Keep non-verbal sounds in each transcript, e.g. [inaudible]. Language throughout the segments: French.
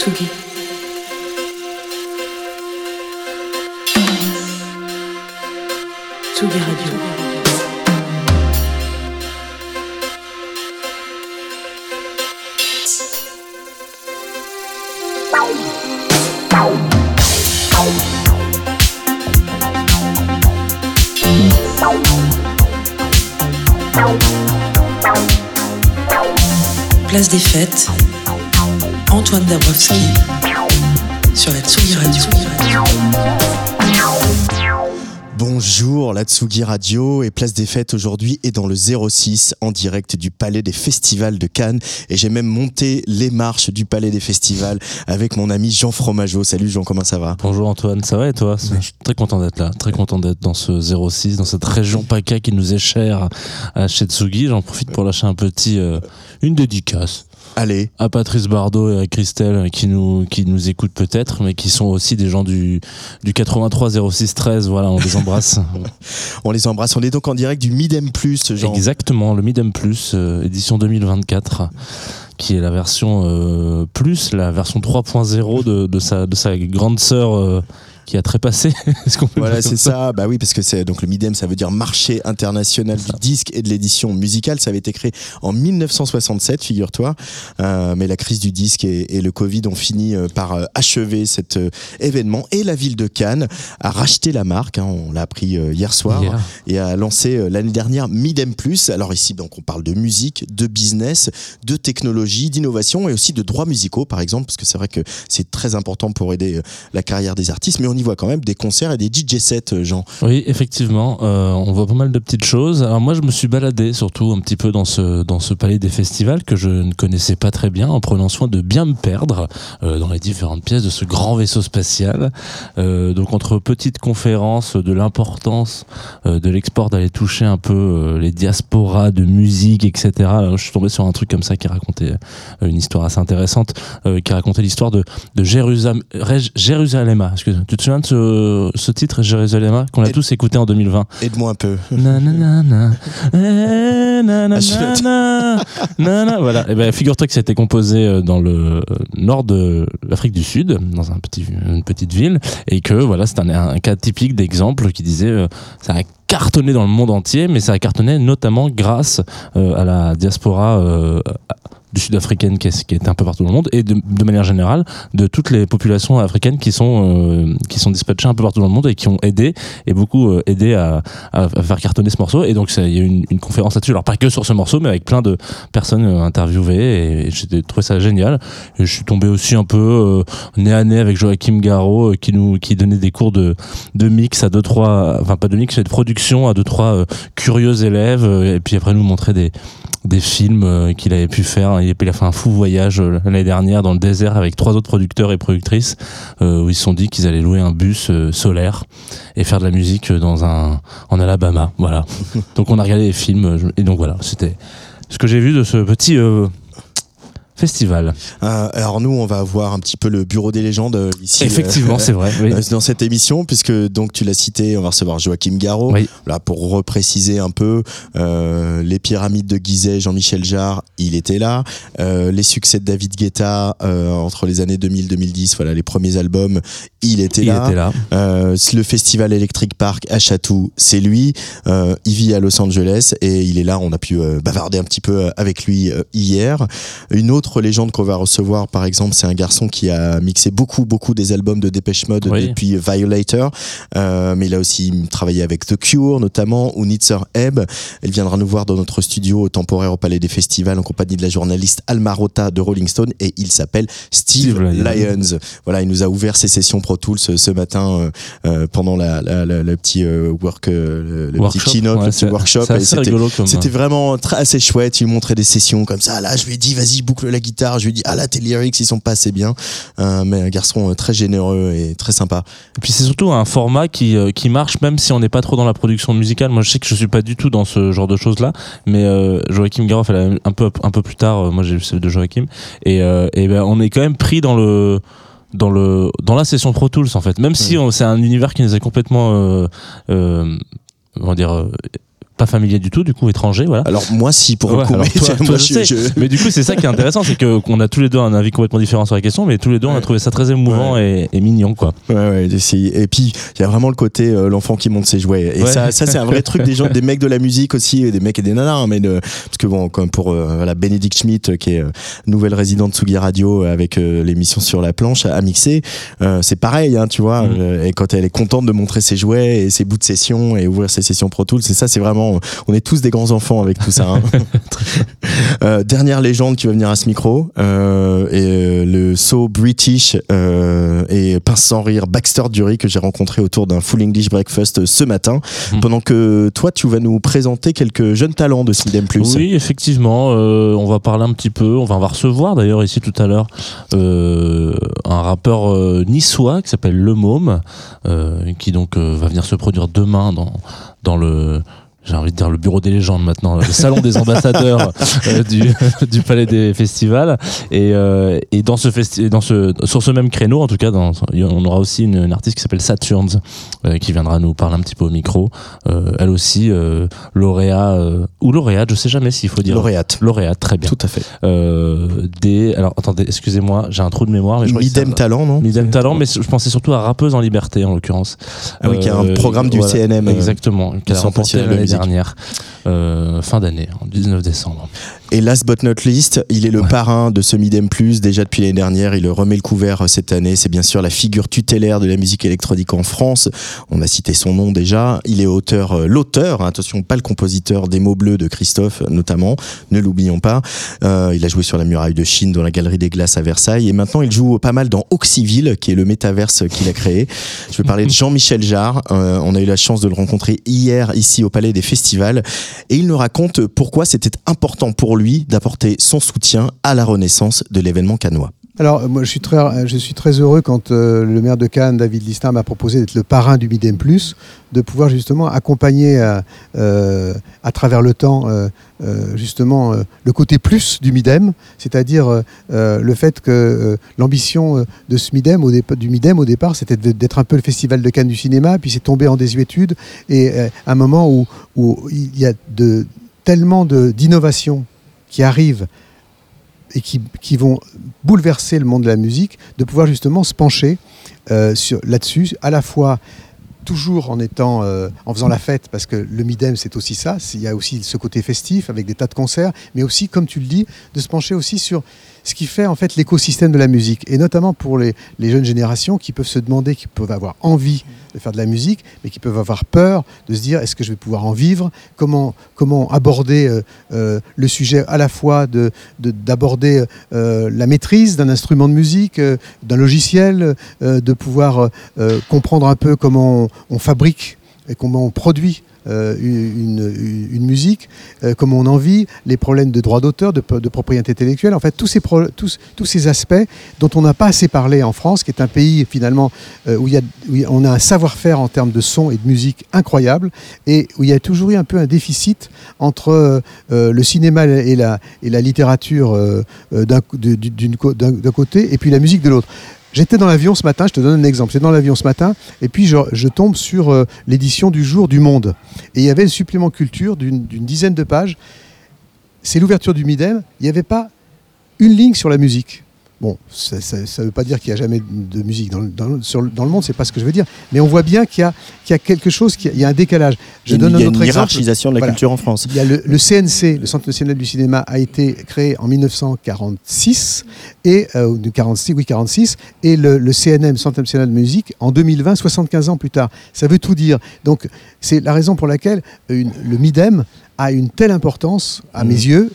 Tsugi. Dabrowski sur la Tsugi Radio. Bonjour, la Tsugi Radio et Place des Fêtes aujourd'hui est dans le 06 en direct du Palais des Festivals de Cannes et j'ai même monté les marches du Palais des Festivals avec mon ami Jean Fromageau. Salut Jean, comment ça va? Bonjour Antoine, ça va et toi? Je suis très content d'être là, très content d'être dans ce 06, dans cette région PACA qui nous est chère à chez Tsugi. J'en profite pour lâcher un petit, euh, une dédicace Allez, à Patrice Bardot et à Christelle euh, qui nous, qui nous écoutent peut-être, mais qui sont aussi des gens du, du 83 06 13. Voilà, on les embrasse. [laughs] on les embrasse. On est donc en direct du Midem Plus. Exactement, le Midem Plus, euh, édition 2024 qui est la version euh, plus, la version 3.0 de, de, sa, de sa grande sœur euh, qui a trépassé. [laughs] Est-ce qu'on peut Voilà, c'est ça. Bah oui, parce que c'est donc le MIDEM, ça veut dire marché international du disque et de l'édition musicale. Ça avait été créé en 1967, figure-toi. Euh, mais la crise du disque et, et le Covid ont fini euh, par euh, achever cet événement. Et la ville de Cannes a racheté la marque. hein, on l'a appris hier soir et a lancé l'année dernière Midem Plus. Alors ici, donc, on parle de musique, de business, de technologie, d'innovation et aussi de droits musicaux, par exemple, parce que c'est vrai que c'est très important pour aider la carrière des artistes. Mais on y voit quand même des concerts et des DJ sets, euh, Jean. Oui, effectivement, euh, on voit pas mal de petites choses. Alors moi, je me suis baladé surtout un petit peu dans ce dans ce palais des festivals que je ne connaissais pas très bien, en prenant soin de bien me perdre euh, dans les différentes pièces de ce grand vaisseau spatial. Donc entre petites conférences de l'importance de l'export d'aller toucher un peu les diasporas de musique, etc. Je suis tombé sur un truc comme ça qui racontait une histoire assez intéressante, qui racontait l'histoire de de Jérusalem, Jérusalem. Que tu souviens de ce, ce titre Jérusalem qu'on a tous écouté en 2020 Aide-moi un peu. Voilà. Et ben, figure-toi que ça a été composé euh, dans le euh, nord de l'Afrique du Sud, dans un petit, une petite ville, et que voilà, c'est un, un cas typique d'exemple qui disait euh, ça a cartonné dans le monde entier, mais ça a cartonné notamment grâce euh, à la diaspora euh, du sud-africaine qui qui est un peu partout dans le monde et de, manière générale de toutes les populations africaines qui sont euh, qui sont dispatchées un peu partout dans le monde et qui ont aidé et beaucoup euh, aidé à, faire cartonner ce morceau et donc il y a eu une, conférence là-dessus alors pas que sur ce morceau mais avec plein de personnes euh, interviewées et, j'ai trouvé ça génial et je suis tombé aussi un peu euh, nez à nez avec Joachim Garraud qui nous qui donnait des cours de de mix à deux trois enfin pas de mix mais de production à deux trois curieux élèves et puis après nous montrer des des films qu'il avait pu faire. Il a fait un fou voyage euh, l'année dernière dans le désert avec trois autres producteurs et productrices euh, où ils se sont dit qu'ils allaient louer un bus euh, solaire et faire de la musique dans un en Alabama. Voilà. [laughs] donc on a regardé les films et donc voilà, c'était ce que j'ai vu de ce petit festival. Euh, alors nous, on va voir un petit peu le bureau des légendes euh, ici. Effectivement, euh, c'est vrai. oui. Dans cette émission, puisque donc tu l'as cité, on va recevoir Joachim Garraud. Oui. Là, pour repréciser un peu, euh, les pyramides de Gizeh, Jean-Michel Jarre, il était là. Les succès de David Guetta entre les années 2000-2010, voilà, les premiers albums, il était Il là. était là. Le festival Electric Park à Chatou, c'est lui. Il vit à Los Angeles et il est là. On a pu bavarder un petit peu avec lui hier. Une autre légende qu'on va recevoir, par exemple, c'est un garçon qui a mixé beaucoup, beaucoup des albums de Dépêche Mode Oui. depuis Violator. Euh, mais il a aussi travaillé avec The Cure, notamment, ou Nitzer Ebb. Elle viendra nous voir dans notre studio temporaire au Palais des Festivals en compagnie de la journaliste Alma Rota de Rolling Stone et il s'appelle Steve, Steve Lyons. Lyons. Voilà, il nous a ouvert ses sessions Pro Tools ce, ce matin euh, euh, pendant la, la, la- le petit euh, work, euh, le, le petit Workshop, keynote, ouais, le petit workshop. C'était- c'était vraiment très, assez chouette. Il montrait des sessions comme ça. Là, je lui ai dit, vas-y, boucle la guitare. Je lui dit, ah là, tes lyrics, ils sont pas assez bien. Euh, mais un garçon euh, très généreux et très sympa. Et puis c'est surtout un format qui, euh, qui marche même si on n'est pas trop dans la production musicale. Moi je sais que je suis pas du tout dans ce genre de choses là, mais euh, Joachim Garraud fait la- un peu un peu plus tard. moi j'ai vu celle de Joachim et, euh, et ben on est quand même pris dans le dans le dans la session Pro Tools en fait. Même si c'est un univers qui nous est complètement euh, euh, comment dire pas familier du tout, du coup étranger, voilà. Alors moi si pour Ouais, le coup, mais toi- [laughs] moi, toi, je sais. je- Mais du coup, c'est ça qui est intéressant, c'est que qu'on a tous les deux un avis complètement différent sur la question, mais tous les deux on a trouvé ça très émouvant et, et mignon, quoi. Ouais, et puis il y a vraiment le côté euh, l'enfant qui monte ses jouets. Et ça, ça c'est un vrai truc des gens, des mecs de la musique aussi, des mecs et des nanas. hein, mais parce que bon, comme pour euh, voilà, Bénédicte Schmitt, euh, qui est euh, nouvelle résidente Tsugi Radio avec l'émission sur la planche à mixer, c'est pareil, hein, tu vois. Mm. et quand elle est contente de montrer ses jouets et ses bouts de session et ouvrir ses sessions Pro Tools, c'est ça, c'est vraiment, on est tous des grands enfants avec tout ça. hein. [laughs] Euh, dernière légende qui va venir à ce micro, euh, et euh, le so British euh, et pince sans rire Baxter Dury que j'ai rencontré autour d'un Full English Breakfast ce matin, Mhm. pendant que toi tu vas nous présenter quelques jeunes talents de Sidem Plus. Oui, effectivement, on va parler un petit peu, on va, on va recevoir d'ailleurs ici tout à l'heure un rappeur niçois qui s'appelle Le Môme, qui donc va venir se produire demain dans, dans le j'ai envie de dire le bureau des légendes maintenant, le salon des ambassadeurs [laughs] euh, du, [laughs] du palais des festivals. Et, euh, et dans ce festi dans ce, sur ce même créneau, en tout cas, dans, on aura aussi une, une artiste qui s'appelle Saturns euh, qui viendra nous parler un petit peu au micro. Euh, elle aussi, euh, lauréat euh, ou lauréate, je sais jamais s'il faut dire. Lauréate. Lauréate, très bien. Tout à fait. Euh, des, alors attendez, excusez-moi, j'ai un trou de mémoire. Mais je crois que Idem c'est- talent, non? Idem talent, mais je pensais surtout à Rappeuse en liberté en l'occurrence. Ah oui, qui est un programme du voilà, CNM. Exactement, qui a Dernière, euh, fin d'année, en 19 décembre. Et last but not least, il est le Ouais. parrain de ce Midem Plus déjà depuis l'année dernière. Il remet le couvert euh, cette année. C'est bien sûr la figure tutélaire de la musique électronique en France. On a cité son nom déjà. Il est auteur, euh, l'auteur, hein, attention, pas le compositeur des mots bleus de Christophe notamment. Ne l'oublions pas. Euh, il a joué sur la muraille de Chine, dans la galerie des glaces à Versailles. Et maintenant, il joue pas mal dans Oxyville, qui est le métaverse qu'il a créé. Je vais parler de Jean-Michel Jarre. Euh, on a eu la chance de le rencontrer hier ici au Palais des Festivals. Et il nous raconte pourquoi c'était important pour lui d'apporter son soutien à la renaissance de l'événement canois. Alors, euh, moi, je suis très, euh, je suis très heureux quand euh, le maire de Cannes, David Listin, m'a proposé d'être le parrain du Midem Plus, de pouvoir justement accompagner à travers le temps justement le côté plus du Midem, c'est-à-dire le fait que l'ambition de ce Midem, au du Midem au départ, c'était d'être un peu le festival de Cannes du cinéma, puis c'est tombé en désuétude, et euh, un moment où, il y a tellement d'innovations qui arrivent et qui, vont bouleverser le monde de la musique, de pouvoir justement se pencher euh, là-dessus, à la fois toujours en étant euh, en faisant la fête parce que le Midem c'est aussi ça il y a aussi ce côté festif avec des tas de concerts mais aussi comme tu le dis de se pencher aussi sur ce qui fait en fait l'écosystème de la musique. Et notamment pour les, jeunes générations qui peuvent se demander qui peuvent avoir envie de faire de la musique mais qui peuvent avoir peur de se dire est-ce que je vais pouvoir en vivre? Comment aborder euh, euh, le sujet à la fois de de- d'aborder euh, la maîtrise d'un instrument de musique d'un logiciel de pouvoir comprendre un peu comment on, fabrique comment on produit euh, une, musique, euh, comment on en vit, les problèmes de droit d'auteur, de, propriété intellectuelle, en fait, tous ces, aspects dont on n'a pas assez parlé en France, qui est un pays finalement euh, où, on a un savoir-faire en termes de son et de musique incroyable, et où il y a toujours eu un peu un déficit entre le cinéma et la, littérature d'un côté, et puis la musique de l'autre. J'étais dans l'avion ce matin, je te donne un exemple. J'étais dans l'avion ce matin, et puis je, tombe sur euh, l'édition du jour du Monde. Et il y avait le supplément culture d'une dizaine de pages. C'est l'ouverture du Midem. Il n'y avait pas une ligne sur la musique. Bon, ça ne veut pas dire qu'il n'y a jamais de musique dans le, dans sur dans le monde, c'est pas ce que je veux dire. Mais on voit bien qu'il y, a- qu'il y a quelque chose, qu'il y a- il y a un décalage. Je il y a donne un il y a autre une exemple. hiérarchisation de la Voilà. culture en France. Il y a le, le CNC, le Centre national du cinéma, a été créé en 1946 et euh, ou de 46, oui 46, et le, le CNM, Centre national de musique, en 2020, 75 ans plus tard. Ça veut tout dire. Donc c'est la raison pour laquelle une- le Midem a une telle importance à Mhm. mes yeux,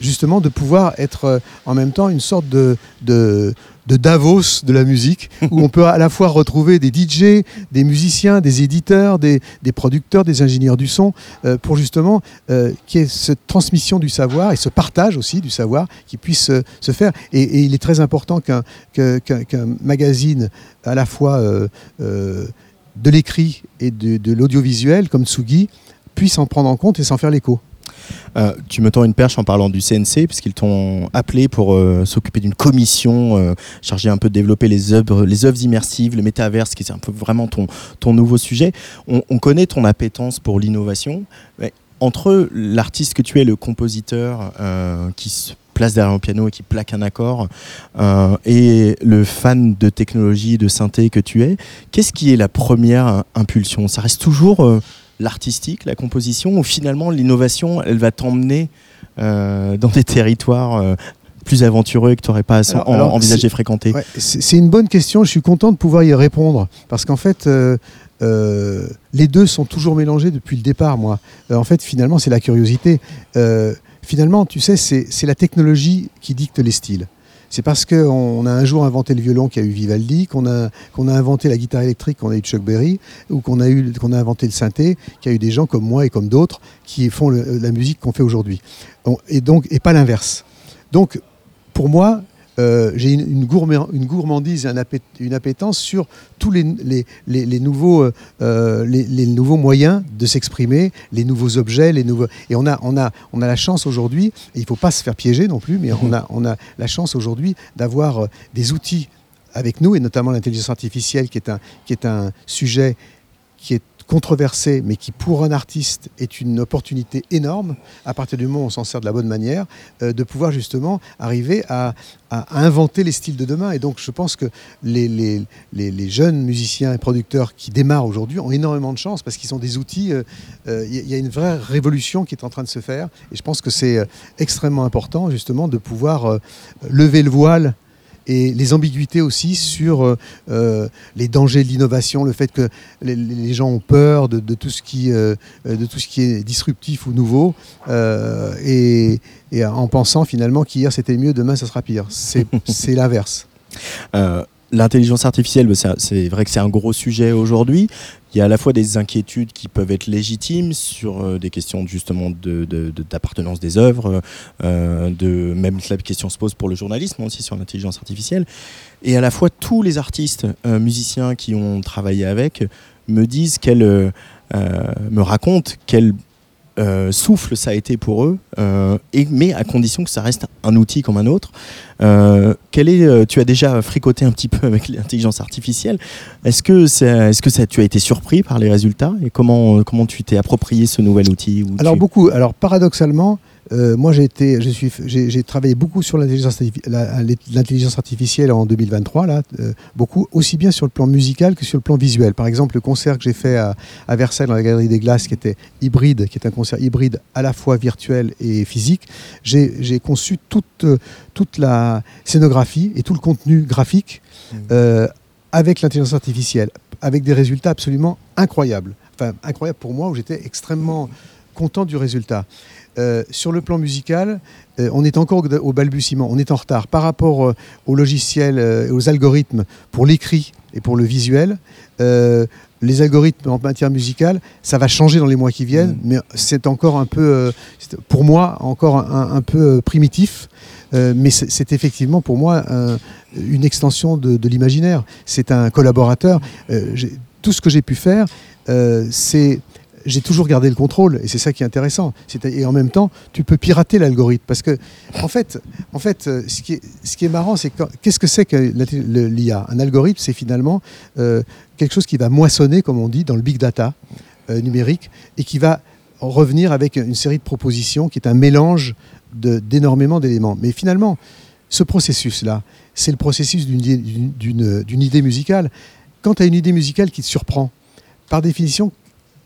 justement de pouvoir être euh, en même temps une sorte de, de Davos de la musique, où on peut à la fois retrouver des DJ, des musiciens, des éditeurs, des, des producteurs, des ingénieurs du son, euh, pour justement euh, qu'il y ait cette transmission du savoir et ce partage aussi du savoir qui puisse euh, se faire. Et, il est très important qu'un magazine à la fois de l'écrit et de, de l'audiovisuel, comme Tsugi, puisse en prendre en compte et s'en faire l'écho. Euh, tu me tends une perche en parlant du CNC, puisqu'ils t'ont appelé pour euh, s'occuper d'une commission euh, chargée un peu de développer les œuvres, les œuvres immersives, le métaverse, qui est un peu vraiment ton, ton nouveau sujet. On, on connaît ton appétence pour l'innovation. entre l'artiste que tu es, le compositeur qui se place derrière un piano et qui plaque un accord, et le fan de technologie, de synthé que tu es, qu'est-ce qui est la première impulsion? Ça reste toujours l'artistique, la composition, ou finalement l'innovation, elle va t'emmener euh, dans des territoires euh, plus aventureux que tu n'aurais pas Alors- en- alors, envisagé fréquenter? Ouais, c'est une bonne question. Je suis content de pouvoir y répondre parce qu'en fait, euh, les deux sont toujours mélangés depuis le départ. Moi, en fait, finalement, c'est la curiosité. Finalement, tu sais, c'est c'est la technologie qui dicte les styles. C'est parce qu'on on a un jour inventé le violon qu'il a eu Vivaldi, qu'on a, inventé la guitare électrique, qu'on a eu Chuck Berry, ou qu'on a, eu- a inventé le synthé, qu'il y a eu des gens comme moi et comme d'autres qui font la musique qu'on fait aujourd'hui. Et donc, et pas l'inverse. Donc, pour moi, euh, j'ai une, une gourma- une gourmandise et un appét- une appétence sur tous les, nouveaux, euh, les, nouveaux moyens de s'exprimer, les nouveaux objets, les nouveaux. Et on a, on a, on a la chance aujourd'hui, il ne faut pas se faire piéger non plus, mais on a, on a la chance aujourd'hui d'avoir euh, des outils avec nous, et notamment l'intelligence artificielle, qui est un, qui est un sujet qui est controversé, mais qui pour un artiste est une opportunité énorme, à partir du moment où on s'en sert de la bonne manière, euh, de pouvoir justement arriver à, inventer les styles de demain. Et donc je pense que les, jeunes musiciens et producteurs qui démarrent aujourd'hui ont énormément de chance parce qu'ils ont des outils. euh, euh, Il y, a- une vraie révolution qui est en train de se faire. Et je pense que c'est extrêmement important justement de pouvoir lever le voile et les ambiguïtés aussi sur euh, euh, les dangers de l'innovation, le fait que les, les gens ont peur de, de tout ce qui, euh, de tout ce qui est disruptif ou nouveau, euh, et, et en pensant finalement qu'hier c'était mieux, demain ça sera pire. C'est [laughs] l'inverse. L'intelligence artificielle, bah, c'est vrai que c'est un gros sujet aujourd'hui. Il y a à la fois des inquiétudes qui peuvent être légitimes sur euh, des questions justement de- de- de- d'appartenance des œuvres, euh, de même la question se pose pour le journalisme aussi sur l'intelligence artificielle. Et à la fois tous les artistes, euh, musiciens qui ont travaillé avec me disent qu'elle me racontent quel euh, souffle ça a été pour eux, euh, et, mais à condition que ça reste un outil comme un autre. Euh, quel est, tu as déjà fricoté un petit peu [laughs] avec l'intelligence artificielle. Est-ce que, c'est- est-ce que ça, tu as été surpris par les résultats et comment, comment tu t'es approprié ce nouvel outil ou Alors tu- beaucoup. Alors paradoxalement, euh, moi j'ai été, je suis, j'ai j'ai travaillé beaucoup sur l'intelligence artifi- la- l'intelligence artificielle en 2023 là, euh, beaucoup aussi bien sur le plan musical que sur le plan visuel. Par exemple, le concert que j'ai fait à, à Versailles dans la Galerie des Glaces, qui était hybride, qui est un concert hybride à la fois virtuel et physique, j'ai j'ai conçu toute toute la scénographie et tout le contenu graphique Mhm. euh, avec l'intelligence artificielle, avec des résultats absolument incroyables. Enfin, incroyables pour moi, où j'étais extrêmement content du résultat. Euh, sur le plan musical, euh, on est encore au, balbutiement, on est en retard par rapport euh, aux logiciels euh, et aux algorithmes pour l'écrit et pour le visuel. les algorithmes en matière musicale, ça va changer dans les mois qui viennent, Mm. mais c'est encore un peu, pour moi, encore un, un peu primitif. Mais c'est effectivement pour moi un- une extension de, de l'imaginaire. C'est un collaborateur. Tout ce que j'ai pu faire, c'est j'ai toujours gardé le contrôle et c'est ça qui est intéressant. Et en même temps, tu peux pirater l'algorithme parce que, en fait, en fait, euh, ce qui est, ce qui est marrant, c'est que- qu'est-ce que c'est que l'IA Un algorithme, c'est finalement euh, quelque chose qui va moissonner, comme on dit, dans le big data euh, numérique et qui va revenir avec une série de propositions qui est un mélange d'énormément d'éléments. Mais finalement, ce processus-là, c'est le processus d'une idée musicale. Quand tu as une idée musicale qui te surprend, par définition,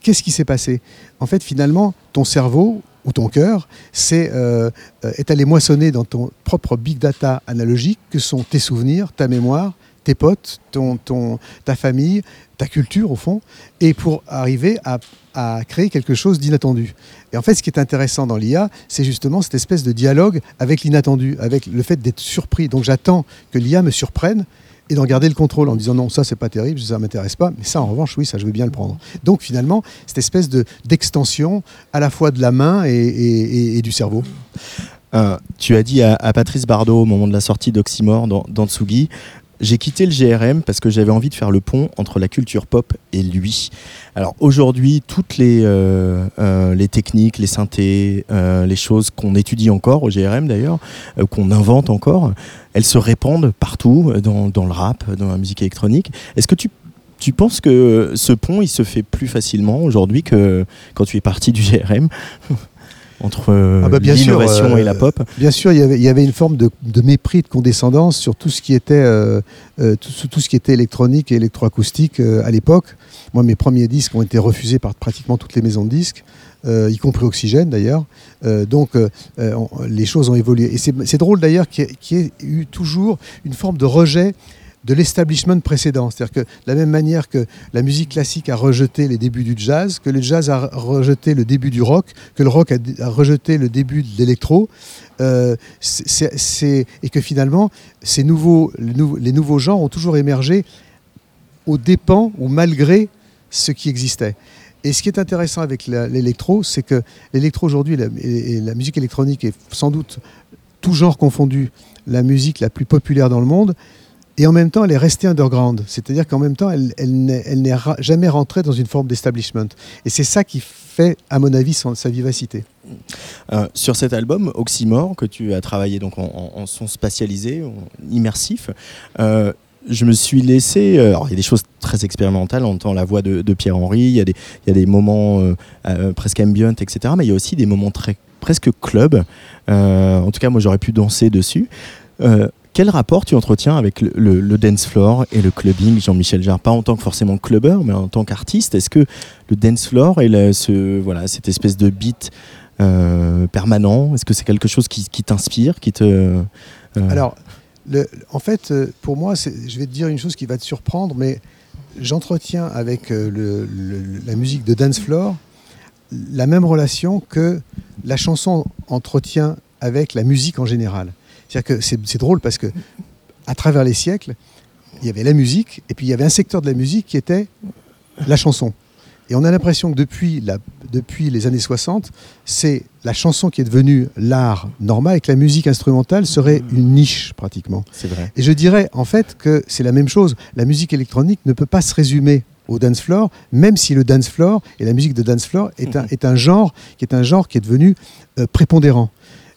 qu'est-ce qui s'est passé? En fait, finalement, ton cerveau ou ton cœur c'est, euh, euh, est allé moissonner dans ton propre big data analogique que sont tes souvenirs, ta mémoire, tes potes, ton, ta famille, ta culture au fond, et pour arriver à, à créer quelque chose d'inattendu. Et en fait, ce qui est intéressant dans l'IA, c'est justement cette espèce de dialogue avec l'inattendu, avec le fait d'être surpris. Donc j'attends que l'IA me surprenne et d'en garder le contrôle en disant non, ça c'est pas terrible, ça m'intéresse pas, mais ça en revanche, oui, ça je veux bien le prendre. Donc finalement, cette espèce de d'extension à la fois de la main et- et du cerveau. Euh, tu as dit à, à Patrice Bardot au moment de la sortie d'Oxymore dans, dans Tsugi, j'ai quitté le GRM parce que j'avais envie de faire le pont entre la culture pop et lui. Alors aujourd'hui, toutes les, euh, euh, techniques, les synthés, euh, les choses qu'on étudie encore au GRM d'ailleurs, qu'on invente encore, elles se répandent partout dans, le rap, dans la musique électronique. Est-ce que Tu penses que ce pont, il se fait plus facilement aujourd'hui que quand tu es parti du GRM [laughs] entre euh, Ah bah, l'innovation euh, et la pop Bien sûr, il y avait, il y avait une forme de, de mépris, de condescendance sur tout ce qui était, euh, euh, tout, tout ce qui était électronique et électroacoustique euh, à l'époque. Moi, mes premiers disques ont été refusés par pratiquement toutes les maisons de disques, euh, y compris Oxygène d'ailleurs. Euh, donc, euh, euh, on- les choses ont évolué. Et c'est drôle d'ailleurs qu'il y, y ait eu toujours une forme de rejet de l'establishment précédent. C'est-à-dire que de la même manière que la musique classique a rejeté les débuts du jazz, que le jazz a rejeté le début du rock, que le rock a, rejeté le début de l'électro, euh, et que finalement, ces nouveaux, les, nouveaux, genres ont toujours émergé aux dépens ou malgré ce qui existait. Et ce qui est intéressant avec l'électro, c'est que l'électro aujourd'hui, et la musique électronique est sans doute, tout genre confondu, la musique la plus populaire dans le monde. Et en même temps, elle est restée underground. C'est-à-dire qu'en même temps, elle, n'est jamais rentrée dans une forme d'establishment. Et c'est ça qui fait, à mon avis, sa vivacité. Euh, sur cet album, Oxymore, que tu as travaillé donc en, son spatialisé, en immersif, euh, je me suis laissé. euh, alors, il y a des choses très expérimentales, on entend la voix de, Pierre-Henri, il y, a des- moments presque ambient, etc. Mais il y a aussi des moments très, presque club. En tout cas, moi, j'aurais pu danser dessus. Quel rapport tu entretiens avec le, le- dance floor et le clubbing, Jean-Michel Jarre? Pas en tant que forcément clubber, mais en tant qu'artiste. Est-ce que le dance floor et ce, voilà, cette espèce de beat euh, permanent Est-ce que c'est quelque chose qui, t'inspire, qui te euh, Alors, en fait, euh, pour moi, je vais te dire une chose qui va te surprendre, mais j'entretiens avec la musique de dance floor la même relation que la chanson entretient avec la musique en général. C'est-à-dire que c'est drôle parce que à travers les siècles, il y avait la musique et puis il y avait un secteur de la musique qui était la chanson. Et on a l'impression que depuis, la- depuis les années 60, c'est la chanson qui est devenue l'art normal et que la musique instrumentale serait une niche pratiquement. c'est vrai. Et je dirais en fait que c'est la même chose. La musique électronique ne peut pas se résumer au dance floor, même si le dance floor et la musique de dance floor est un, est un genre qui est un genre qui est devenu euh, prépondérant.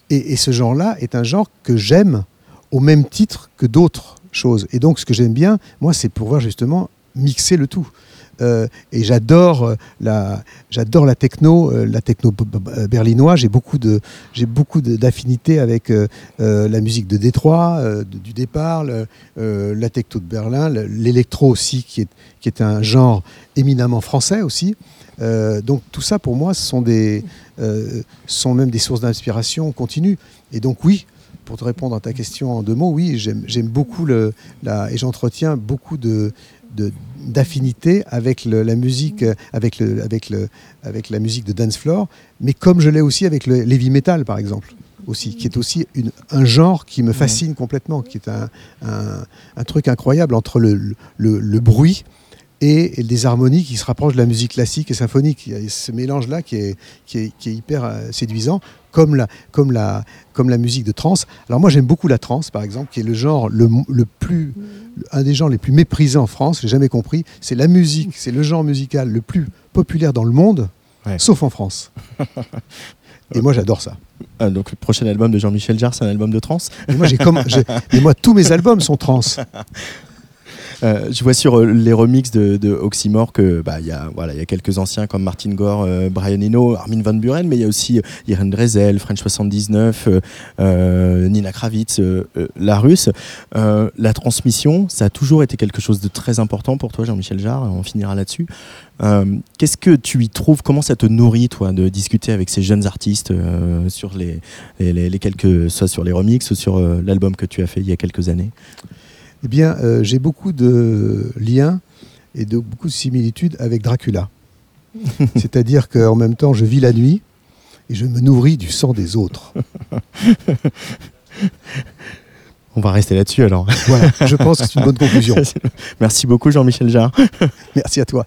Et, ce genre-là est un genre que j'aime au même titre que d'autres choses. Et donc ce que j'aime bien, moi, c'est pouvoir justement mixer le tout. Euh, et j'adore euh, la, j'adore la techno, euh, la techno berlinoise. J'ai beaucoup de, j'ai beaucoup d'affinités avec la musique de Détroit, du départ, la techno de Berlin, le- l'électro aussi, qui est, qui est un genre éminemment français aussi. Euh, donc tout ça, pour moi, ce sont, des, euh, sont même des sources d'inspiration continue. Et donc oui, pour te répondre à ta question en deux mots, oui, j'aime beaucoup le, la, et j'entretiens beaucoup de d'affinité avec le- la musique, avec, le, avec, le, avec la musique de dance floor, mais comme je l'ai aussi avec le heavy metal, par exemple, aussi, qui est aussi une- un genre qui me fascine complètement, qui est un, un- un truc incroyable entre le, le, le bruit et, des harmonies qui se rapprochent de la musique classique et symphonique. Il y a ce mélange-là qui est, qui, est, qui est hyper euh, séduisant, comme la, comme, la, comme la musique de trance. Alors moi j'aime beaucoup la trance, par exemple, qui est le genre le, le plus, un des genres les plus méprisés en France, j'ai jamais compris. C'est la musique, c'est le genre musical le plus populaire dans le monde, Ouais. sauf en France. [laughs] Et moi j'adore ça. Ah, donc le prochain album de Jean-Michel Jarre, c'est un album de trance? Et moi, j'ai moi tous mes albums sont trans. [laughs] Euh, je vois sur euh, les remixes de, Oxymore que bah y a voilà il y a quelques anciens comme Martin Gore, euh, Brian Eno, Armin van Buren, mais il y a aussi Irene Drezel, French 79, euh, euh, Nina Kravitz, la Russe. La transmission, ça a toujours été quelque chose de très important pour toi, Jean-Michel Jarre. On finira là-dessus. Qu'est-ce que tu y trouves? Comment ça te nourrit, toi, de discuter avec ces jeunes artistes sur les, les, quelques, soit sur les remixes ou sur l'album que tu as fait il y a quelques années? Eh bien, euh, j'ai beaucoup de liens et de beaucoup de similitudes avec Dracula. [laughs] C'est-à-dire qu'en même temps, je vis la nuit et je me nourris du sang des autres. [laughs] On va rester là-dessus alors. Voilà, je pense que c'est une bonne conclusion. [laughs] Merci beaucoup, Jean-Michel Jarre. Merci à toi.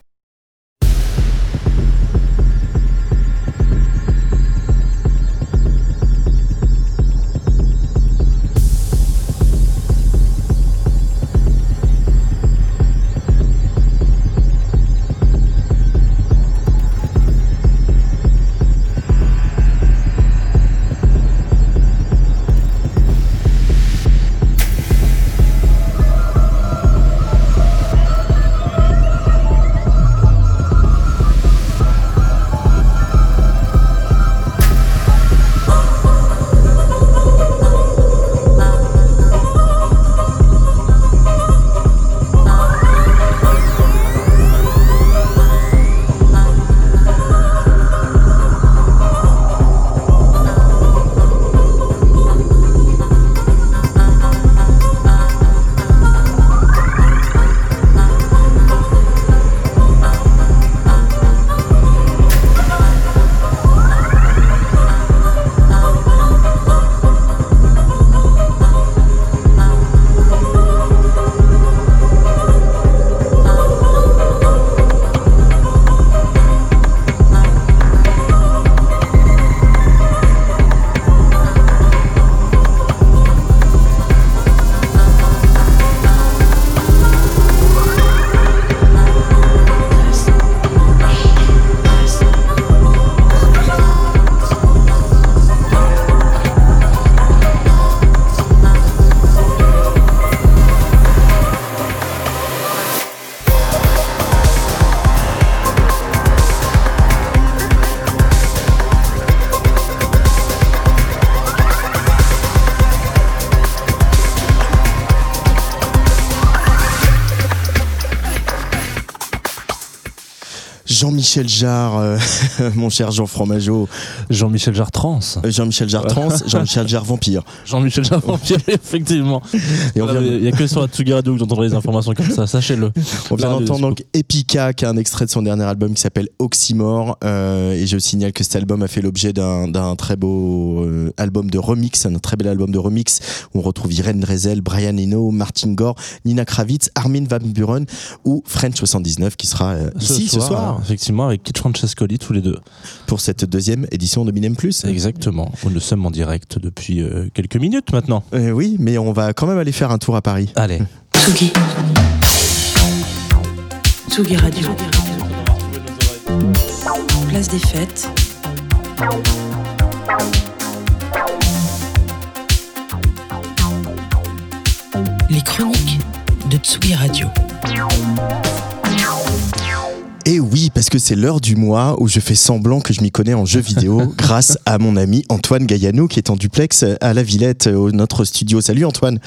Jean-Michel Jarre, euh, [laughs] mon cher Jean Fromageau, Jean-Michel Jarre Trans. Euh, Jean-Michel Jarre Trans, [laughs] Jean-Michel Jarre Vampire. Jean-Michel Jarre Vampire, [laughs] effectivement. Et on Ah, vient, mais Il y a que sur la Tsugi Radio que j'entendrai les informations comme ça, sachez-le. on vient Là, d'entendre donc Epica, qui est un extrait de son dernier album qui s'appelle Oxymore. Euh, et je signale que cet album a fait l'objet d'un très beau euh, album de remix, un très bel album de remix où on retrouve Irene Drezel, Brian Eno, Martin Gore, Nina Kravitz, Armin Van Buren ou French 79 qui sera euh, ici ce soir, Effectivement, avec Kit Francescoli, tous les deux. pour cette deuxième édition de Minem Plus. Exactement. Nous sommes en direct depuis euh, quelques minutes maintenant. Euh, oui, mais on va quand même aller faire un tour à Paris. Allez. Tsugi. Tsugi Radio. Place des fêtes. Les chroniques de Tsugi Radio. Et oui, parce que c'est l'heure du mois où je fais semblant que je m'y connais en jeux vidéo [laughs] grâce à mon ami Antoine Gaillanou qui est en duplex à la Villette, au notre studio. Salut Antoine,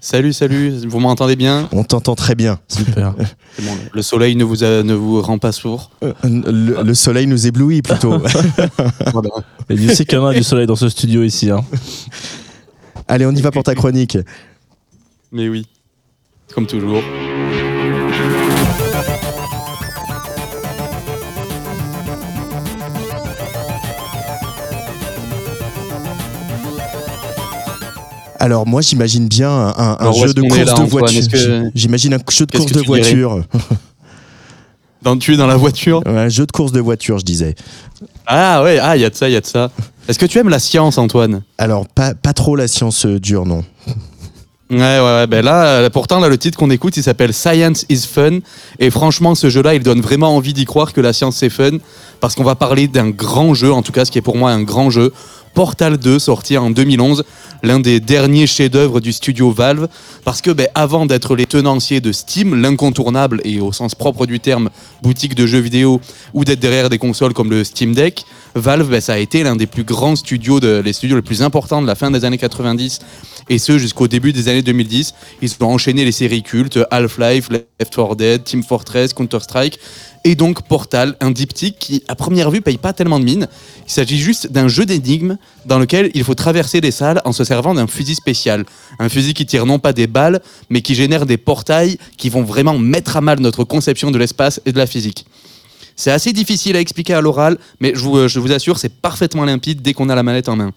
Salut, salut, vous m'entendez bien? On t'entend très bien. Super. [laughs] Bon, Le soleil ne vous, a- ne vous rend pas sourd. Euh, Le, le soleil nous éblouit plutôt. [laughs] Voilà. Et Dieu sait qu'il y en a du soleil dans ce studio ici. Hein. Allez, on y va pour ta chronique. Mais oui, comme toujours. Alors moi j'imagine bien un, jeu de course là, de voiture. Que- J'imagine un jeu de course de voiture. [laughs] Dans, tu es dans la voiture un jeu de course de voiture, je disais. Ah ouais, ah, il y a de ça, il y a de ça. Est-ce que tu aimes la science, Antoine? Alors pas, pas trop la science euh, dure, non. Ouais, ouais, ouais. Ben là, euh, pourtant, là, le titre qu'on écoute, il s'appelle Science is Fun. Et franchement, ce jeu-là, il donne vraiment envie d'y croire que la science, c'est fun. Parce qu'on va parler d'un grand jeu, en tout cas, ce qui est pour moi un grand jeu. Portal 2, sorti en 2011, l'un des derniers chefs-d'œuvre du studio Valve. Parce que, ben, avant d'être les tenanciers de Steam, l'incontournable et au sens propre du terme boutique de jeux vidéo, ou d'être derrière des consoles comme le Steam Deck, Valve, ben, ça a été l'un des plus grands studios, les studios les plus importants de la fin des années 90 et ce jusqu'au début des années 2010. Ils ont enchaîné les séries cultes Half-Life, Left 4 Dead, Team Fortress, Counter-Strike et donc Portal, un diptyque qui à première vue paye pas tellement de mine. Il s'agit juste d'un jeu d'énigmes dans lequel il faut traverser des salles en se servant d'un fusil spécial. Un fusil qui tire non pas des balles, mais qui génère des portails qui vont vraiment mettre à mal notre conception de l'espace et de la physique. C'est assez difficile à expliquer à l'oral, mais je vous, vous assure, c'est parfaitement limpide dès qu'on a la manette en main.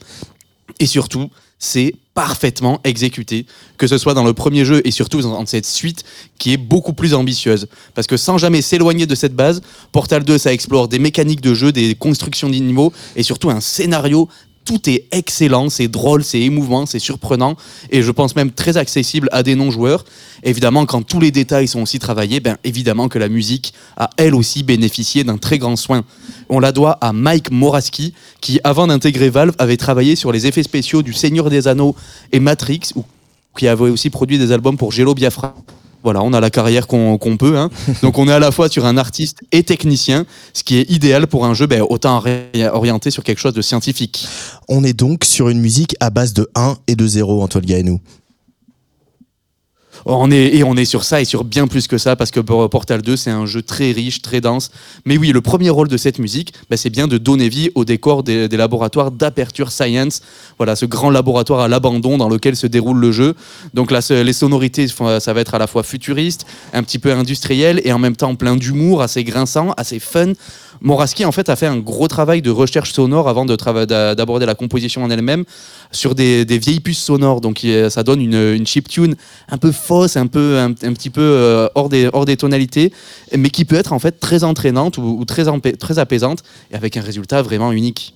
Et surtout, c'est parfaitement exécuté, que ce soit dans le premier jeu et surtout dans cette suite qui est beaucoup plus ambitieuse. Parce que sans jamais s'éloigner de cette base, Portal 2, ça explore des mécaniques de jeu, des constructions d'animaux et surtout un scénario. Tout est excellent, c'est drôle, c'est émouvant, c'est surprenant et je pense même très accessible à des non-joueurs. Évidemment, quand tous les détails sont aussi travaillés, ben évidemment que la musique a elle aussi bénéficié d'un très grand soin. On la doit à Mike Moraski, qui avant d'intégrer Valve avait travaillé sur les effets spéciaux du Seigneur des Anneaux et Matrix, qui avait aussi produit des albums pour Jello Biafra. Voilà, on a la carrière qu'on peut. hein. [laughs] Donc on est à la fois sur un artiste et technicien, ce qui est idéal pour un jeu ben, autant orienté sur quelque chose de scientifique. On est donc sur une musique à base de 1 et de 0, Antoine Gaillanou. On est, et on est sur ça et sur bien plus que ça parce que Portal 2 c'est un jeu très riche, très dense. Mais oui, le premier rôle de cette musique, bah, c'est bien de donner vie au décor des, laboratoires d'Aperture Science. Voilà, ce grand laboratoire à l'abandon dans lequel se déroule le jeu. Donc là, les sonorités, ça va être à la fois futuriste, un petit peu industriel et en même temps plein d'humour, assez grinçant, assez fun. Moraski en fait a fait un gros travail de recherche sonore avant d'aborder la composition en elle-même sur des, vieilles puces sonores. Donc ça donne une, une chiptune un peu fausse, un peu un, petit peu euh, hors des tonalités, mais qui peut être en fait très entraînante ou, très très apaisante et avec un résultat vraiment unique.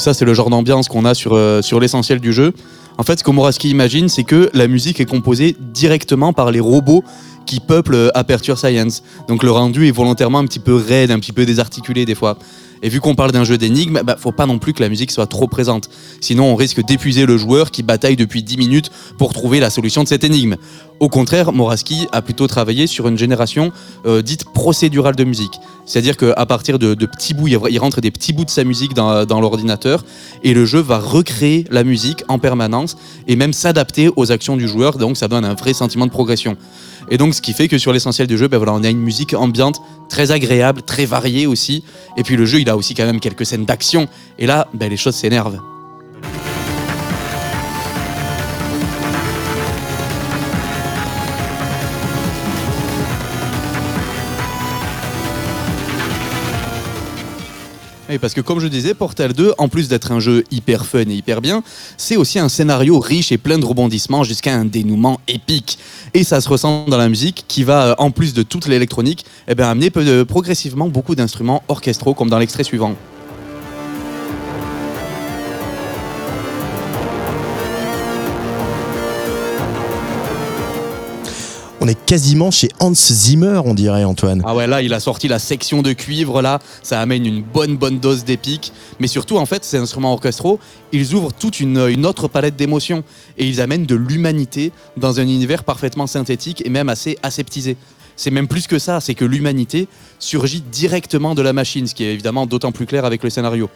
Donc ça, c'est le genre d'ambiance qu'on a sur, euh, l'essentiel du jeu. En fait, ce que Moraski imagine, c'est que la musique est composée directement par les robots qui peuplent euh, Aperture Science. Donc le rendu est volontairement un petit peu raide, un petit peu désarticulé des fois. Et vu qu'on parle d'un jeu d'énigmes, bah, faut pas non plus que la musique soit trop présente. Sinon, on risque d'épuiser le joueur qui bataille depuis 10 minutes pour trouver la solution de cette énigme. Au contraire, Moraski a plutôt travaillé sur une génération euh, dite procédurale de musique. C'est-à-dire qu'à partir de, petits bouts, il rentre des petits bouts de sa musique dans, dans l'ordinateur et le jeu va recréer la musique en permanence et même s'adapter aux actions du joueur. Donc ça donne un vrai sentiment de progression. Et donc, ce qui fait que sur l'essentiel du jeu, ben voilà, on a une musique ambiante très agréable, très variée aussi. Et puis le jeu, il a aussi quand même quelques scènes d'action. Et là, ben, les choses s'énervent. Oui, parce que comme je disais, Portal 2, en plus d'être un jeu hyper fun et hyper bien, c'est aussi un scénario riche et plein de rebondissements jusqu'à un dénouement épique. Et ça se ressent dans la musique qui va, euh, en plus de toute l'électronique, eh ben, amener progressivement beaucoup d'instruments orchestraux comme dans l'extrait suivant. On est quasiment chez Hans Zimmer, on dirait, Antoine. Ah ouais, là, il a sorti la section de cuivre, là, ça amène une bonne, bonne dose d'épique. Mais surtout, en fait, ces instruments orchestraux, ils ouvrent toute une, autre palette d'émotions. Et ils amènent de l'humanité dans un univers parfaitement synthétique et même assez aseptisé. C'est même plus que ça, c'est que l'humanité surgit directement de la machine, ce qui est évidemment d'autant plus clair avec le scénario.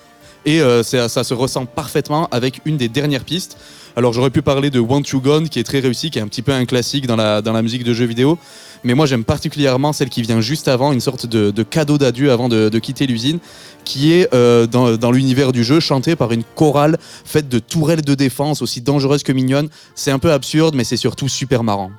Et euh, ça, se ressent parfaitement avec une des dernières pistes. Alors j'aurais pu parler de Want You Gone, qui est très réussi, qui est un petit peu un classique dans la, dans la musique de jeux vidéo. Mais moi j'aime particulièrement celle qui vient juste avant, une sorte de, de cadeau d'adieu avant de, de quitter l'usine, qui est euh, dans, dans l'univers du jeu, chantée par une chorale faite de tourelles de défense, aussi dangereuses que mignonnes. C'est un peu absurde, mais c'est surtout super marrant.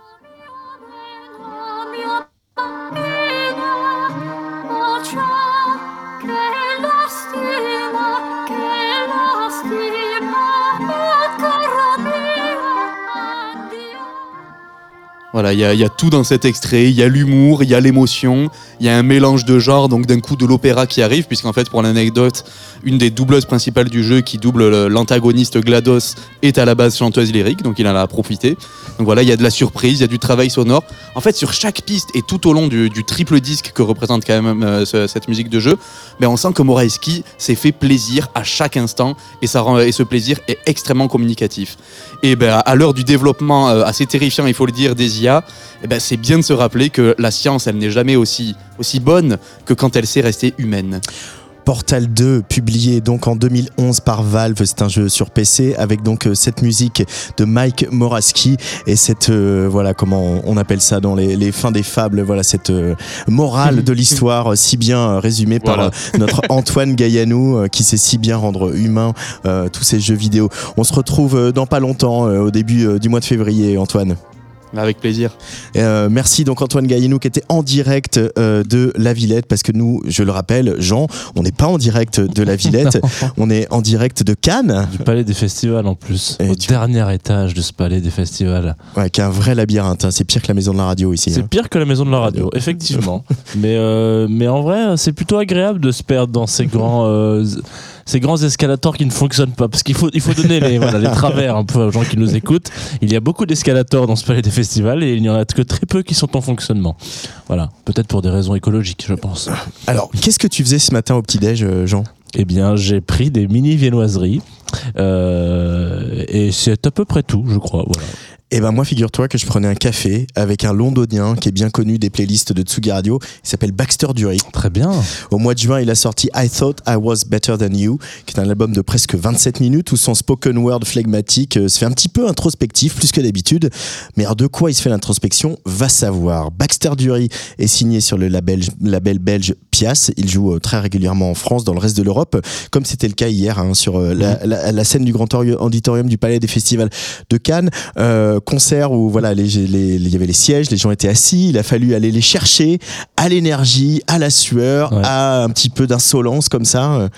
Voilà, il y, a- tout dans cet extrait. Il y a l'humour, il y a l'émotion, il y a un mélange de genres, donc d'un coup de l'opéra qui arrive, puisqu'en fait, pour l'anecdote, une des doubleuses principales du jeu qui double le- l'antagoniste GLaDOS est à la base chanteuse lyrique, donc il en a profité. Donc voilà, il y a de la surprise, il y a du travail sonore. En fait, sur chaque piste et tout au long du, triple disque que représente quand même euh, ce- cette musique de jeu, ben on sent que Moraesky s'est fait plaisir à chaque instant et, ça rend, et ce plaisir est extrêmement communicatif. Et ben, à l'heure du développement euh, assez terrifiant, il faut le dire, des Eh ben, c'est bien de se rappeler que la science, elle n'est jamais aussi, aussi bonne que quand elle sait rester humaine. Portal 2, publié donc en 2011 par Valve, c'est un jeu sur PC avec donc euh, cette musique de Mike Moraski et cette euh, voilà comment on- appelle ça dans les, les fins des fables, voilà cette euh, morale de l'histoire si bien résumée par Voilà. euh, notre [laughs] Antoine Gaillanou euh, qui sait si bien rendre humain euh, tous ces jeux vidéo. On se retrouve dans pas longtemps euh, au début euh, du mois de février Antoine. Avec plaisir. Euh, merci donc Antoine Gaillanou qui était en direct euh, de la Villette parce que nous, je le rappelle, Jean, on n'est pas en direct de la Villette, [laughs] on est en direct de Cannes, Du palais des festivals en plus. Et au tu- dernier étage de ce palais des festivals. ouais, qui est un vrai labyrinthe. hein. C'est pire que la maison de la radio ici. C'est hein. pire que la maison de la radio, effectivement. [laughs] mais, euh, mais en vrai, c'est plutôt agréable de se perdre dans ces grands, euh, ces grands escalators qui ne fonctionnent pas. Parce qu'il faut, il faut donner les, voilà, les travers un peu aux gens qui nous écoutent. Il y a beaucoup d'escalators dans ce palais des festivals et il n'y en a que très peu qui sont en fonctionnement. Voilà, peut-être pour des raisons écologiques, je pense. Alors, qu'est-ce que tu faisais ce matin au petit-déj, euh, Jean? Eh bien, j'ai pris des mini viennoiseries. euh, et c'est à peu près tout, je crois. Voilà. Eh ben moi, figure-toi que je prenais un café avec un londonien qui est bien connu des playlists de Tsugi Radio. Il s'appelle Baxter Dury. Très bien. Au mois de juin, il a sorti I Thought I Was Better Than You, qui est un album de presque 27 minutes où son spoken word flegmatique euh, se fait un petit peu introspectif, plus que d'habitude. Mais alors de quoi il se fait l'introspection? Va savoir. Baxter Dury est signé sur le label, label belge Pias. Il joue euh, très régulièrement en France, dans le reste de l'Europe, comme c'était le cas hier hein, sur euh, la, la- la scène du grand Ori- auditorium du Palais des Festivals de Cannes. Euh, concert où voilà, les- les- il y avait les sièges, les gens étaient assis. Il a fallu aller les chercher à l'énergie, à la sueur, Ouais. à un petit peu d'insolence comme ça. Euh,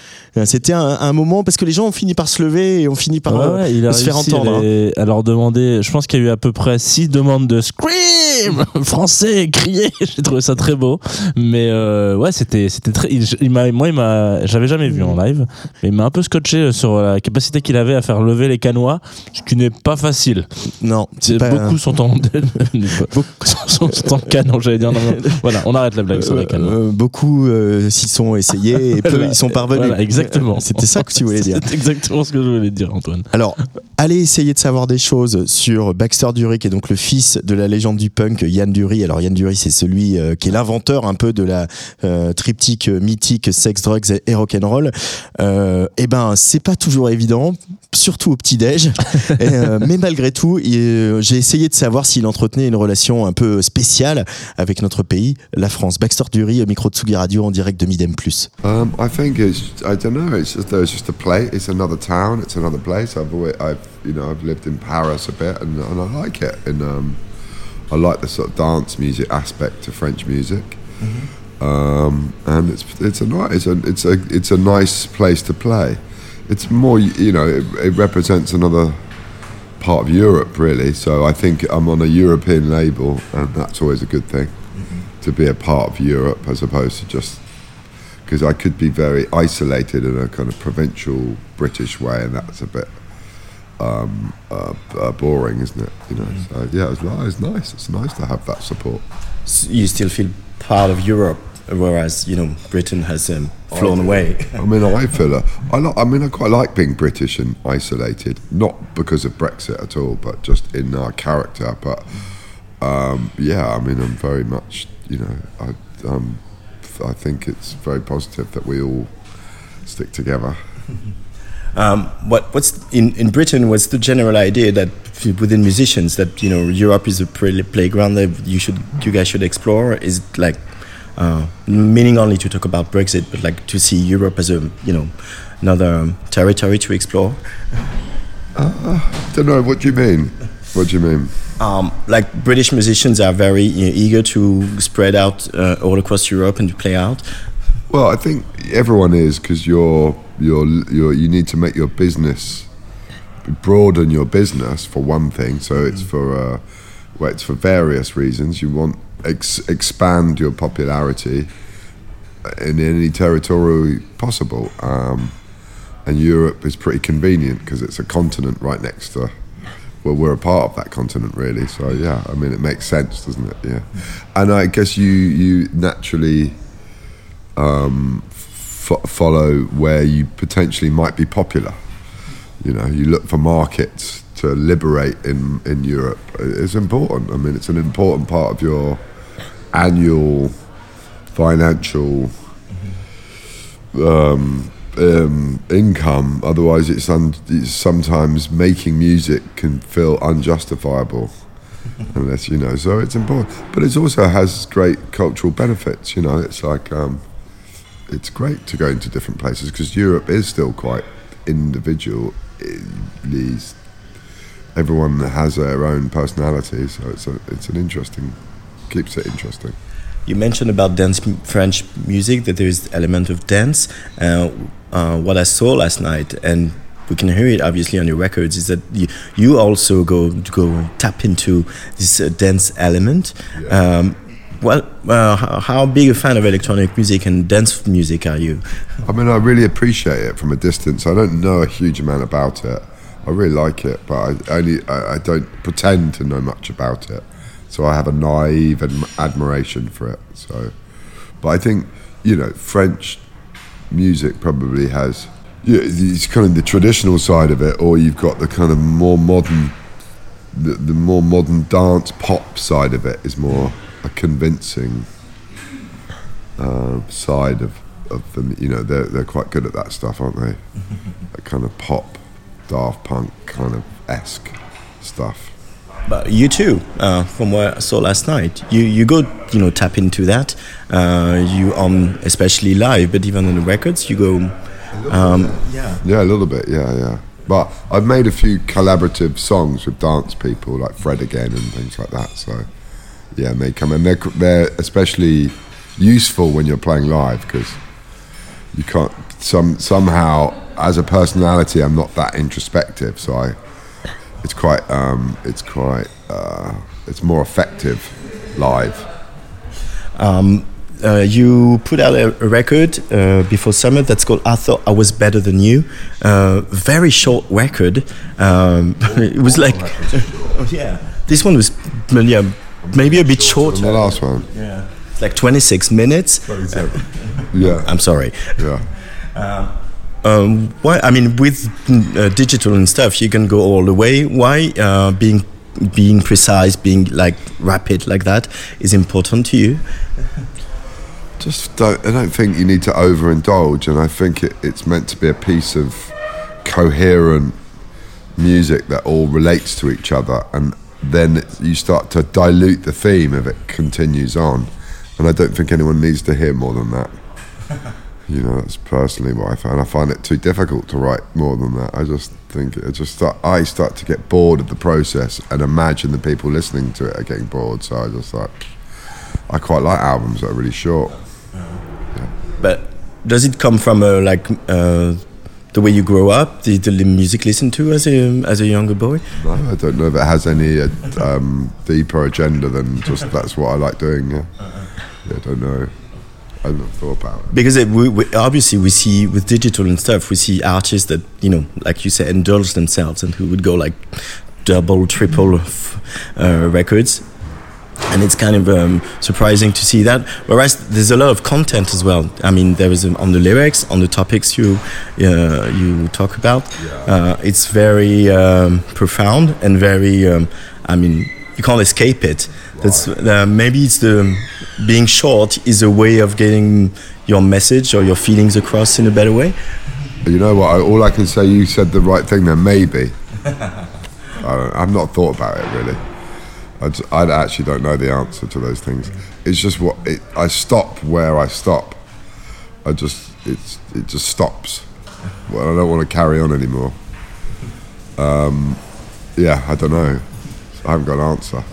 C'était un, un moment parce que les gens ont fini par se lever et ont fini par Ouais, euh, ouais, il a se faire entendre. les- à leur demander. Je pense qu'il y a eu à peu près six demandes de scream [laughs] français, crier. [laughs] J'ai trouvé ça très beau. Mais euh, ouais, c'était c'était très. Il, il m'a, moi, il m'a, j'avais jamais vu en live, mais il m'a un peu scotché sur la capacité qu'il avait à faire lever les canois, ce qui n'est pas facile. Non, c'est C'est pas- beaucoup sont en sont, sont en canon. J'allais dire non, non. Voilà, on arrête la blague sur les canons. Euh, beaucoup euh, s'y sont essayés et peu Voilà. y sont parvenus. Voilà, exactement. C'était ça que tu voulais dire. [laughs] C'est exactement ce que je voulais dire, Antoine. Alors, allez essayer de savoir des choses sur Baxter Dury, qui est donc le fils de la légende du punk, Yann Dury. Alors, Yann Dury, c'est celui euh, qui est l'inventeur un peu de la euh, triptyque euh, mythique sex, drugs et rock'n'roll. Euh, eh ben, c'est pas toujours évident, surtout au petit-déj. [laughs] Et, euh, mais malgré tout, il- euh, j'ai essayé de savoir s'il entretenait une relation un peu spéciale avec notre pays, la France. Baxter Dury, au micro de Tsugi Radio, en direct de Midem Plus. Um, I think it's I don't know. It's just there's just a place. It's another town. It's another place. I've always, I've you know I've lived in Paris a bit and, and I like it. And um, I like the sort of dance music aspect to French music. Um, and it's it's a nice it's a it's a it's a nice place to play. It's more you know it, it represents another part of Europe really. So I think I'm on a European label, and that's always a good thing to be a part of Europe as opposed to just because I could be very isolated in a kind of provincial British way, and that's a bit um, uh, uh, boring, isn't it? You know. So yeah, it's, ni- it's nice. It's nice to have that support. s- you still feel part of Europe, whereas you know Britain has um, flown away. I mean, I [laughs] feel a, I like. I mean, I quite like being British and isolated, not because of Brexit at all, but just in our character. But um, yeah, I mean, I'm very much, you know, I, um, I think it's very positive that we all stick together. [laughs] Um, what what's in, in Britain was the general idea that within musicians that you know Europe is a play- playground that you should you guys should explore. Is it like uh, meaning only to talk about Brexit, but like to see Europe as a you know another um, territory to explore. I don't know. What do you mean? What do you mean? Um, like British musicians are very you know, eager to spread out uh, all across Europe and to play out. Well, I think everyone is because you're you're you're you need to make your business broaden your business for one thing. So it's for uh, well, it's for various reasons. You want ex- expand your popularity in any territory possible. Um, and Europe is pretty convenient because it's a continent right next to. Well, we're a part of that continent, really. So yeah, I mean, it makes sense, doesn't it? Yeah, and I guess you you naturally fo- follow where you potentially might be popular. You know, you look for markets to liberate in in Europe. It's important. I mean, it's an important part of your annual financial um, um, income. Otherwise, it's, un- it's sometimes making music can feel unjustifiable. Unless you know, so it's important, but it also has great cultural benefits. You know, it's like um, it's great to go into different places because Europe is still quite individual. Everyone has their own personality, so it's a, it's an interesting keeps it interesting. You mentioned about dance, French music, that there is element of dance. Uh, uh, what I saw last night, and we can hear it obviously on your records, is that you, you also go go tap into this uh, dance element. Um, well, uh, how, how big a fan of electronic music and dance music are you? I mean, I really appreciate it from a distance. I don't know a huge amount about it. I really like it, but I only I, I don't pretend to know much about it. So I have a naive adm- admiration for it. So, but I think you know French music probably has yeah, it's kind of the traditional side of it, or you've got the kind of more modern, the, the more modern dance pop side of it is more a convincing uh, side of, of them. You know, they're they're quite good at that stuff, aren't they? [laughs] that kind of pop, Daft Punk kind of esque stuff. But you too, uh, from what I saw last night, you you go you know tap into that. Uh, you on especially live, but even on the records, you go. Um, yeah. Yeah, a little bit. Yeah, yeah. But I've made a few collaborative songs with dance people like Fred again and things like that. So yeah, they come and they're they're especially useful when you're playing live because you can't some somehow as a personality I'm not that introspective, so I it's quite um, it's quite uh, it's more effective live. Um, uh, you put out a, a record uh, before summer that's called "I Thought I Was Better Than You." Uh, very short record. Um, [laughs] it was like, [laughs] oh, yeah, this one was yeah, maybe a bit shorter. the last one, Yeah, it's like 26 minutes. yeah, [laughs] I'm sorry. yeah. Um, why? I mean, with uh, digital and stuff, you can go all the way. Why uh, being being precise, being like rapid like that is important to you? Just don't. I don't think you need to overindulge, and I think it, it's meant to be a piece of coherent music that all relates to each other, and then you start to dilute the theme if it continues on. And I don't think anyone needs to hear more than that. [laughs] You know, that's personally what I find. I find it too difficult to write more than that. I just think it just start. I start to get bored of the process and imagine the people listening to it are getting bored. So I just like. I quite like albums that are really short. But does it come from uh, like uh, the way you grow up, the, the music listened to as a as a younger boy? No, I don't know if it has any uh, um, deeper agenda than just that's what I like doing. Yeah, yeah I don't know. I haven't thought about it. Because it, we, we, obviously we see with digital and stuff, we see artists that you know, like you said, indulge themselves and who would go like double, triple f- uh, records. And it's kind of um, surprising to see that. Whereas there's a lot of content as well. I mean, there is um, on the lyrics, on the topics you uh, you talk about. Uh, it's very um, profound and very. Um, I mean, you can't escape it. That's uh, maybe it's the being short is a way of getting your message or your feelings across in a better way. You know what? I, all I can say, you said the right thing there. Maybe. [laughs] I don't, I've not thought about it really. I actually don't know the answer to those things. It's just what it, I stop where I stop. I just it's it just stops. Well, I don't want to carry on anymore. Um, yeah, I don't know. I haven't got an answer.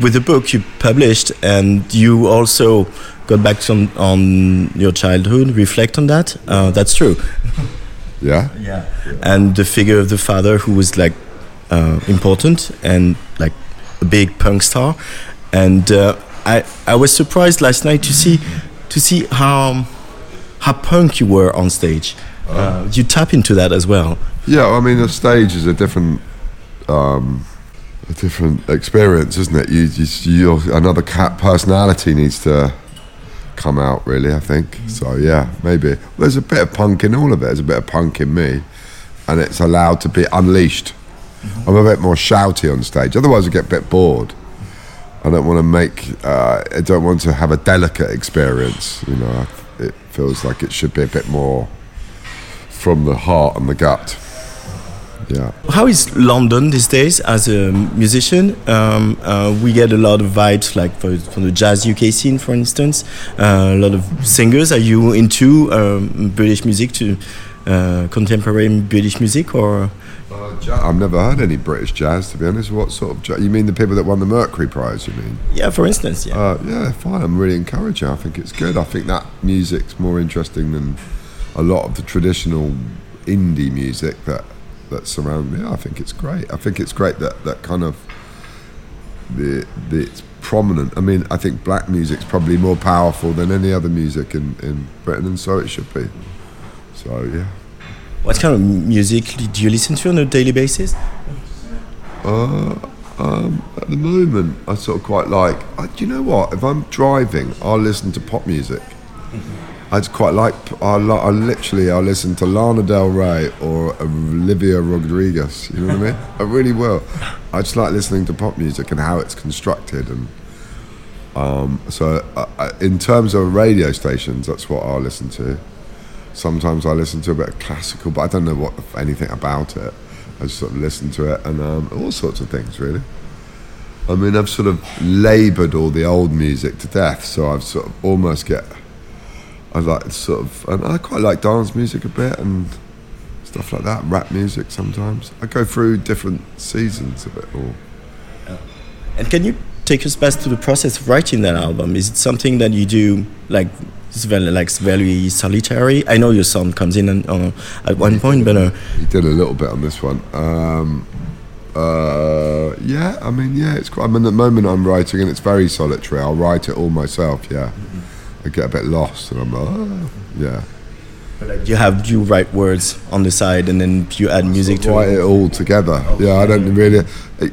With the book you published, and you also got back some on your childhood, reflect on that. Uh, that's true. [laughs] Yeah. Yeah. And the figure of the father who was like uh, important and like a big punk star. And uh, I I was surprised last night to see to see how how punk you were on stage. Uh, you tap into that as well. Yeah, I mean the stage is a different, um, a different experience, isn't it? You, you, you another cat personality needs to come out, really. I think so. Yeah, maybe there's a bit of punk in all of it. There's a bit of punk in me, and it's allowed to be unleashed. I'm a bit more shouty on stage. Otherwise, I get a bit bored. I don't want to make. Uh, I don't want to have a delicate experience. You know, it feels like it should be a bit more from the heart and the gut. Yeah. How is London these days as a musician? Um, uh, we get a lot of vibes, like for, from the jazz UK scene, for instance. Uh, a lot of singers. Are you into um, British music, to uh, contemporary British music, or I've never heard any British jazz, to be honest. What sort of jazz? You mean the people that won the Mercury Prize? You mean? yeah, for instance, yeah. Uh, yeah, fine. I'm really encouraging. I think it's good. I think that music's more interesting than a lot of the traditional indie music that that's surround me. I think it's great. I think it's great that that kind of the, the it's prominent. I mean, I think black music's probably more powerful than any other music in, in Britain, and so it should be. So yeah. what kind of music do you listen to on a daily basis? Uh, um, at the moment, I sort of quite like. I, do you know what? If I'm driving, I'll listen to pop music. I just quite like. I, I literally, I listen to Lana Del Rey or Olivia Rodriguez. You know what I mean? I really will. I just like listening to pop music and how it's constructed, and um, so uh, uh, in terms of radio stations, that's what I'll listen to. Sometimes I listen to a bit of classical, but I don't know what anything about it. I just sort of listen to it and um, all sorts of things, really. I mean, I've sort of laboured all the old music to death, so I've sort of almost get. I like sort of, and I quite like dance music a bit and stuff like that, rap music sometimes. I go through different seasons of it all. And can you take us back to the process of writing that album? Is it something that you do like it's very like very solitary? I know your son comes in and, uh, at one point, but uh, He did a little bit on this one. Um, uh, yeah, I mean, yeah, it's quite. I mean, at the moment I'm writing, and it's very solitary. I'll write it all myself. Yeah, I get a bit lost, and I'm like, oh, yeah. Like you have you write words on the side and then you add music to write it. it all together. Yeah, I don't really.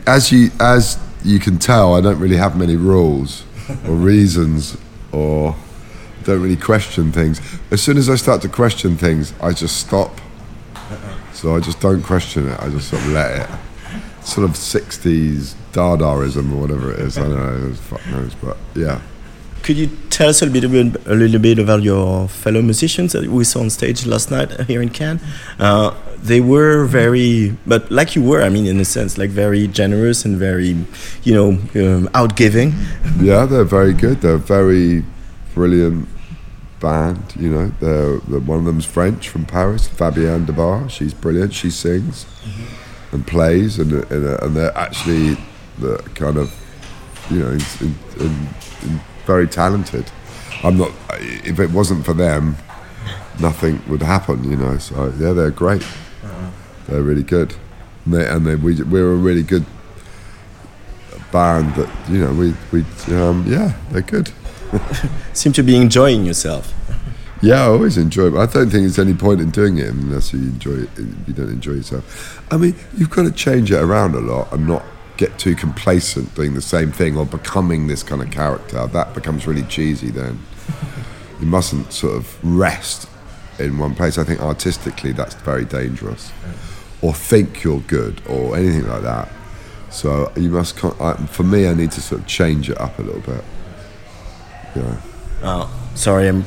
As you as you can tell, I don't really have many rules or reasons or don't really question things. As soon as I start to question things, I just stop. So I just don't question it. I just sort of let it. Sort of '60s Dadaism or whatever it is. I don't know. Fuck knows, but yeah. Could you tell us a little bit, a little bit about your fellow musicians that we saw on stage last night here in Cannes? Uh, they were very, but like you were, I mean, in a sense, like very generous and very, you know, um, outgiving. Yeah, they're very good. They're very brilliant band. You know, they're, they're one of them's French from Paris, Fabienne Debar. She's brilliant. She sings and plays, and and, and they're actually the kind of you know in, in, in, in very talented. I'm not. If it wasn't for them, nothing would happen. You know. So yeah, they're great. They're really good, and, they, and they, we we're a really good band. That you know we we um, yeah they're good. [laughs] Seem to be enjoying yourself. Yeah, I always enjoy it. But I don't think there's any point in doing it unless you enjoy it. You don't enjoy yourself, I mean, you've got to change it around a lot and not get too complacent doing the same thing or becoming this kind of character. That becomes really cheesy. Then [laughs] you mustn't sort of rest in one place. I think artistically that's very dangerous. Or think you're good or anything like that. So you must. con- I, for me, I need to sort of change it up a little bit. Yeah. Uh, sorry, I'm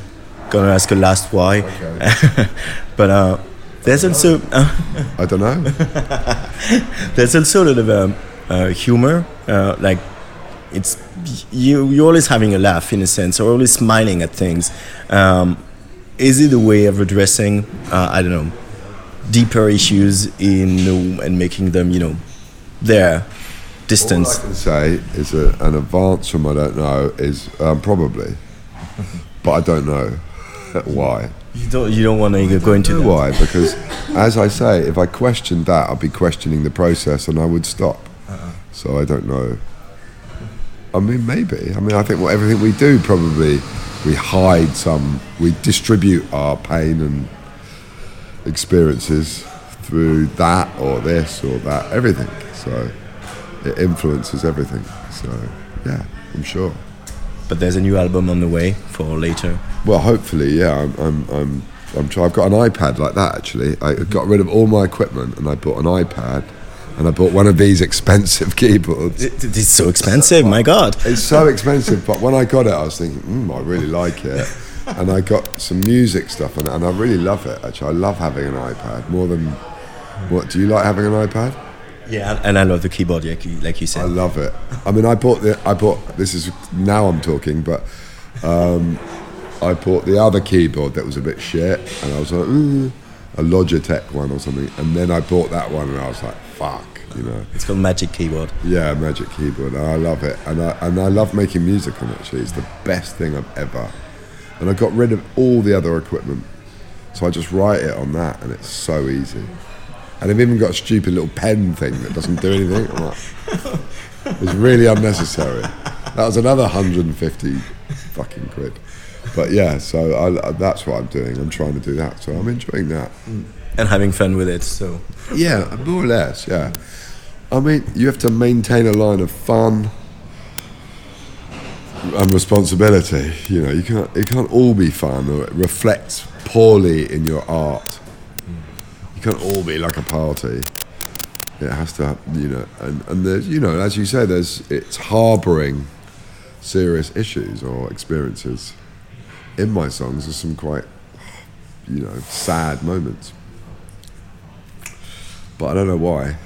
gonna ask a last why, [laughs] but uh, there's also uh, I don't know. [laughs] there's also a of um, humor. Uh, like it's you you're always having a laugh in a sense, or always smiling at things. Um, is it a way of addressing uh, I don't know deeper issues in and making them you know their distance? All I can say is a, an advance from I don't know is um, probably, [laughs] but I don't know [laughs] why. You don't you don't want to go into why? Because as I say, if I questioned that, I'd be questioning the process, and I would stop. So I don't know. I mean, maybe. I mean, I think what everything we do probably we hide some, we distribute our pain and experiences through that or this or that, everything. So it influences everything. So yeah, I'm sure. But there's a new album on the way for later. Well, hopefully, yeah. I'm, I'm, I'm, I'm try- I've got an iPad like that actually. I got rid of all my equipment and I bought an iPad, and I bought one of these expensive [laughs] keyboards. It- it- It's so expensive, my God. It's so expensive, but when I got it, I was thinking, mm, I really like it. [laughs] And I got some music stuff, and, and I really love it. Actually, I love having an iPad more than. What do you like having an iPad? Yeah, and I love the keyboard, like you, like you said. I love it. I mean, I bought the. I bought. This is now I'm talking, but um, I bought the other keyboard that was a bit shit, and I was like, "Ooh," a Logitech one or something, and then I bought that one, and I was like, fuck, you know. It's called Magic Keyboard. Yeah, Magic Keyboard. and I love it, and I and I love making music on it. Actually, it's the best thing I've ever. And I got rid of all the other equipment, so I just write it on that, and it's so easy. And I've even got a stupid little pen thing that doesn't do anything. I'm like, it's really unnecessary. That was another 150 fucking quid. But yeah, so I, that's what I'm doing. I'm trying to do that, so I'm enjoying that. Mm. And having fun with it, so. Yeah, more or less. Yeah. I mean, you have to maintain a line of fun and responsibility. You know, you can't it can't all be fun or it reflects poorly in your art. You can't all be like a party. It has to, have, you know, and and there's, you know, as you say, there's it's harboring serious issues or experiences. In my songs, there's some quite, you know, sad moments. But I don't know why.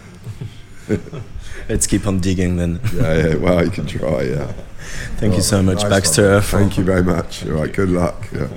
[laughs] Let's keep on digging then. [laughs] Yeah, yeah. Well, you can try. Yeah. Thank you so much, Nice Baxter. Thank you very much. All right. Good luck. Yeah.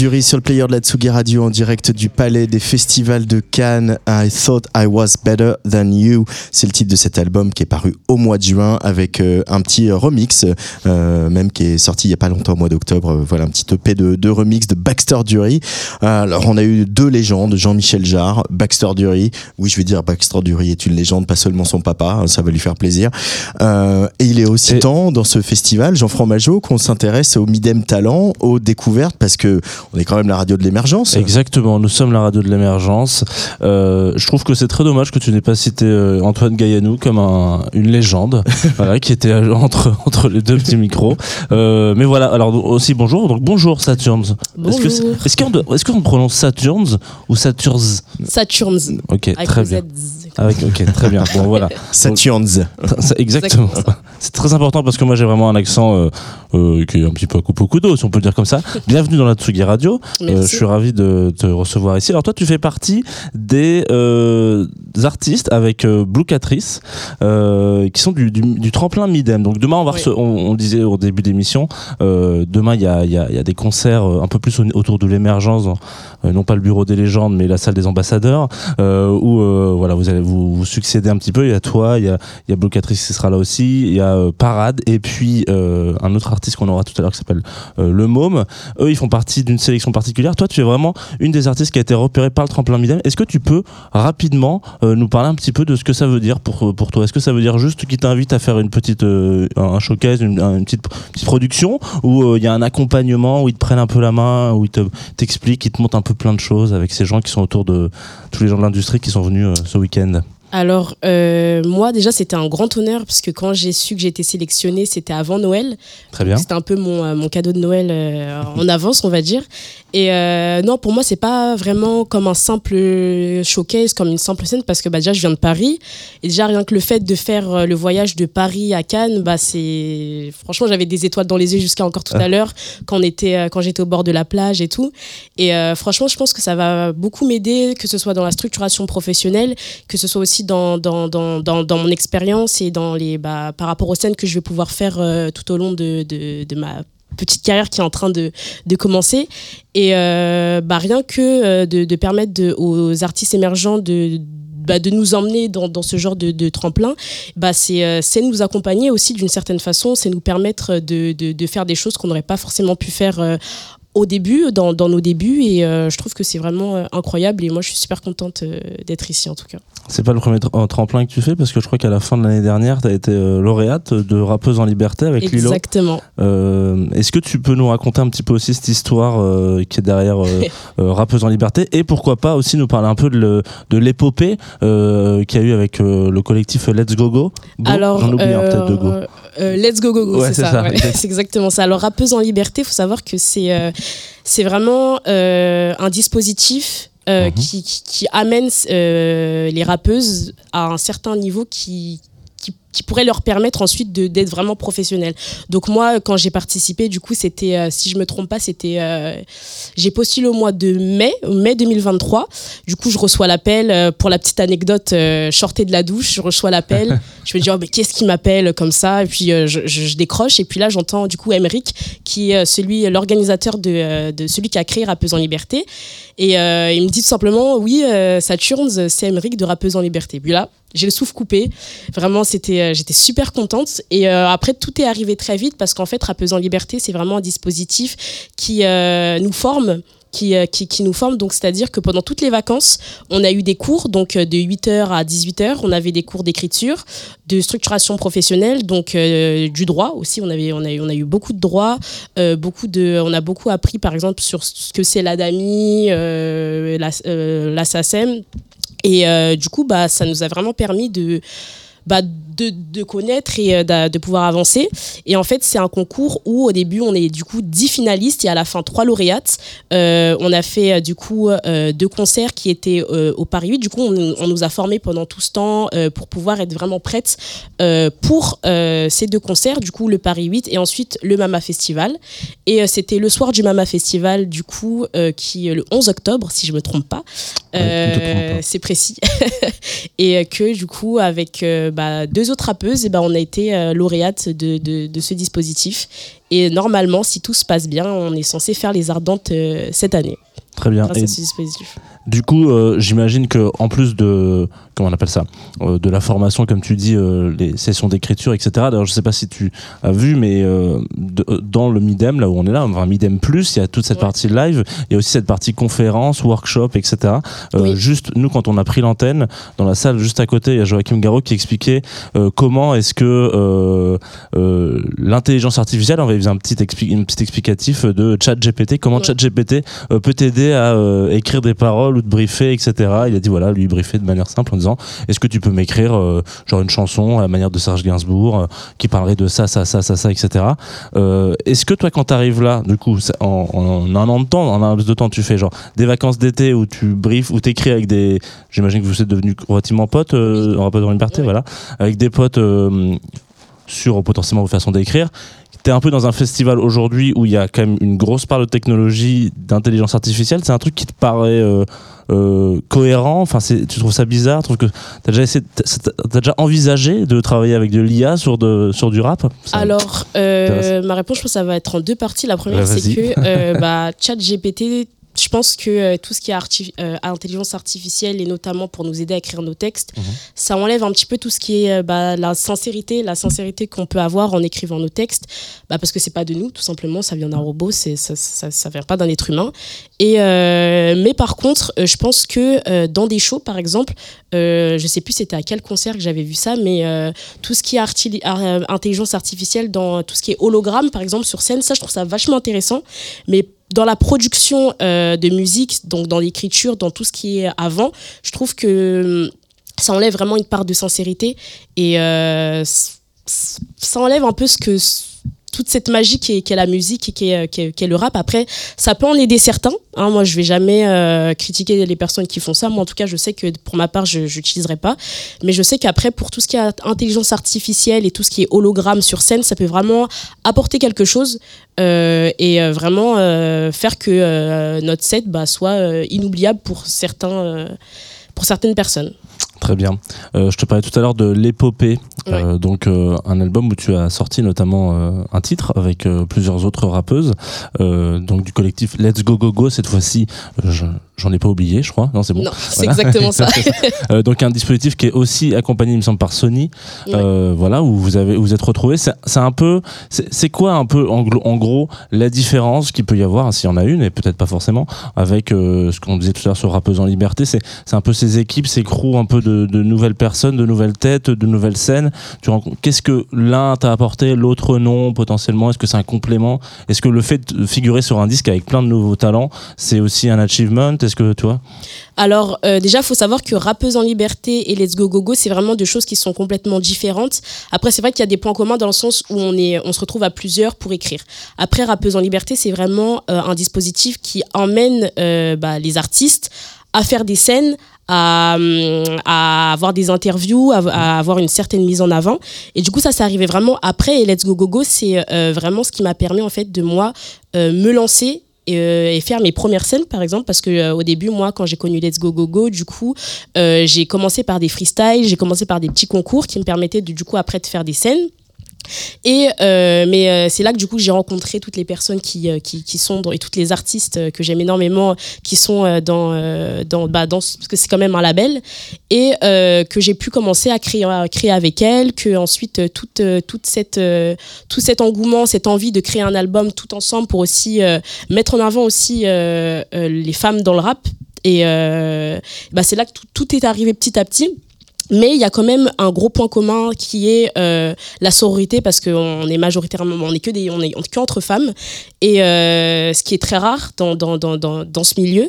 Dury sur le player de la Tsugi Radio en direct du Palais des Festivals de Cannes. I thought I was better than you. C'est le titre de cet album qui est paru au mois de juin avec euh, un petit remix, euh, même qui est sorti il y a pas longtemps au mois d'octobre. Euh, Voilà un petit EP de, de remix de Baxter Dury. Alors on a eu deux légendes, Jean-Michel Jarre, Baxter Dury. Oui, je vais dire Baxter Dury est une légende, pas seulement son papa, hein, ça va lui faire plaisir. Euh, et il est aussi Et- temps dans ce festival, Jean Fromageau, qu'on s'intéresse au Midem Talent, aux découvertes, parce que on est quand même la radio de l'émergence. Exactement, nous sommes la radio de l'émergence. Euh, je trouve que c'est très dommage que tu n'aies pas cité euh, Antoine Gaillanou comme un- une légende, [laughs] voilà, qui était euh, entre, entre les deux petits micros. Euh, mais voilà, alors aussi bonjour. Donc bonjour Saturns. Est-ce que c'est- Bonjour. Est-ce qu'on est-ce qu'on prononce Saturns ou Saturns Saturns. Ok, Avec très bien. Z. Avec, ok, très bien. Bon voilà. [laughs] Saturns. Exactement. [laughs] C'est très important parce que moi j'ai vraiment un accent euh, euh, qui est un petit peu à coupe au couteau, si on peut le dire comme ça. [laughs] Bienvenue dans la Tsugi Radio. Euh, je suis ravi de te recevoir ici. Alors toi, tu fais partie des euh, artistes avec Blue Catrice qui sont du, du, du tremplin Midem. Donc demain, on va Oui. on, on disait au début d'émission, demain il y a, y, a, y a des concerts un peu plus au- autour de l'émergence, non pas le bureau des légendes, mais la salle des ambassadeurs, où voilà, vous allez vous, vous succéder un petit peu. Il y a toi, il y a, il y a Blue Catrice qui sera là aussi, il y a euh, Parade et puis euh, un autre artiste qu'on aura tout à l'heure qui s'appelle euh, Le Môme. Eux, ils font partie d'une sélection particulière. Toi, tu es vraiment une des artistes qui a été repérée par le tremplin Midem. Est-ce que tu peux rapidement nous parler un petit peu de ce que ça veut dire pour, pour toi? Est-ce que ça veut dire juste qu'ils t'invitent à faire une petite, un showcase, une, petite, petite production, euh, il y a un accompagnement où ils te prennent un peu la main, où ils te- t'expliquent, ils te montrent un peu plein de choses avec ces gens qui sont autour de tous les gens de l'industrie qui sont venus ce week-end? Alors, euh, moi, déjà, c'était un grand honneur parce que quand j'ai su que été sélectionnée, c'était avant Noël. Très bien. C'était un peu mon, euh, mon cadeau de Noël euh, en avance, on va dire. Et non, pour moi, c'est pas vraiment comme un simple showcase, comme une simple scène, parce que bah, déjà, je viens de Paris. Et déjà, rien que le fait de faire le voyage de Paris à Cannes, bah, c'est. Franchement, j'avais des étoiles dans les yeux jusqu'à encore tout à l'heure, quand, on était, quand j'étais au bord de la plage et tout. Et franchement, je pense que ça va beaucoup m'aider, que ce soit dans la structuration professionnelle, que ce soit aussi dans, dans, dans, dans, mon expérience et dans les, bah, par rapport aux scènes que je vais pouvoir faire euh, tout au long de, de, ma petite carrière qui est en train de, de commencer. Et euh, bah, rien que euh, de, de permettre aux artistes émergents de bah, de nous emmener dans, dans ce genre de, de tremplin, bah, c'est euh, nous accompagner aussi d'une certaine façon, c'est nous permettre de, de, de faire des choses qu'on n'aurait pas forcément pu faire euh, au début, dans, dans nos débuts. Et euh, je trouve que c'est vraiment euh, incroyable. Et moi, je suis super contente euh, d'être ici, en tout cas. C'est pas le premier tr- tremplin que tu fais parce que je crois qu'à la fin de l'année dernière, tu as été lauréate de Rappeuse en Liberté avec Lilo. Exactement. Est-ce que tu peux nous raconter un petit peu aussi cette histoire qui est derrière [laughs] Rappeuse en Liberté et pourquoi pas aussi nous parler un peu de l'épopée qu'il y a eu avec le collectif Let's Go Go, Go Alors, J'en oublie un, peut-être de Go. Euh, Let's Go Go Go, Ouais, c'est ça. ça, ouais. exact. [laughs] c'est exactement ça. Alors, Rappeuse en Liberté, il faut savoir que c'est euh, c'est vraiment euh, un dispositif Mhm. qui, qui, qui amène les rappeuses à un certain niveau qui, qui, qui pourrait leur permettre ensuite d'être vraiment professionnelles. Donc moi, quand j'ai participé, du coup, c'était, euh, si je me trompe pas, c'était, euh, j'ai postulé au mois de mai, mai 2023. Du coup, je reçois l'appel. euh, pour la petite anecdote, euh, sortais de la douche, je reçois l'appel. [laughs] je me dis, oh, mais qu'est-ce qui m'appelle comme ça? Et puis, je, je- je décroche. Et puis là, j'entends du coup Emeric, qui est celui, l'organisateur de, de celui qui a créé Rappeuse en Liberté. Et il me dit tout simplement, oui, Saturns, c'est Emeric de Rappeuse en Liberté. Puis là, j'ai le souffle coupé. Vraiment, c'était, euh, j'étais super contente. Et euh, après, tout est arrivé très vite parce qu'en fait, Rappeuse en Liberté, c'est vraiment un dispositif qui euh, nous forme. Qui, qui, nous forme, donc c'est-à-dire que pendant toutes les vacances, on a eu des cours, donc de 8h à 18h, on avait des cours d'écriture, de structuration professionnelle, donc du droit aussi, on, avait, on, a, eu- on a eu beaucoup de droits, on a beaucoup appris par exemple sur ce que c'est l'ADAMI, euh, la, la SACEM, et du coup, bah, ça nous a vraiment permis de, bah, de, de connaître et euh, de pouvoir avancer. Et en fait, c'est un concours où au début, on est du coup 10 finalistes et à la fin 3 lauréates. Euh, on a fait euh, du coup euh, deux concerts qui étaient euh, au Paris 8. Du coup, on, on nous a formés pendant tout ce temps pour pouvoir être vraiment prêtes pour ces deux concerts. Du coup, le Paris 8 et ensuite le Mama Festival. Et c'était le soir du Mama Festival, du coup, qui est le 11 octobre, si je me trompe pas. Ouais, c'est précis. [laughs] et que du coup, avec euh, bah, deux autres rappeuses, et ben on a été euh, lauréate de, de, de ce dispositif. Et normalement, si tout se passe bien, on est censé faire les ardentes euh, cette année Très bien. grâce Et à ce dispositif. Du coup, euh, j'imagine que en plus de comment on appelle ça, euh, de la formation, comme tu dis, euh, les sessions d'écriture, etc. D'ailleurs, je sais pas si tu as vu, mais de- dans le Midem, là où on est là, enfin Midem Plus, il y a toute cette Ouais. partie live, il y a aussi cette partie conférence, workshop, etc. Oui. Juste, nous, quand on a pris l'antenne, dans la salle juste à côté, il y a Joachim Garraud qui expliquait comment est-ce que l'intelligence artificielle, on va faire un petit, expli- un petit explicatif de ChatGPT, comment Ouais. ChatGPT peut t'aider à écrire des paroles ou de briefer, etc. Il a dit voilà, lui briefait de manière simple en disant est-ce que tu peux m'écrire euh, genre une chanson à la manière de Serge Gainsbourg euh, qui parlerait de ça, ça, ça, ça, ça, etc. Euh, est-ce que toi quand t'arrives là, du coup, ça- en, en un an de temps, en un laps de temps, tu fais genre des vacances d'été où tu briefes, où t'écris avec des, j'imagine que vous êtes devenus relativement potes, en rapport dans liberté, Ouais. voilà, avec des potes sur potentiellement vos façons d'écrire. T'es un peu dans un festival aujourd'hui où il y a quand même une grosse part de technologie, d'intelligence artificielle. C'est un truc qui te paraît euh, euh, cohérent? Enfin, tu trouves ça bizarre? Tu que t'as déjà essayé, t'as t'as déjà envisagé de travailler avec de l'IA sur de sur du rap? Ça- Alors, euh, ma réponse, je pense que ça va être en deux parties. La première, Ouais, c'est que [laughs] bah, ChatGPT, je pense que euh, tout ce qui est arti- euh, intelligence artificielle, et notamment pour nous aider à écrire nos textes, Mhm. ça enlève un petit peu tout ce qui est euh, bah, la sincérité, la sincérité qu'on peut avoir en écrivant nos textes, bah, parce que c'est pas de nous, tout simplement, ça vient d'un robot, ça, ça, ça vient pas d'un être humain. Et, mais par contre, je pense que dans des shows, par exemple, je sais plus c'était à quel concert que j'avais vu ça, mais tout ce qui est arti- intelligence artificielle, dans tout ce qui est hologramme, par exemple, sur scène, ça, je trouve ça vachement intéressant. Mais dans la production euh, de musique, donc dans l'écriture, dans tout ce qui est avant, je trouve que hum, ça enlève vraiment une part de sincérité et euh, ça enlève un peu ce que toute cette magie qui est, la musique et est, qui, est, le rap. Après, ça peut en aider certains. Hein, moi, je vais jamais euh, critiquer les personnes qui font ça. Moi, en tout cas, je sais que pour ma part, je n'utiliserai pas. Mais je sais qu'après, pour tout ce qui est intelligence artificielle et tout ce qui est hologramme sur scène, ça peut vraiment apporter quelque chose euh, et euh, vraiment euh, faire que euh, notre set bah, soit euh, inoubliable pour certains, euh, pour certaines personnes. Très bien. Euh, je te parlais tout à l'heure de l'épopée, euh, donc euh, un album où tu as sorti notamment euh, un titre avec euh, plusieurs autres rappeuses, euh, donc du collectif Let's Go Go Go. Cette fois-ci, je- j'en ai pas oublié, je crois. Non, c'est bon. Non, c'est Voilà. exactement [laughs] ça. Euh, donc un dispositif qui est aussi accompagné, il me semble, par Sony. Ouais. Euh, voilà, où vous avez, où vous êtes retrouvés. C'est un peu, c'est quoi un peu en, gros la différence qu'il peut y avoir, s'il y en a une, et peut-être pas forcément, avec euh, ce qu'on disait tout à l'heure sur Rappeuse en Liberté. C'est un peu ces équipes, ces crews, un peu de, de nouvelles personnes, de nouvelles têtes, de nouvelles scènes. Tu Qu'est-ce que l'un t'a apporté, l'autre non, potentiellement? Est-ce que c'est un complément? Est-ce que le fait de figurer sur un disque avec plein de nouveaux talents, c'est aussi un achievement? Que tu vois Alors euh, déjà, faut savoir que Rappeuse en liberté et Let's Go Go Go, c'est vraiment deux choses qui sont complètement différentes. Après, c'est vrai qu'il y a des points communs dans le sens où on est, on se retrouve à plusieurs pour écrire. Après, Rappeuse en liberté, c'est vraiment euh, un dispositif qui emmène euh, bah, les artistes à faire des scènes, à, hum, avoir des interviews, à, avoir une certaine mise en avant. Et du coup, ça, c'est arrivé vraiment après. Et Let's Go Go Go, c'est euh, vraiment ce qui m'a permis, en fait, de moi me lancer et, euh, et faire mes premières scènes par exemple parce que euh, au début moi quand j'ai connu Let's Go Go Go du coup euh, j'ai commencé par des freestyles j'ai commencé par des petits concours qui me permettaient du coup après de faire des scènes et euh, mais euh, c'est là que du coup j'ai rencontré toutes les personnes qui, euh, qui, sont dans, et toutes les artistes que j'aime énormément qui sont dans dans bah, parce que c'est quand même un label et que j'ai pu commencer à créer à créer avec elles que ensuite toute toute cette tout cet engouement cette envie de créer un album tout ensemble pour aussi mettre en avant aussi les femmes dans le rap. Et bah, c'est là que tout, tout est arrivé petit à petit mais il y a quand même un gros point commun qui est euh, la sororité parce qu'on est majoritairement on est que des on est on entre femmes. Et euh, ce qui est très rare dans, dans, dans, dans, dans ce milieu.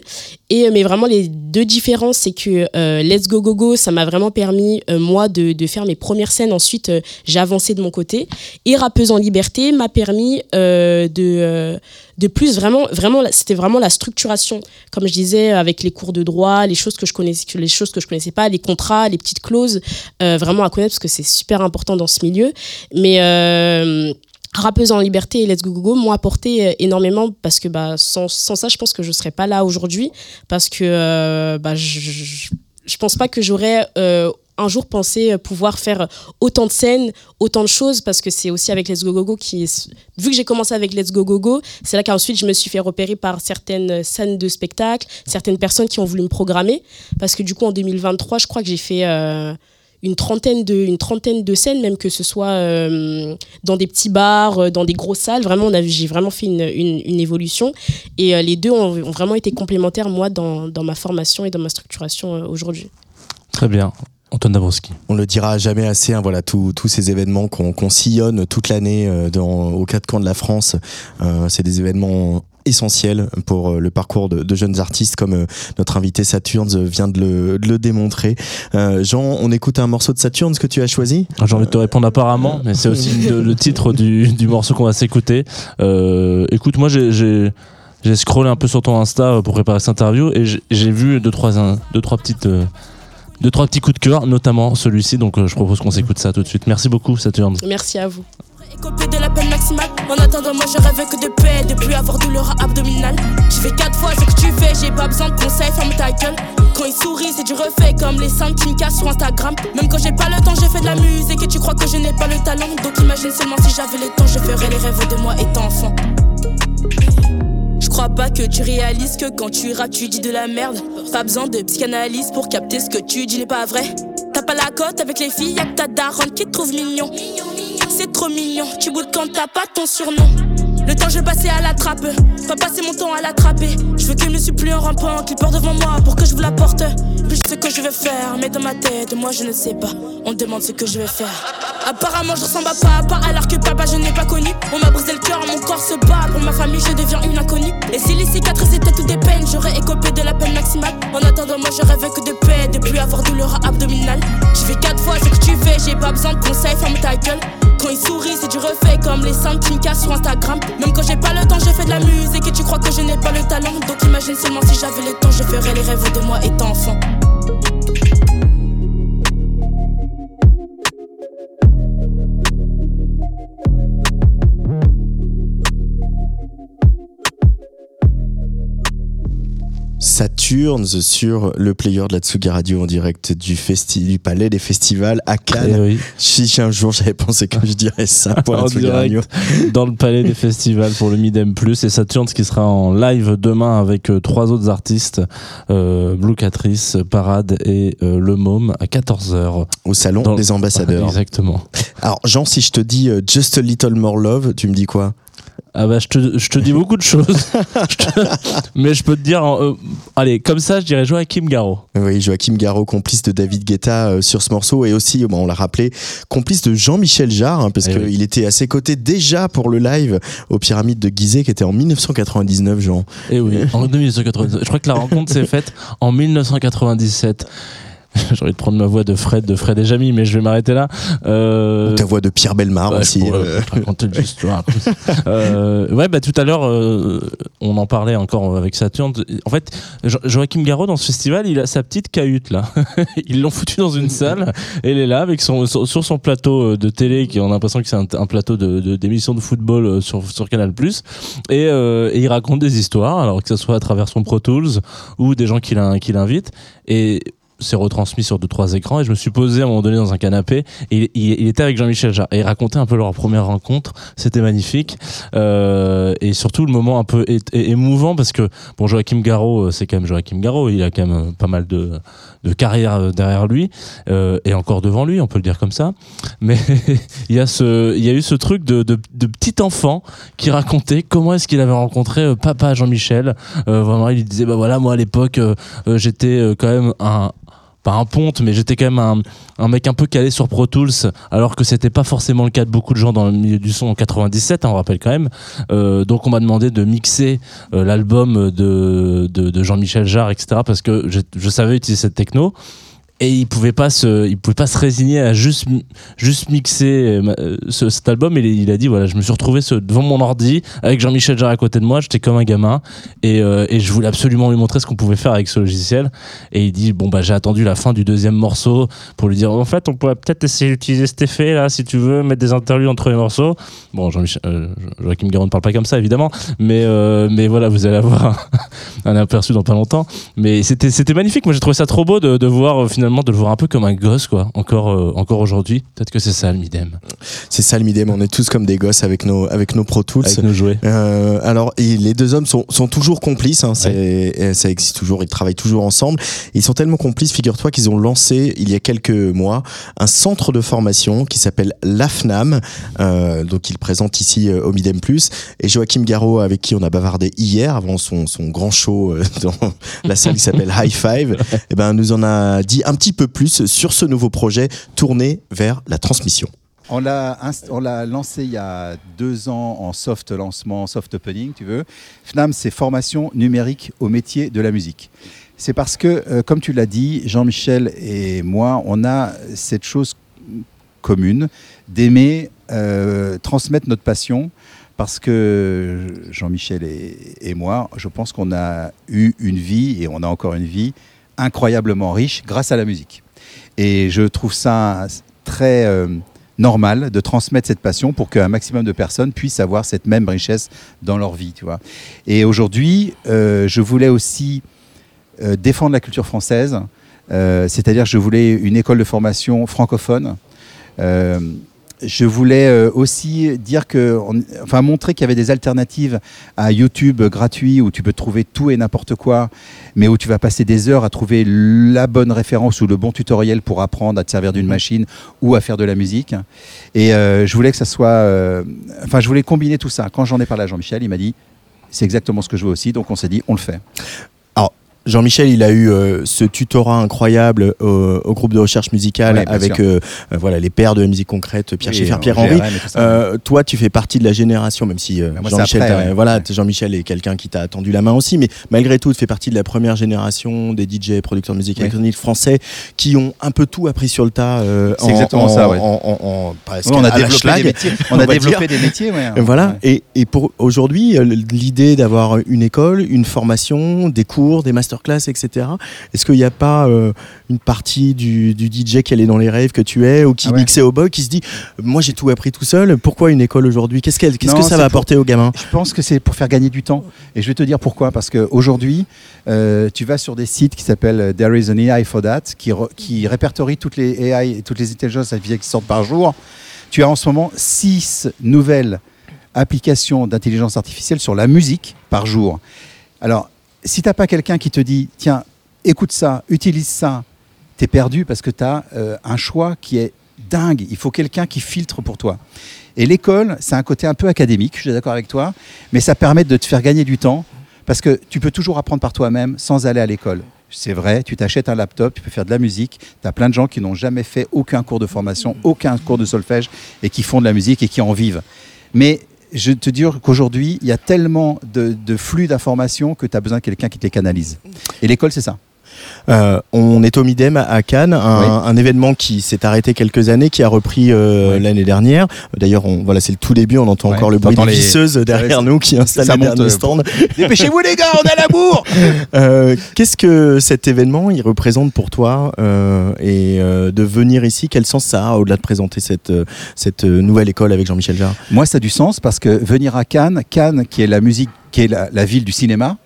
Et mais vraiment les deux différences c'est que euh, Let's Go Go Go ça m'a vraiment permis moi de, de faire mes premières scènes. Ensuite j'ai avancé de mon côté. Et Rappeuse en liberté m'a permis de de plus vraiment vraiment c'était vraiment la structuration. Comme je disais avec les cours de droit les choses que je connaissais les choses que je connaissais pas les contrats les petites clauses euh, vraiment à connaître parce que c'est super important dans ce milieu. Mais euh, Rappeuse en liberté et Let's Go Go Go m'ont apporté euh, énormément parce que bah, sans, sans ça, je pense que je serais pas là aujourd'hui parce que euh, bah, je, je, je pense pas que j'aurais un jour pensé pouvoir faire autant de scènes, autant de choses parce que c'est aussi avec Let's Go Go Go qui vu que j'ai commencé avec Let's Go Go Go, c'est là qu'ensuite je me suis fait repérer par certaines scènes de spectacle, certaines personnes qui ont voulu me programmer. Parce que du coup en 2023, je crois que j'ai fait euh, une trentaine de une trentaine de scènes même que ce soit euh, dans des petits bars euh, dans des grosses salles. Vraiment j'ai vraiment fait une, une, évolution. Et euh, les deux ont, vraiment été complémentaires moi dans, ma formation et dans ma structuration euh, aujourd'hui. Très bien Antoine Dabrowski. On le dira jamais assez, hein, voilà, tous ces événements qu'on qu sillonne toute l'année euh, aux quatre coins de la France, euh, c'est des événements essentiels pour euh, le parcours de, de jeunes artistes comme euh, notre invité Saturne vient de le, de le démontrer. Euh, Jean, on écoute un morceau de Saturne, ce que tu as choisi J'ai envie de te répondre apparemment, mais c'est aussi le, le, titre du, du morceau qu'on va s'écouter. Euh, écoute, moi j'ai j'ai scrollé un peu sur ton Insta pour préparer cette interview et j'ai vu deux trois, un, deux, trois petites... Euh, deux trois petits coups de cœur, notamment celui-ci. Donc euh, je propose qu'on s'écoute ça tout de suite. Merci beaucoup, Saturne. Merci à vous. Copier de la peine maximale. En attendant, moi je rêve que de paix, de plus avoir douleur abdominale. Je fais quatre fois ce que tu fais, j'ai pas besoin de conseils, ferme ta gueule. Quand il sourit, c'est du refait comme les seins qui me cassent sur Instagram. Même quand j'ai pas le temps, j'ai fait de la musique et tu crois que je n'ai pas le talent. Donc imagine seulement si j'avais le temps, je ferais les rêves de moi étant enfant. Crois pas que tu réalises que quand tu rappes, tu dis de la merde. Pas besoin de psychanalyse pour capter ce que tu dis n'est pas vrai. T'as pas la cote avec les filles, y'a que ta daronne qui te trouve mignon. C'est trop mignon, tu boudes quand t'as pas ton surnom. Le temps je passer à la trappe, pas passer mon temps à l'attraper. Je veux qu'il ne suis plus en rampant, qu'il porte devant moi pour que je vous la porte. Sais ce que je vais faire, mais dans ma tête, moi je ne sais pas. On demande ce que je vais faire. Apparemment je ressemble à papa, alors que papa je n'ai pas connu. On m'a brisé le cœur, mon corps se bat. Pour ma famille, je deviens une inconnue. Et si les cicatrices étaient toutes des peines, j'aurais écopé de la peine maximale. En attendant, moi je rêve que de avoir douleur abdominale. Je fais quatre fois ce que tu fais, j'ai pas besoin de conseils, ferme ta gueule. Quand il sourit, c'est du refait comme les seins qui me cassent sur Instagram. Même quand j'ai pas le temps, je fais de la musique et tu crois que je n'ai pas le talent. Donc imagine seulement si j'avais le temps, je ferais les rêves de moi étant enfant. Saturnes sur le player de la Tsuga Radio en direct du, festi du Palais des Festivals à Cannes. Eh oui. Si un jour j'avais pensé que je dirais ça pour la Radio. dans le palais des festivals pour le Midem Plus et Saturn qui sera en live demain avec euh, trois autres artistes euh, Blue Catrice, Parade et euh, Le Môme à 14h Au salon Dans- des ambassadeurs. exactement Alors Jean, si je te dis Just a Little More Love, tu me dis quoi? Ah bah je te, je te dis beaucoup de choses Je te- mais je peux te dire euh, allez comme ça je dirais Joachim Garraud Oui, Joachim Garraud, complice de David Guetta euh, sur ce morceau et aussi, bon, on l'a rappelé, complice de Jean-Michel Jarre, hein, parce Eh qu'il oui. était à ses côtés déjà pour le live aux Pyramides de Gizeh qui était en 1999, Jean. et oui en 1997 je crois que la rencontre s'est faite en 1997 [laughs] j'ai envie de prendre ma voix de Fred de Fred et Jamy mais je vais m'arrêter là euh, Ou ta voix de Pierre Belmar Ouais, aussi. euh. [laughs] Euh, ouais, bah tout à l'heure, euh, on en parlait encore avec Saturne. En fait, Jo- Joachim Garraud dans ce festival, il a sa petite cahute là. [laughs] Ils l'ont foutu dans une salle. Et il est là avec son sur son plateau de télé, qui on a l'impression que c'est un, un plateau de de- d'émission de, football euh, sur sur Canal+. Et, euh, et il raconte des histoires, alors que ce soit à travers son Pro Tools ou des gens qui l'in- qui l'invitent. Et c'est retransmis sur deux trois écrans et je me suis posé à un moment donné dans un canapé et il, était avec Jean-Michel et racontait un peu leur première rencontre. C'était magnifique. Euh, et surtout le moment un peu émouvant parce que bon Joachim Garraud euh, c'est quand même Joachim Garraud. Il a quand même euh, pas mal de, de carrière derrière lui et encore devant lui on peut le dire comme ça. Mais [laughs] il y a ce il y a eu ce truc de, de, de petit enfant qui racontait comment est-ce qu'il avait rencontré papa Jean-Michel. Euh, vraiment il disait bah voilà moi à l'époque j'étais quand même un pas un ponte, mais j'étais quand même un, mec un peu calé sur Pro Tools, alors que c'était pas forcément le cas de beaucoup de gens dans le milieu du son en 97, hein, on rappelle quand même. Euh, donc on m'a demandé de mixer euh, l'album de, Jean-Michel Jarre, etc., parce que je savais utiliser cette techno. Et il pouvait pas se, il pouvait pas se résigner à juste, juste mixer euh, euh, ce- cet album. Et il, a dit voilà, je me suis retrouvé devant mon ordi avec Jean-Michel Jarre à côté de moi. J'étais comme un gamin et, euh, et je voulais absolument lui montrer ce qu'on pouvait faire avec ce logiciel. Et il dit bon bah j'ai attendu la fin du deuxième morceau pour lui dire en fait on pourrait peut-être essayer d'utiliser cet effet là si tu veux mettre des interludes entre les morceaux. Bon Jean-Michel, euh, Joachim Garraud ne parle pas comme ça évidemment, mais mais voilà vous allez avoir [laughs] un, aperçu dans pas longtemps. Mais c'était c'était magnifique. Moi j'ai trouvé ça trop beau de, voir euh, de le voir un peu comme un gosse quoi. Encore euh, encore aujourd'hui. Peut-être que c'est ça le midem C'est ça le midem, on est tous comme des gosses avec nos, avec nos Pro Tools. avec nos jouets. Euh, alors, et les deux hommes sont, sont toujours complices, hein, et ça existe toujours, ils travaillent toujours ensemble. Ils sont tellement complices, figure-toi, qu'ils ont lancé il y a quelques mois un centre de formation qui s'appelle l'AFNAM, euh, donc ils présentent ici au Midem Plus. Et Joachim Garraud, avec qui on a bavardé hier, avant son, son grand show dans la salle qui s'appelle [laughs] High Five, eh ben, nous en a dit un petit peu plus sur ce nouveau projet tourné vers la transmission. On l'a lancé il y a deux ans en soft lancement, soft opening, tu veux. FNAM, c'est formation numérique au métier de la musique. C'est parce que, euh, comme tu l'as dit, Jean-Michel et moi, on a cette chose commune d'aimer euh, transmettre notre passion. Parce que Jean-Michel et moi, je pense qu'on a eu une vie et on a encore une vie incroyablement riche grâce à la musique. Et je trouve ça très euh, normal de transmettre cette passion pour qu'un maximum de personnes puissent avoir cette même richesse dans leur vie, tu vois. Et aujourd'hui, euh, je voulais aussi euh, défendre la culture française, c'est-à-dire je voulais une école de formation francophone. Je voulais euh, aussi dire que, enfin, montrer qu'il y avait des alternatives à YouTube gratuit où tu peux trouver tout et n'importe quoi, mais où tu vas passer des heures à trouver la bonne référence ou le bon tutoriel pour apprendre à te servir d'une machine ou à faire de la musique. Et euh, je voulais que ça soit, euh, enfin, je voulais combiner tout ça. Quand j'en ai parlé à Jean-Michel, il m'a dit, c'est exactement ce que je veux aussi, donc on s'est dit, on le fait. Jean-Michel, il a eu euh, ce tutorat incroyable au, au groupe de recherche musicale Ouais, avec euh, euh, voilà les pères de la musique concrète, Pierre Oui, Schaeffer, Pierre Henry. Euh, toi, tu fais partie de la génération, même si euh, Bah, Jean-Michel, ouais. voilà. Jean-Michel est quelqu'un qui t'a tendu la main aussi, mais malgré tout, tu fais partie de la première génération des DJ, producteurs de musique Ouais. électronique français, qui ont un peu tout appris sur le tas. euh, C'est en- exactement en- ça, en- en- on a développé schlag, des métiers. On, on a développé dire. des métiers. Euh, Voilà. Et, et pour aujourd'hui, euh, l'idée d'avoir une école, une formation, des cours, des masterclass, etc. Est-ce qu'il n'y a pas euh, une partie du, du DJ qui allait dans les rêves que tu es ou qui Ah ouais. mixait au boy qui se dit moi j'ai tout appris tout seul, pourquoi une école aujourd'hui? Qu'est-ce Non, que ça va pour- apporter aux gamins? Je pense que c'est pour faire gagner du temps. Et je vais te dire pourquoi. Parce qu'aujourd'hui, euh, tu vas sur des sites qui s'appellent There is an AI for that, qui, répertorient toutes les AI et toutes les intelligences artificielles qui sortent par jour. Tu as en ce moment six nouvelles applications d'intelligence artificielle sur la musique par jour. Alors, si tu n'as pas quelqu'un qui te dit, tiens, écoute ça, utilise ça, tu es perdu parce que tu as un choix qui est dingue. Il faut quelqu'un qui filtre pour toi. Et l'école, c'est un côté un peu académique, je suis d'accord avec toi, mais ça permet de te faire gagner du temps parce que tu peux toujours apprendre par toi-même sans aller à l'école. C'est vrai, tu t'achètes un laptop, tu peux faire de la musique. Tu as plein de gens qui n'ont jamais fait aucun cours de formation, aucun cours de solfège et qui font de la musique et qui en vivent. Mais je te dis qu'aujourd'hui, il y a tellement de, flux d'informations que tu as besoin de quelqu'un qui te canalise. Et l'école, c'est ça. Euh, on est au Midem à- Cannes, un, Oui. un événement qui s'est arrêté quelques années, qui a repris euh, Oui. l'année dernière. D'ailleurs, on- voilà, c'est le tout début. On entend Ouais, encore le bruit des les- visseuses derrière Ouais, nous qui installent les derniers euh, stands. [laughs] Dépêchez-vous les gars, on a l'amour [laughs] Euh, Qu'est-ce que cet événement il représente pour toi et de venir ici Quel sens ça a au-delà de présenter cette cette nouvelle école avec Jean-Michel Jarre? Moi, ça a du sens parce que venir à Cannes, Cannes qui est la musique, qui est la, la ville du cinéma,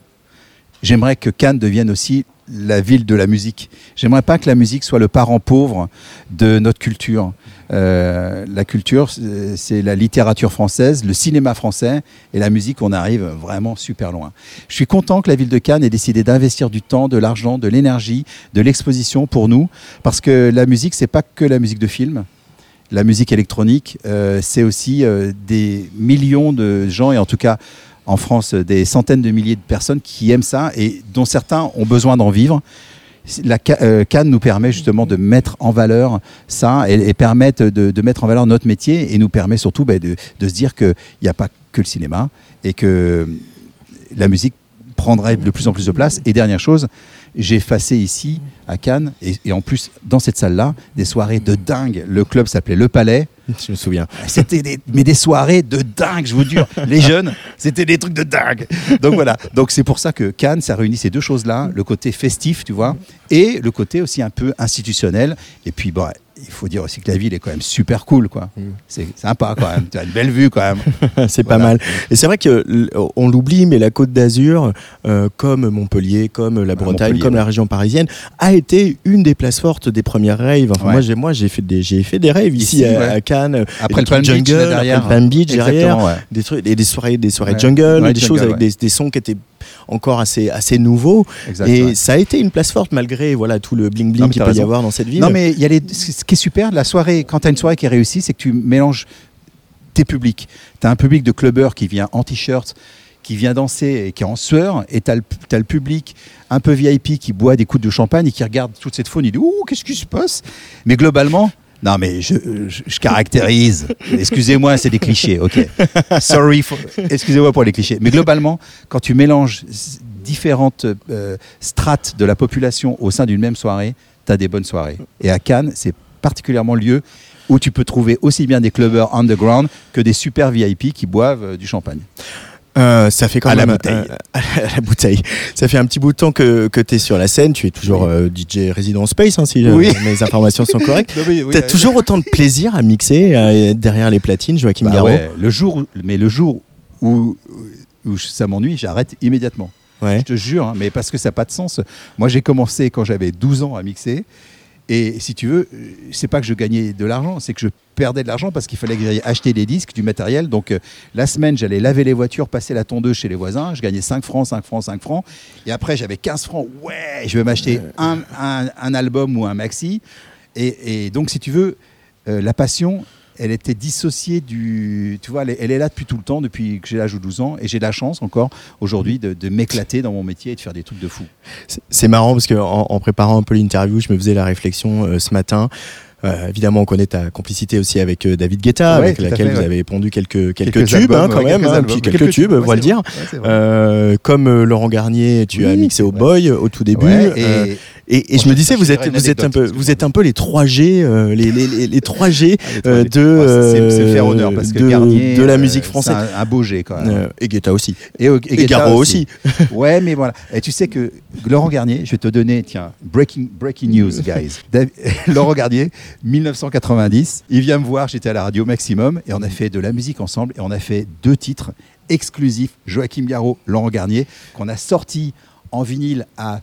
j'aimerais que Cannes devienne aussi la ville de la musique. J'aimerais pas que la musique soit le parent pauvre de notre culture. Euh, la culture, c'est la littérature française, le cinéma français et la musique, on arrive vraiment super loin. Je suis content que la ville de Cannes ait décidé d'investir du temps, de l'argent, de l'énergie, de l'exposition pour nous, parce que la musique, c'est pas que la musique de film la musique électronique, euh, c'est aussi euh, des millions de gens, et en tout cas en France, euh, des centaines de milliers de personnes qui aiment ça et dont certains ont besoin d'en vivre. La euh, Cannes nous permet justement de mettre en valeur ça et, de, mettre en valeur notre métier et nous permet surtout bah, de, se dire qu'il n'y a pas que le cinéma et que la musique prendrait de plus en plus de place. Et dernière chose, j'ai effacé ici à Cannes et en plus dans cette salle-là des soirées de dingue. Le club s'appelait Le Palais. [laughs] Je me souviens. C'était des, mais des soirées de dingue, je vous jure. [laughs] Les jeunes, c'était des trucs de dingue. Donc voilà. Donc c'est pour ça que Cannes, ça réunit ces deux choses-là, le côté festif, tu vois, et le côté aussi un peu institutionnel. Et puis bon, il faut dire aussi que la ville est quand même super cool, quoi. C'est sympa quand même. Tu as une belle vue quand même. [laughs] c'est pas mal. Et c'est vrai que on l'oublie, mais la Côte d'Azur, euh, comme Montpellier, comme la Bretagne, Montpellier, comme la région parisienne, a été une des places fortes des premières raves. Enfin, Ouais. moi, j'ai moi j'ai fait des j'ai fait des raves ici, Ici, à, ouais. à Cannes. Après le Palm trucs Beach, là, jungle, derrière. après le Palm Beach derrière, des trucs et des soirées des soirées jungle, des jungle, choses avec des, des sons qui étaient encore assez assez nouveaux. Exact, et ouais. ça a été une place forte malgré voilà tout le bling Non, bling mais qu'il peut y avoir dans cette ville. Non, mais y a les, ce qui est super, la soirée, quand tu as une soirée qui est réussie, c'est que tu mélanges tes publics. Tu as un public de clubbers qui vient en t-shirt, qui vient danser et qui est en sueur, et tu as, le public un peu VIP qui boit des coups de champagne et qui regarde toute cette faune, il dit Ouh, qu'est-ce qui se passe? Mais globalement, non, mais je, caractérise. Excusez-moi, c'est des clichés, ok. Sorry, for- excusez-moi pour les clichés. Mais globalement, quand tu mélanges différentes euh, strates de la population au sein d'une même soirée, tu as des bonnes soirées. Et à Cannes, c'est particulièrement lieu où tu peux trouver aussi bien des clubbers underground que des super VIP qui boivent euh, du champagne. Euh, ça fait quand À la même bouteille. euh, [laughs] à la bouteille. Ça fait un petit bout de temps que, que tu es sur la scène. Tu es toujours euh, DJ Resident Space, hein, si Oui. mes informations sont correctes. [laughs] Oui, oui, T'as oui. toujours autant de plaisir à mixer derrière les platines, Joachim Bah Garraud ouais, le jour, mais le jour où, où ça m'ennuie, j'arrête immédiatement. Ouais. Je te jure, hein, mais parce que ça n'a pas de sens. Moi, j'ai commencé quand j'avais 12 ans à mixer. Et si tu veux, c'est pas que je gagnais de l'argent, c'est que je perdais de l'argent parce qu'il fallait que j'aille acheter des disques, du matériel. Donc euh, la semaine, j'allais laver les voitures, passer la tondeuse chez les voisins. Je gagnais 5 francs, 5 francs, 5 francs. Et après, j'avais 15 francs. Ouais, je vais m'acheter un, un- un album ou un maxi. Et, et donc, si tu veux, euh, la passion, elle était dissociée du. Tu vois, elle est, elle est là depuis tout le temps, depuis que j'ai l'âge de 12 ans. Et j'ai la chance encore aujourd'hui de, de m'éclater dans mon métier et de faire des trucs de fou. C'est- marrant parce que en, en préparant un peu l'interview, je me faisais la réflexion euh, ce matin. Euh, évidemment, on connaît ta complicité aussi avec euh, David Guetta, Ouais, avec laquelle fait, vous ouais. avez pondu quelques, quelques, Quelques tubes albums, hein, quand ouais, même, quelques hein, albums. puis quelques, Quelques tubes, on va le dire. Euh, comme Laurent Garnier, tu as mixé au. Boy au tout début. Et Et, et je me disais, vous êtes, vous êtes un peu, vous êtes un peu les 3G, euh, les, les, les, les 3G euh, de, c'est- faire euh, honneur parce que de, Garnier, de la euh, musique française. un, un beau G quand même. Euh, et Guetta aussi. Et, et, Et Guetta Garot aussi. ouais, mais voilà. Et tu sais que Laurent Garnier, je vais te donner, tiens, breaking, breaking news, guys. [laughs] Laurent Garnier, 1990, il vient me voir, j'étais à la radio Maximum, et on a fait de la musique ensemble, et on a fait deux titres exclusifs, Joachim Garraud, Laurent Garnier, qu'on a sorti en vinyle à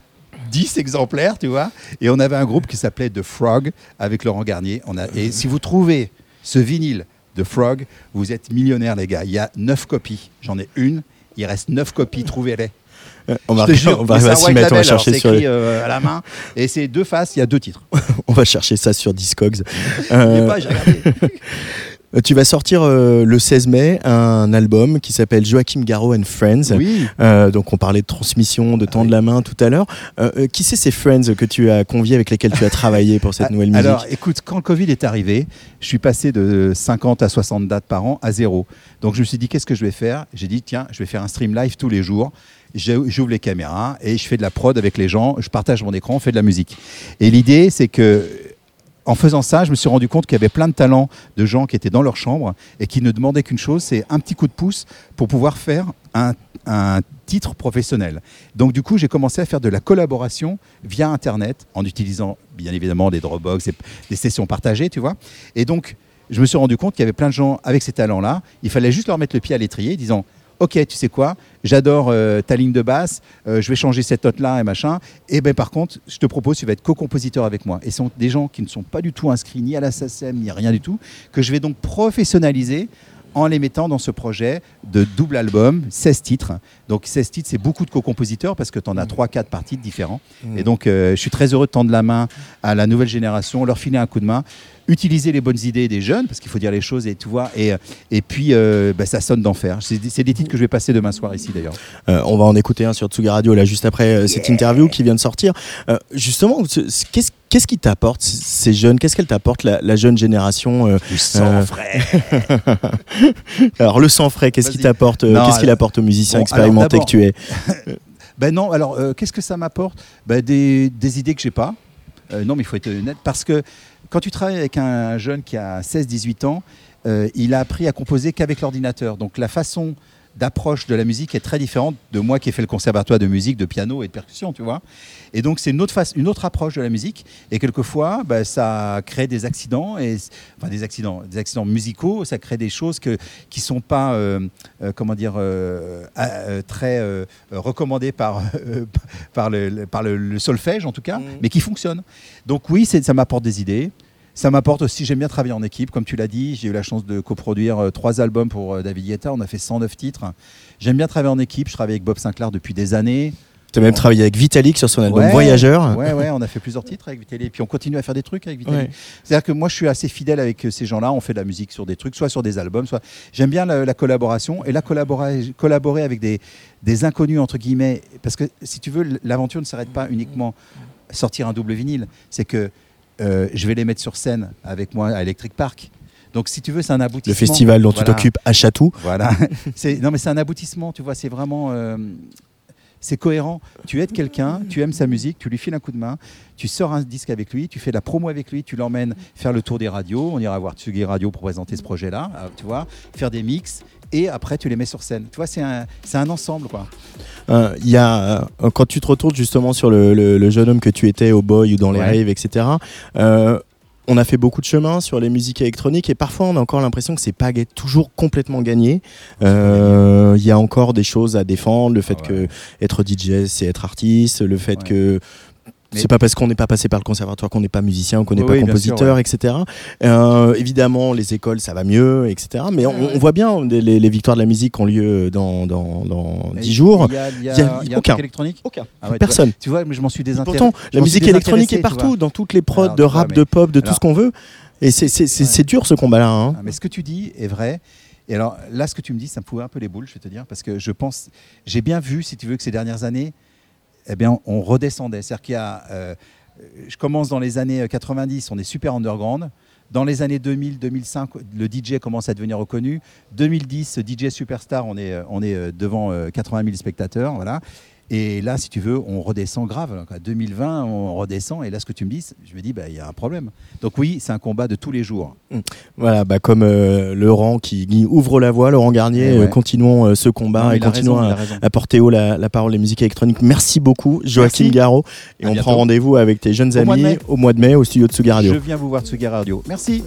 10 exemplaires, tu vois. Et on avait un groupe qui s'appelait The Frog avec Laurent Garnier. On a, et si vous trouvez ce vinyle de Frog, vous êtes millionnaire, les gars. Il y a 9 copies. J'en ai une. Il reste 9 copies. Trouvez-les. Euh, On va, [laughs] jure, on va, va s'y mettre, on va chercher sur, euh, à la main. Et c'est deux faces, il y a deux titres. [laughs] on va chercher ça sur Discogs. Euh, pas, j'ai regardé. [laughs] Euh, Tu vas sortir euh, le 16 mai un album qui s'appelle Joachim Garraud and Friends. Oui. Euh, donc on parlait de transmission, de temps de la main tout à l'heure. Euh, qui c'est ces friends que tu as conviés avec lesquels tu as travaillé pour cette nouvelle musique? Alors, écoute, quand le Covid est arrivé, je suis passé de 50 à 60 dates par an à zéro. Donc, je me suis dit, qu'est-ce que je vais faire? J'ai dit, tiens, je vais faire un stream live tous les jours. J'ouvre les caméras et je fais de la prod avec les gens. Je partage mon écran, on fait de la musique. Et l'idée, c'est que en faisant ça, je me suis rendu compte qu'il y avait plein de talents de gens qui étaient dans leur chambre et qui ne demandaient qu'une chose, c'est un petit coup de pouce pour pouvoir faire un, un titre professionnel. Donc du coup, j'ai commencé à faire de la collaboration via Internet en utilisant bien évidemment des Dropbox, et des sessions partagées, tu vois. Et donc, je me suis rendu compte qu'il y avait plein de gens avec ces talents-là. Il fallait juste leur mettre le pied à l'étrier, disant Ok, tu sais quoi, j'adore euh, ta ligne de basse, euh, je vais changer cette note-là et machin. Et ben par contre, je te propose, tu vas être co-compositeur avec moi. Et ce sont des gens qui ne sont pas du tout inscrits ni à la SACEM, ni rien du tout, que je vais donc professionnaliser en les mettant dans ce projet de double album, 16 titres. Donc 16 titres, c'est beaucoup de co-compositeurs parce que tu en as 3-4 par titre différents. Mmh. Et donc euh, je suis très heureux de tendre la main à la nouvelle génération, leur filer un coup de main, utiliser les bonnes idées des jeunes, parce qu'il faut dire les choses et tu vois, et, et puis euh, bah, ça sonne d'enfer. C'est des titres que je vais passer demain soir ici d'ailleurs. Euh, on va en écouter un sur Tsuga Radio là juste après euh, cette interview qui vient de sortir. Euh, justement, ce- ce- qu'est-ce qu'est-ce qui t'apporte ces jeunes? Qu'est-ce qu'elle t'apporte la, la jeune génération euh, Du sang euh, frais. [laughs] Alors le sang frais, qu'est-ce qui t'apporte euh, Qu'est-ce qu'il apporte aux musiciens Bon, expérimentés que tu es? [laughs] Ben non, alors euh, qu'est-ce que ça m'apporte? Ben, des, des idées que j'ai pas. Euh, non, mais il faut être honnête parce que quand tu travailles avec un jeune qui a 16-18 ans, euh, il a appris à composer qu'avec l'ordinateur. Donc la façon d'approche de la musique est très différente de moi qui ai fait le conservatoire de musique, de piano et de percussion, tu vois. Et donc c'est une autre face, une autre approche de la musique. Et quelquefois, ben, ça crée des accidents et enfin des accidents, des accidents musicaux. Ça crée des choses que qui sont pas, euh, euh, comment dire, euh, très recommandées par [laughs] par le, par le, le solfège en tout cas, mais qui fonctionnent. Donc oui, ça m'apporte des idées. Ça m'apporte aussi, j'aime bien travailler en équipe, comme tu l'as dit. J'ai eu la chance de coproduire euh, trois albums pour euh, David Guetta. On a fait 109 titres. J'aime bien travailler en équipe. Je travaille avec Bob Sinclair depuis des années. Tu as même travaillé avec Vitalik sur son album Ouais, Voyageur. Ouais, ouais, on a fait plusieurs titres avec Vitalik. Et puis on continue à faire des trucs avec Vitalik. Ouais. C'est-à-dire que moi, je suis assez fidèle avec euh, ces gens-là. On fait de la musique sur des trucs, soit sur des albums, soit. J'aime bien la, la collaboration et la collaborer, collaborer avec des, des inconnus, entre guillemets. Parce que si tu veux, l'aventure ne s'arrête pas uniquement à sortir un double vinyle. C'est que euh, je vais les mettre sur scène avec moi à Electric Park. Donc, si tu veux, c'est un aboutissement. Le festival dont tu t'occupes à Chatou. Voilà. [laughs] Non, mais c'est un aboutissement, tu vois, c'est vraiment. euh, c'est cohérent. Tu aides quelqu'un, tu aimes sa musique, tu lui files un coup de main, tu sors un disque avec lui, tu fais de la promo avec lui, tu l'emmènes faire le tour des radios. On ira voir Tsugi Radio pour présenter ce projet-là, euh, tu vois, faire des mix et après tu les mets sur scène. Tu vois, c'est un, c'est un ensemble, quoi. Euh, y a, euh, quand tu te retournes justement sur le, le- le jeune homme que tu étais au boy ou dans les Ouais. raves, etc. euh, on a fait beaucoup de chemin sur les musiques électroniques et parfois on a encore l'impression que c'est pas toujours complètement gagné. Euh, Il y a encore des choses à défendre, le fait Ah que être DJ c'est être artiste, le fait Ouais. que c'est pas parce qu'on n'est pas passé par le conservatoire qu'on n'est pas musicien ou qu'on n'est Oui, pas sûr, compositeur, ouais. etc. Euh, évidemment, les écoles, ça va mieux, etc. Mais on, on voit bien les, les victoires de la musique qui ont lieu dans, dans, dans Mais 10 jours. Il y a, y a- Il y a aucun. truc électronique? Aucun. Ah ouais, Personne. Tu vois, mais je m'en suis désintéressé. Pourtant, la musique électronique est partout, dans toutes les prods Alors, de vois, rap, mais- de pop, de tout ce qu'on veut. Et c'est Ouais. dur ce combat-là. hein. Ah, mais ce que tu dis est vrai. Et alors là, ce que tu me dis, ça me fout un peu les boules, je vais te dire, parce que je pense, j'ai bien vu, si tu veux, que ces dernières années, eh bien, on redescendait. C'est-à-dire qu'il y a, euh, je commence dans les années 90, on est super underground. Dans les années 2000, 2005, le DJ commence à devenir reconnu. 2010, DJ superstar, on est, euh, on est euh, devant euh, 80 000 spectateurs, voilà. Et là, si tu veux, on redescend grave. À 2020, on redescend. Et là, ce que tu me dis, je me dis, bah, il y a un problème. Donc oui, c'est un combat de tous les jours. Voilà, bah, comme euh, Laurent qui, qui ouvre la voie, Laurent Garnier, Eh ouais. euh, continuons euh, ce combat Non, et continuons raison, à, porter haut la, la parole des musiques électroniques. Merci beaucoup, Joachim. Garraud. Et À on bientôt. prend rendez-vous avec tes jeunes Au mois de amis au mois de mai au studio de Tsugi Radio. Je viens vous voir Tsugi Radio. Merci.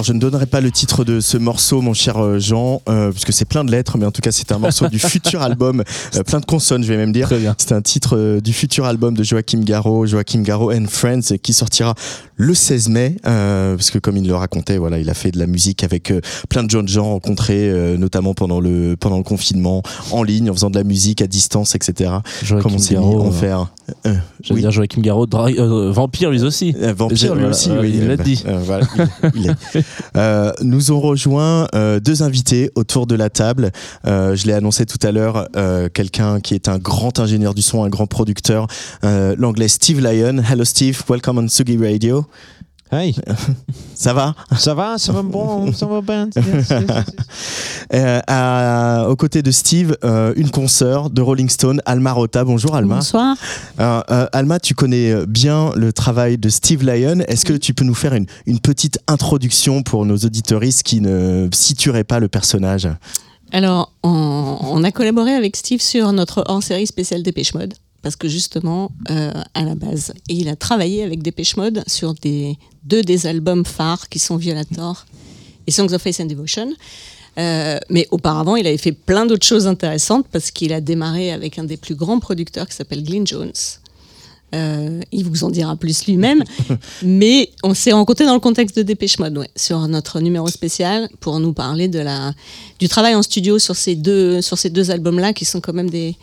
Alors, je ne donnerai pas le titre de ce morceau, mon cher euh, Jean, euh, puisque c'est plein de lettres, mais en tout cas, c'est un morceau du [laughs] futur album, euh, plein de consonnes, je vais même dire. C'est un titre euh, du futur album de Joachim Garraud, Joachim Garraud and Friends, qui sortira le 16 mai, euh, parce que comme il le racontait, voilà, il a fait de la musique avec euh, plein de jeunes gens rencontrés, euh, notamment pendant le pendant le confinement, en ligne, en faisant de la musique à distance, etc. Joachim Comme on s'est mis Garraud, en faire. Euh, oui. dire Joachim Garraud, euh, vampire lui aussi. Vampire lui aussi, oui, il l'a bah, dit. voilà, il, il est. [laughs] Nous ont rejoint euh, deux invités autour de la table. Euh, je l'ai annoncé tout à l'heure, euh, quelqu'un qui est un grand ingénieur du son, un grand producteur, euh, l'anglais Steve Lyon. Hello Steve, welcome on Sugi Radio. Hey, [laughs] Ça va? Ça va, ça va bon, ça va bien. [laughs] yes, yes, yes. Euh, à- Aux côtés de Steve, euh, une consoeur de Rolling Stone, Alma Rota. Bonjour Alma. Bonsoir. Alors, euh, Alma, tu connais bien le travail de Steve Lyon. Est-ce que tu peux nous faire une, une petite introduction pour nos auditoristes qui ne situeraient pas le personnage? Alors, on, on a collaboré avec Steve sur notre hors-série spéciale Dépêche Mode. Parce que justement, euh, à la base, il a travaillé avec Dépêche Mode sur des, deux des albums phares qui sont Violator et Songs of Faith and Devotion. Euh, mais auparavant, il avait fait plein d'autres choses intéressantes parce qu'il a démarré avec un des plus grands producteurs qui s'appelle Glyn Jones. Euh, il vous en dira plus lui-même. [laughs] mais on s'est rencontrés dans le contexte de Dépêche Mode, ouais, sur notre numéro spécial pour nous parler de la, du travail en studio sur ces deux, sur ces deux albums-là qui sont quand même des,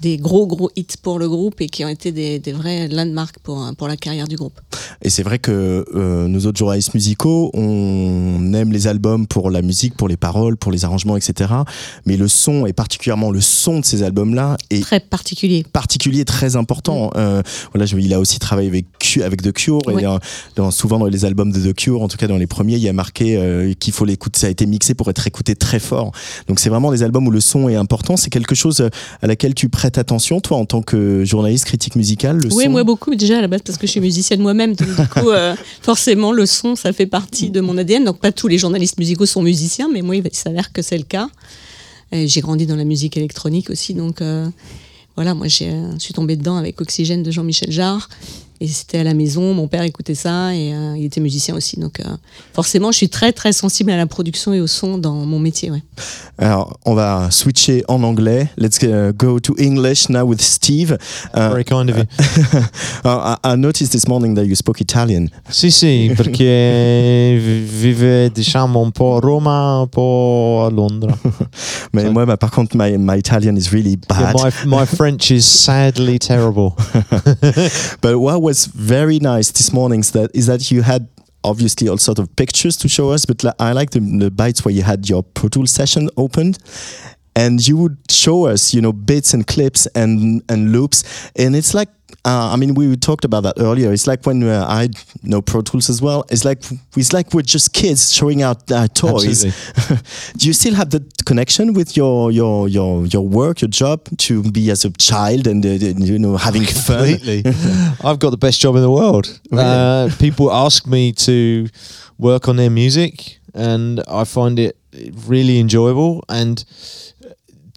des gros gros hits pour le groupe et qui ont été des, des vrais landmarks pour, pour la carrière du groupe. Et c'est vrai que euh, nous autres journalistes musicaux, on aime les albums pour la musique, pour les paroles, pour les arrangements, etc. Mais le son, et particulièrement le son de ces albums-là, est Très particulier. particulier, très important. Euh, voilà, je- il a aussi travaillé avec, avec The Cure. Oui. Et dans, dans- souvent dans les albums de The Cure, en tout cas dans les premiers, il y a marqué euh, qu'il faut l'écouter. Ça a été mixé pour être écouté très fort. Donc c'est vraiment des albums où le son est important. C'est quelque chose euh, à laquelle tu prêtes attention, toi, en tant que journaliste critique musical. Le Oui, son moi beaucoup déjà à la base parce que je suis musicienne moi-même. Donc du coup, euh, [laughs] forcément, le son, ça fait partie de mon ADN. Donc pas tous les journalistes musicaux sont musiciens, mais moi, il s'avère que c'est le cas. J'ai grandi dans la musique électronique aussi, donc euh, voilà, moi j'ai- je suis tombée dedans avec Oxygène de Jean-Michel Jarre. Et c'était à la maison, mon père écoutait ça et euh, il était musicien aussi. Donc euh, forcément, je suis très très sensible à la production et au son dans mon métier. Ouais. Alors, on va switcher en anglais. Let's uh, go to English now with Steve. Uh, Very kind of you. [laughs] uh, I I noticed this morning that you spoke Italian. Sì, sì, [laughs] perché vi- vive diciamo un po' a Roma, un po' a Londra. [laughs] Mais moi, bah, par contre, my, my Italian is really Yeah, bad. my, my French is sadly terrible. but what was very nice this morning is that, is that you had obviously all sort of pictures to show us, but I like the, the bites where you had your Pro Tools session opened. And you would show us, you know, bits and clips and and loops, and it's like, uh, I mean, we talked about that earlier. It's like when uh, I know Pro Tools as well. It's like it's like we're just kids showing out uh, toys. [laughs] Do you still have the connection with your your your your work, your job, to be as a child and uh, you know having fun? Completely. [laughs] I've got the best job in the world. Uh, people ask me to work on their music, and I find it really enjoyable. And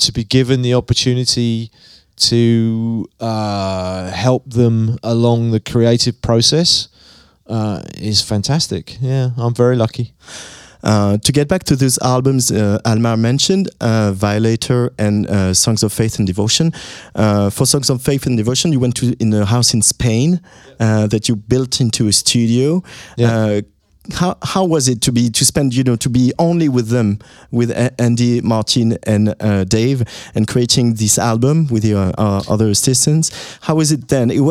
to be given the opportunity to uh, help them along the creative process uh, is fantastic. Yeah, I'm very lucky. Uh, to get back to those albums uh, Almar mentioned, uh, Violator and uh, Songs of Faith and Devotion. Uh, for Songs of Faith and Devotion, you went to in a house in Spain uh, that you built into a studio. Uh, how how was it to be to spend you know to be only with them with Andy Martin and uh, Dave and creating this album with your uh, other assistants? How was it then? It,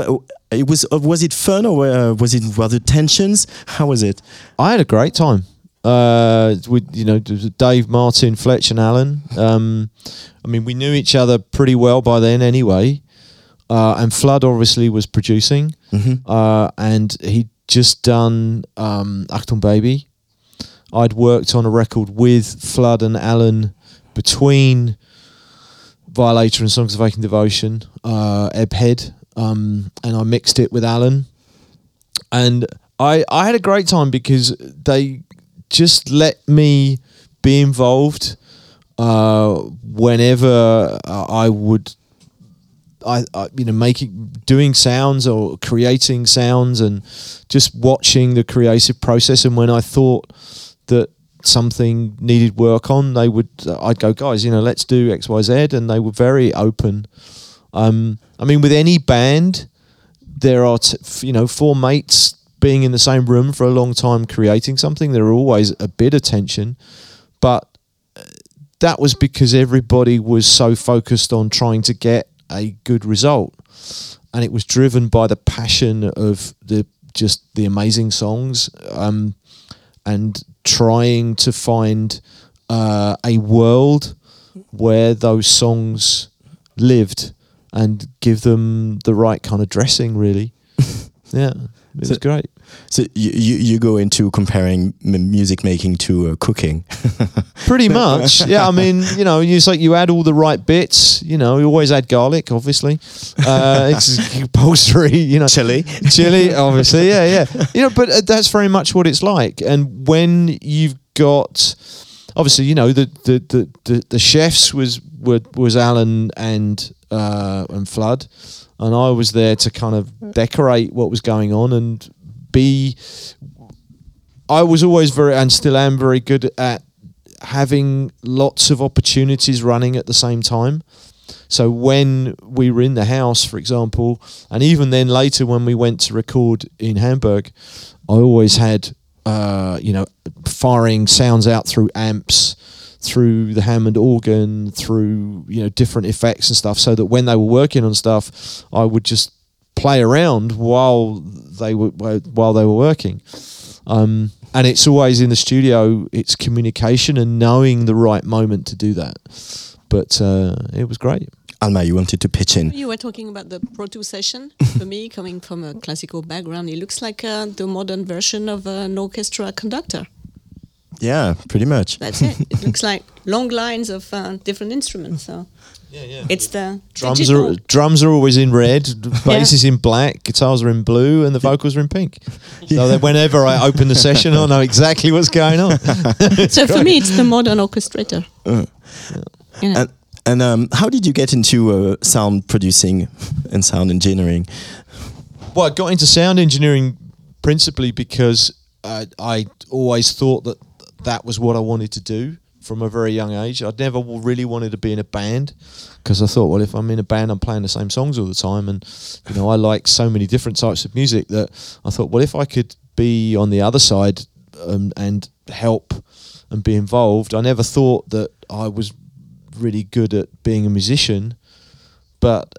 it was uh, was it fun or uh, was it rather tensions? How was it? I had a great time. Uh, with you know Dave, Martin, Fletch, and Alan. Um, I mean, we knew each other pretty well by then, anyway. Uh, and Flood obviously was producing, Mhm. uh, and he'd just done um, Achtung Baby. I'd worked on a record with Flood and Alan between Violator and Songs of Aching Devotion, uh, Ebb Head, um, and I mixed it with Alan and I I had a great time because they just let me be involved uh, whenever I would. I, I you know making doing sounds or creating sounds and just watching the creative process. And when I thought that something needed work on they would I'd go guys you know let's do XYZ and they were very open. Um, I mean with any band there are t- you know four mates being in the same room for a long time creating something there are always a bit of tension. But uh, that was because everybody was so focused on trying to get a good result. And it was driven by the passion of the just the amazing songs um, and trying to find uh, a world where those songs lived and give them the right kind of dressing really. [laughs] Yeah it was great So you, you, you go into comparing m- music making to uh, cooking. [laughs] Pretty much, yeah. I mean, you know, it's like you add all the right bits. You know, you always add garlic, obviously. Uh, it's [laughs] compulsory. You know, chili, chili, [laughs] obviously. Yeah, yeah. You know, but uh, that's very much what it's like. And when you've got, obviously, you know, the the the, the, the chefs was were, was Alan and uh, and Flood, and I was there to kind of decorate what was going on and be I was always very and still am very good at having lots of opportunities running at the same time. So when we were in the house, for example, and even then later when we went to record in Hamburg, I always had uh, you know firing sounds out through amps through the Hammond organ, through you know different effects and stuff, so that when they were working on stuff, I would just play around while they were while they were working. Um, and it's always in the studio. It's communication and knowing the right moment to do that. But uh, it was great. Alma, you wanted to pitch in. You were talking about the Pro 2 session. [laughs] For me, coming from a classical background, it looks like uh, the modern version of an orchestra conductor. Yeah, pretty much. That's it. It looks [laughs] like long lines of uh, different instruments. So yeah, yeah. It's the Drums digital. are drums are always in red, bass is in black, guitars are in blue, and the vocals are in pink. [laughs] So that whenever I open the session, I know exactly what's going on. [laughs] so for me, it's the modern orchestrator. Uh, You know. And, and um, how did you get into uh, sound producing and sound engineering? Well, I got into sound engineering principally because I, I always thought that that was what I wanted to do from a very young age. I'd never really wanted to be in a band because I thought, well, if I'm in a band, I'm playing the same songs all the time, and you know, I like so many different types of music that I thought, well, if I could be on the other side um, and help and be involved, I never thought that I was really good at being a musician, but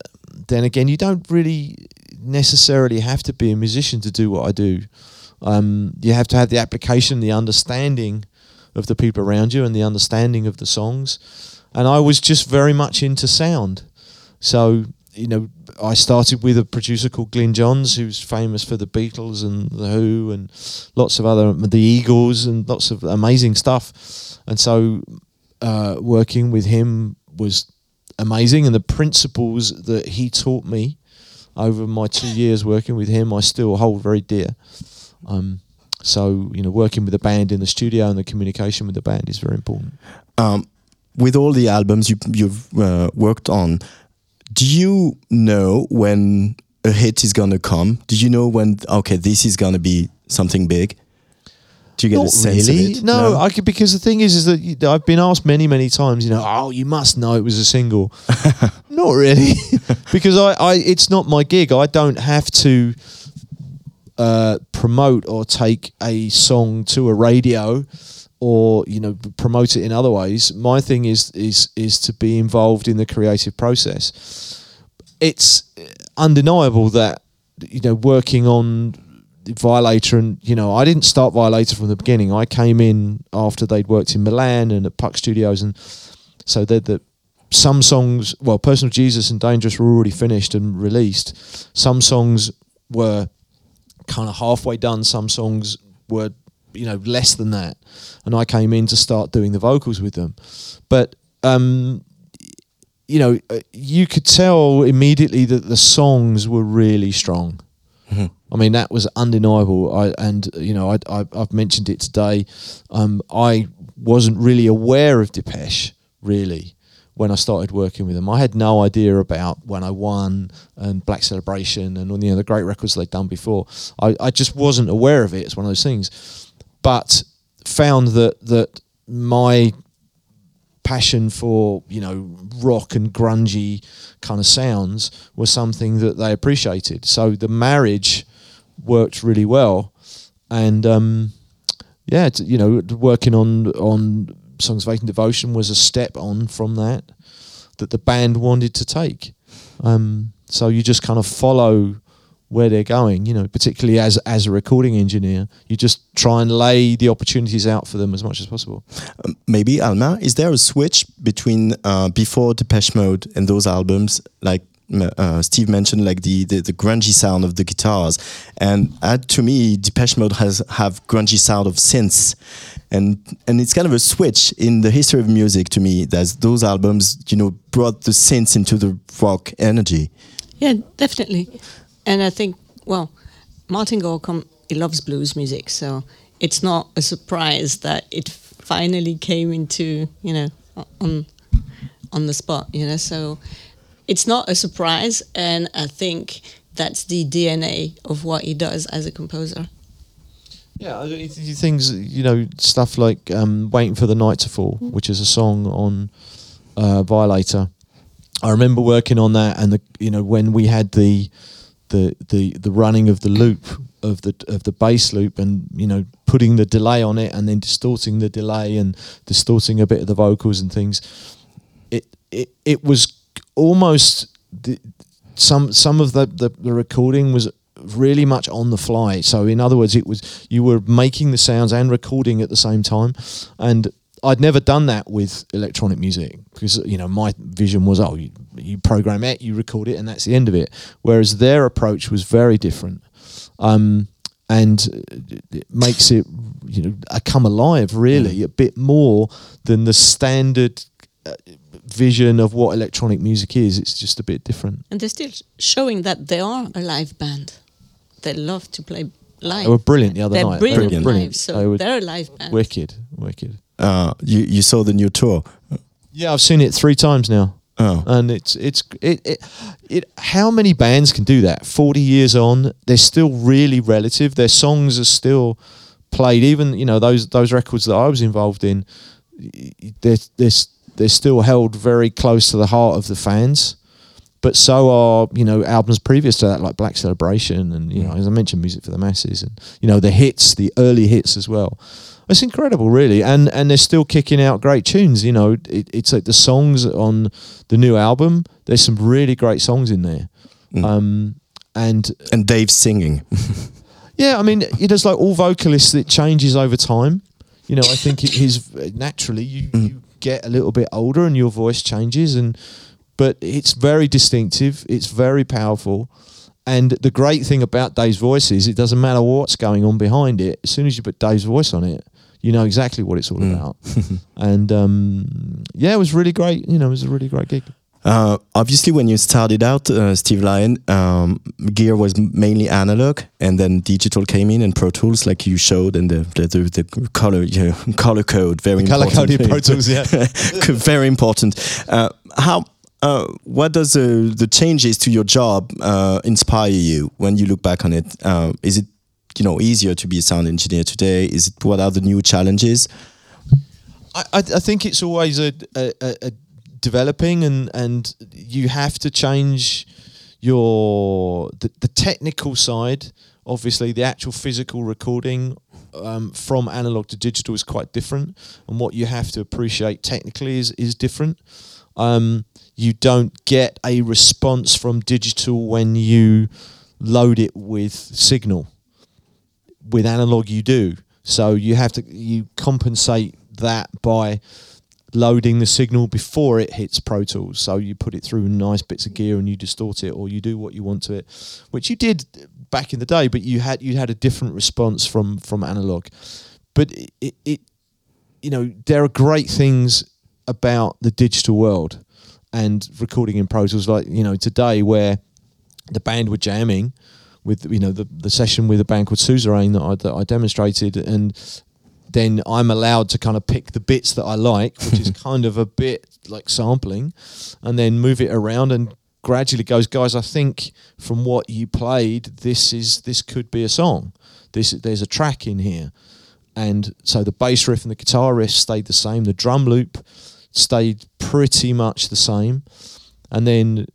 then again, you don't really necessarily have to be a musician to do what I do. Um, you have to have the application, the understanding of the people around you, and the understanding of the songs. And I was just very much into sound. So, you know, I started with a producer called Glyn Johns, who's famous for the Beatles and the Who and lots of other, the Eagles and lots of amazing stuff. And so, uh, working with him was amazing, and the principles that he taught me over my two years working with him, I still hold very dear. Um, so you know, working with the band in the studio and the communication with the band is very important. Um, with all the albums you, you've uh, worked on, do you know when a hit is gonna come? Do you know when? Okay, this is gonna be something big. Do you get Not a sense really. of it? No, I could because the thing is, is that I've been asked many, many times. You know, oh, you must know it was a single. [laughs] not really, [laughs] because I, I, it's not my gig. I don't have to uh, promote or take a song to a radio or you know promote it in other ways. My thing is is is to be involved in the creative process. It's undeniable that you know working on Violator and you know I didn't start Violator from the beginning. I came in after they'd worked in Milan and at Puck Studios, and so they're the some songs. Well, Personal Jesus and Dangerous were already finished and released. Some songs were kind of halfway done. Some songs were you know less than that, and I came in to start doing the vocals with them. But um, you know, uh, you could tell immediately that the songs were really strong. I mean, that was undeniable. I and you know, I, I I've mentioned it today. Um, I wasn't really aware of Depeche really when I started working with them. I had no idea about when I won and Black Celebration and all you know the great records they'd done before. I, I just wasn't aware of it. It's one of those things. But found that that my passion for you know rock and grungy kind of sounds was something that they appreciated. So the marriage worked really well, and um, yeah, you know, working on on songs of and Devotion was a step on from that that the band wanted to take. Um, so you just kind of follow where they're going, you know, particularly as as a recording engineer, you just try and lay the opportunities out for them as much as possible. Um, maybe Alma, is there a switch between uh, before Depeche Mode and those albums, like uh, Steve mentioned, like the, the the grungy sound of the guitars, and uh, to me, Depeche Mode has have grungy sound of synths, and and it's kind of a switch in the history of music to me. That those albums, you know, brought the synths into the rock energy. Yeah, definitely. And I think, well, Martin Gore com- he loves blues music, so it's not a surprise that it finally came into you know on on the spot. You know, so it's not a surprise, and I think that's the DNA of what he does as a composer. Yeah, I don't- it's- it's things you know, stuff like um, "Waiting for the Night to Fall," which is a song on uh, Violator. I remember working on that, and the you know when we had the the the the running of the loop of the of the bass loop, and you know putting the delay on it and then distorting the delay and distorting a bit of the vocals and things. It it it was almost the, some some of the, the the recording was really much on the fly. So in other words, it was you were making the sounds and recording at the same time, and I'd never done that with electronic music because you know my vision was oh you, you program it, you record it, and that's the end of it. Whereas their approach was very different, um, and it makes it you know come alive really a bit more than the standard. Uh, vision of what electronic music is it's just a bit different And they're still showing that they are a live band. They love to play live. They were brilliant the other they're night. Brilliant, They were brilliant. live, so They were they're a live band. wicked wicked Uh, you you saw the new tour. Yeah, I've seen it three times now. Oh. And it's it's it, it it how many bands can do that? Forty years on, they're still really relative. Their songs are still played. Even you know those those records that I was involved in, they're they're they're still held very close to the heart of the fans. But so are you know albums previous to that, like Black Celebration, and you know mm. as I mentioned, Music for the Masses, and you know the hits, the early hits as well. It's incredible, really, and and they're still kicking out great tunes. You know, it, it's like the songs on the new album. There's some really great songs in there, mm. um, and and Dave's singing. [laughs] yeah, I mean, it is like all vocalists. It changes over time. You know, I think it is naturally you, mm. you get a little bit older and your voice changes, and but it's very distinctive. It's very powerful. And the great thing about Dave's voice is it doesn't matter what's going on behind it. As soon as you put Dave's voice on it, you know exactly what it's all about. [laughs] and um, yeah, it was really great. You know, it was a really great gig. Uh, obviously, when you started out, uh, Steve Lyon, um, gear was mainly analog, and then digital came in, and Pro Tools, like you showed, and the the, the, the color yeah, [laughs] color code, very The color important. code in Pro Tools, yeah. [laughs] very important. Uh, how? Uh, what does the the changes to your job uh, inspire you when you look back on it? Uh, is it you know easier to be a sound engineer today? Is it what are the new challenges? I, I, I think it's always a, a, a, a developing and and you have to change your the, the technical side. Obviously the actual physical recording um, from analog to digital is quite different and what you have to appreciate technically is is different. Um, you don't get a response from digital when you load it with signal. With analog you do. So you have to you compensate that by loading the signal before it hits Pro Tools. So you put it through nice bits of gear and you distort it, or you do what you want to it, which you did back in the day. But you had you had a different response from from analog. But it, it, it you know there are great things about the digital world and recording in Pro Tools, like you know today where the band were jamming with you know the the session with a band called Suzerain that I, that I demonstrated and then I'm allowed to kind of pick the bits that I like, which is [laughs] kind of a bit like sampling, and then move it around and gradually goes, guys. I think from what you played, this is this could be a song. This there's a track in here, and so the bass riff and the guitar riff stayed the same. The drum loop stayed pretty much the same, and then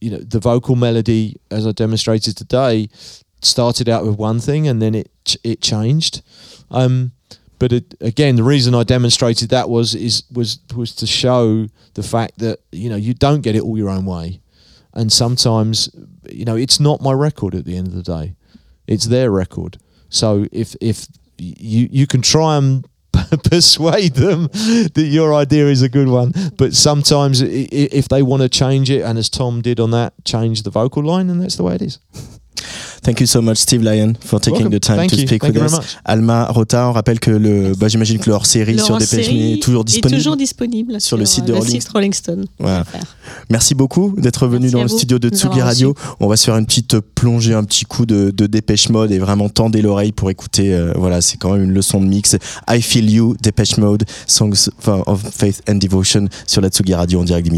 you know the vocal melody, as I demonstrated today, started out with one thing and then it it changed. Um, but it, again, the reason I demonstrated that was is was was to show the fact that you know you don't get it all your own way, and sometimes you know it's not my record at the end of the day, it's their record. So if if you you can try and [laughs] persuade them that your idea is a good one, but sometimes if they want to change it, and as Tom did on that, change the vocal line, and that's the way it is. Thank you so much, Steve Lyon, for taking Welcome. the time Thank to speak with us. Alma Rota, on rappelle que le, bah, j'imagine que leur série Le sur Dépêche est toujours est disponible. toujours disponible sur le site de le Rolling site Rolling Stone. Voilà. Merci beaucoup d'être venu Merci dans le vous studio de de Tsugi Radio. On va se faire une petite plongée, un petit coup de, de Dépêche Mode et vraiment tendez l'oreille pour écouter. euh, voilà, c'est quand même une leçon de mix. I Feel You, Dépêche Mode, Songs of Faith and Devotion sur la Tsugi Radio en direct du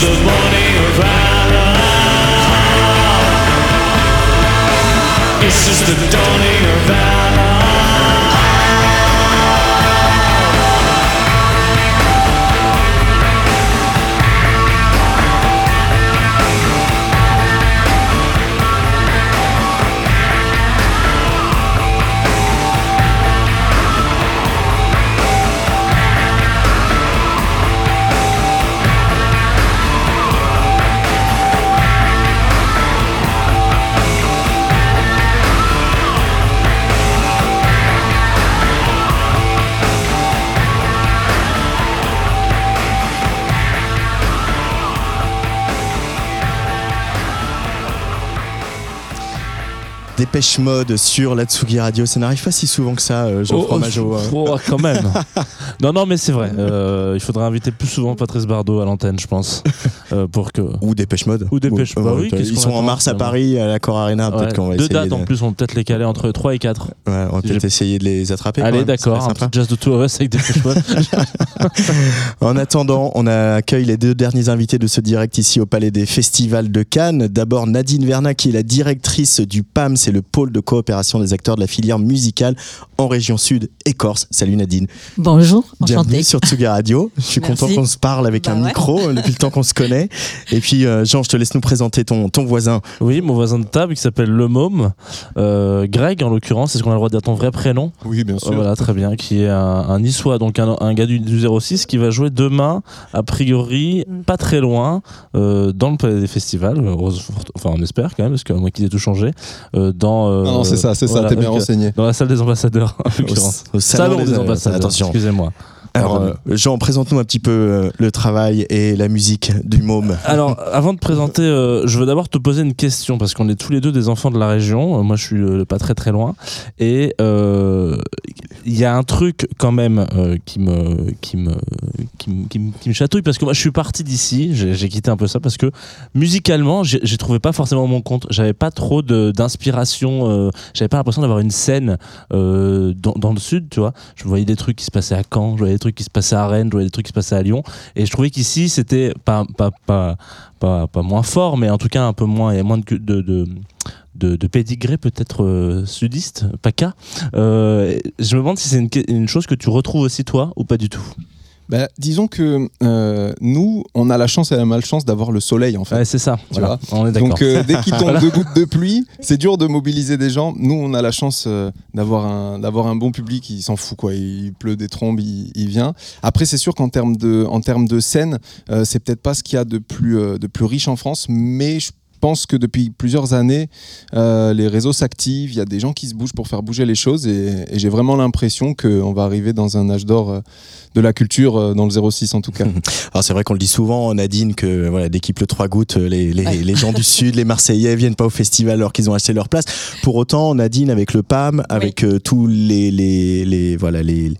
the morning of valor. It's just the dawning Dépêche Mode sur la Tsugi Radio. Ça n'arrive pas si souvent que ça, euh, Geoffroy Oh, Majot. hein. oh, quand même. [laughs] non, non, mais c'est vrai. Euh, il faudrait inviter plus souvent Patrice Bardot à l'antenne, je pense. euh, pour que... Ou Dépêche Mode. Ou Dépêche Mode. ouais, oui, ils sont en mars à Paris, à l'Accor Arena. Peut-être Ouais, qu'on va Deux dates de- en plus, on va peut-être les caler entre 3 et 4. Ouais, on va peut-être essayer de les attraper. Allez, d'accord, un petit jazz de Two of Us avec Dépêche Mode. [laughs] En attendant, on accueille les deux derniers invités de ce direct ici au Palais des Festivals de Cannes. D'abord Nadine Verna, qui est la directrice du PAM, c'est le pôle de coopération des acteurs de la filière musicale en région sud et Corse. Salut Nadine. Bonjour, Bienvenue enchanté. sur Tsuga Radio. Je suis Merci. content qu'on se parle avec Bah un ouais. micro euh, depuis le temps qu'on se connaît. Et puis euh, Jean, je te laisse nous présenter ton, ton voisin. Oui, mon voisin de table qui s'appelle Le Môme. Euh, Greg, en l'occurrence, est-ce qu'on a le droit de dire ton vrai prénom? Oui, bien sûr. Voilà, très bien. Qui est un, un niçois, donc un, un gars du, du 06 qui va jouer demain, a priori, pas très loin, euh, dans le palais des festivals. Enfin, on espère quand même, parce que moi qui ai tout changé. euh, dans, euh, Ah non, c'est ça, c'est ça, t'es bien euh, renseigné. Dans la salle des ambassadeurs, [laughs] en l'occurrence. au salon des- ambassadeurs. attention. Excusez-moi. Alors, euh, Jean, présente-nous un petit peu euh, le travail et la musique du môme. [laughs] Alors, avant de présenter, euh, je veux d'abord te poser une question parce qu'on est tous les deux des enfants de la région. Euh, moi, je suis pas très très loin, et il y a un truc quand même qui me qui me qui me, qui me- qui me chatouille parce que moi, je suis parti d'ici. J'ai quitté un peu ça parce que musicalement, j'ai trouvé pas forcément mon compte. J'avais pas trop d'inspiration. J'avais pas l'impression d'avoir une scène dans, dans le sud, tu vois. Je voyais des trucs qui se passaient à Caen, je voyais des trucs qui se passaient à Rennes, je voyais des trucs qui se passaient à Lyon, et je trouvais qu'ici c'était pas pas pas pas, moins fort, mais en tout cas un peu moins, a moins de de, de de, peut-être euh, sudiste, PACA. Euh, je me demande si c'est une chose que tu retrouves aussi toi ou pas du tout. Bah, disons que euh, nous, on a la chance et la malchance d'avoir le soleil en fait. Ouais, c'est ça. Tu Voilà, vois on est d'accord. Donc euh, dès qu'il tombe Voilà. deux gouttes de pluie, c'est dur de mobiliser des gens. Nous, on a la chance euh, d'avoir un d'avoir un bon public. Il s'en fout quoi. Il pleut des trombes, il, il vient. Après, c'est sûr qu'en termes de en termes de scène, c'est peut-être pas ce qu'il y a de plus de plus riche en France, mais je pense que depuis plusieurs années, euh, les réseaux s'activent, il y a des gens qui se bougent pour faire bouger les choses et, et j'ai vraiment l'impression qu'on va arriver dans un âge d'or euh, de la culture, euh, dans le 06 en tout cas. Alors [laughs] c'est vrai qu'on le dit souvent, Nadine, que voilà, dès qu'il pleut trois gouttes, les, les, Ouais. les gens du [laughs] Sud, les Marseillais viennent pas au festival alors qu'ils ont acheté leur place. Pour autant, Nadine, avec le PAM, avec tous les, les, les, voilà, les,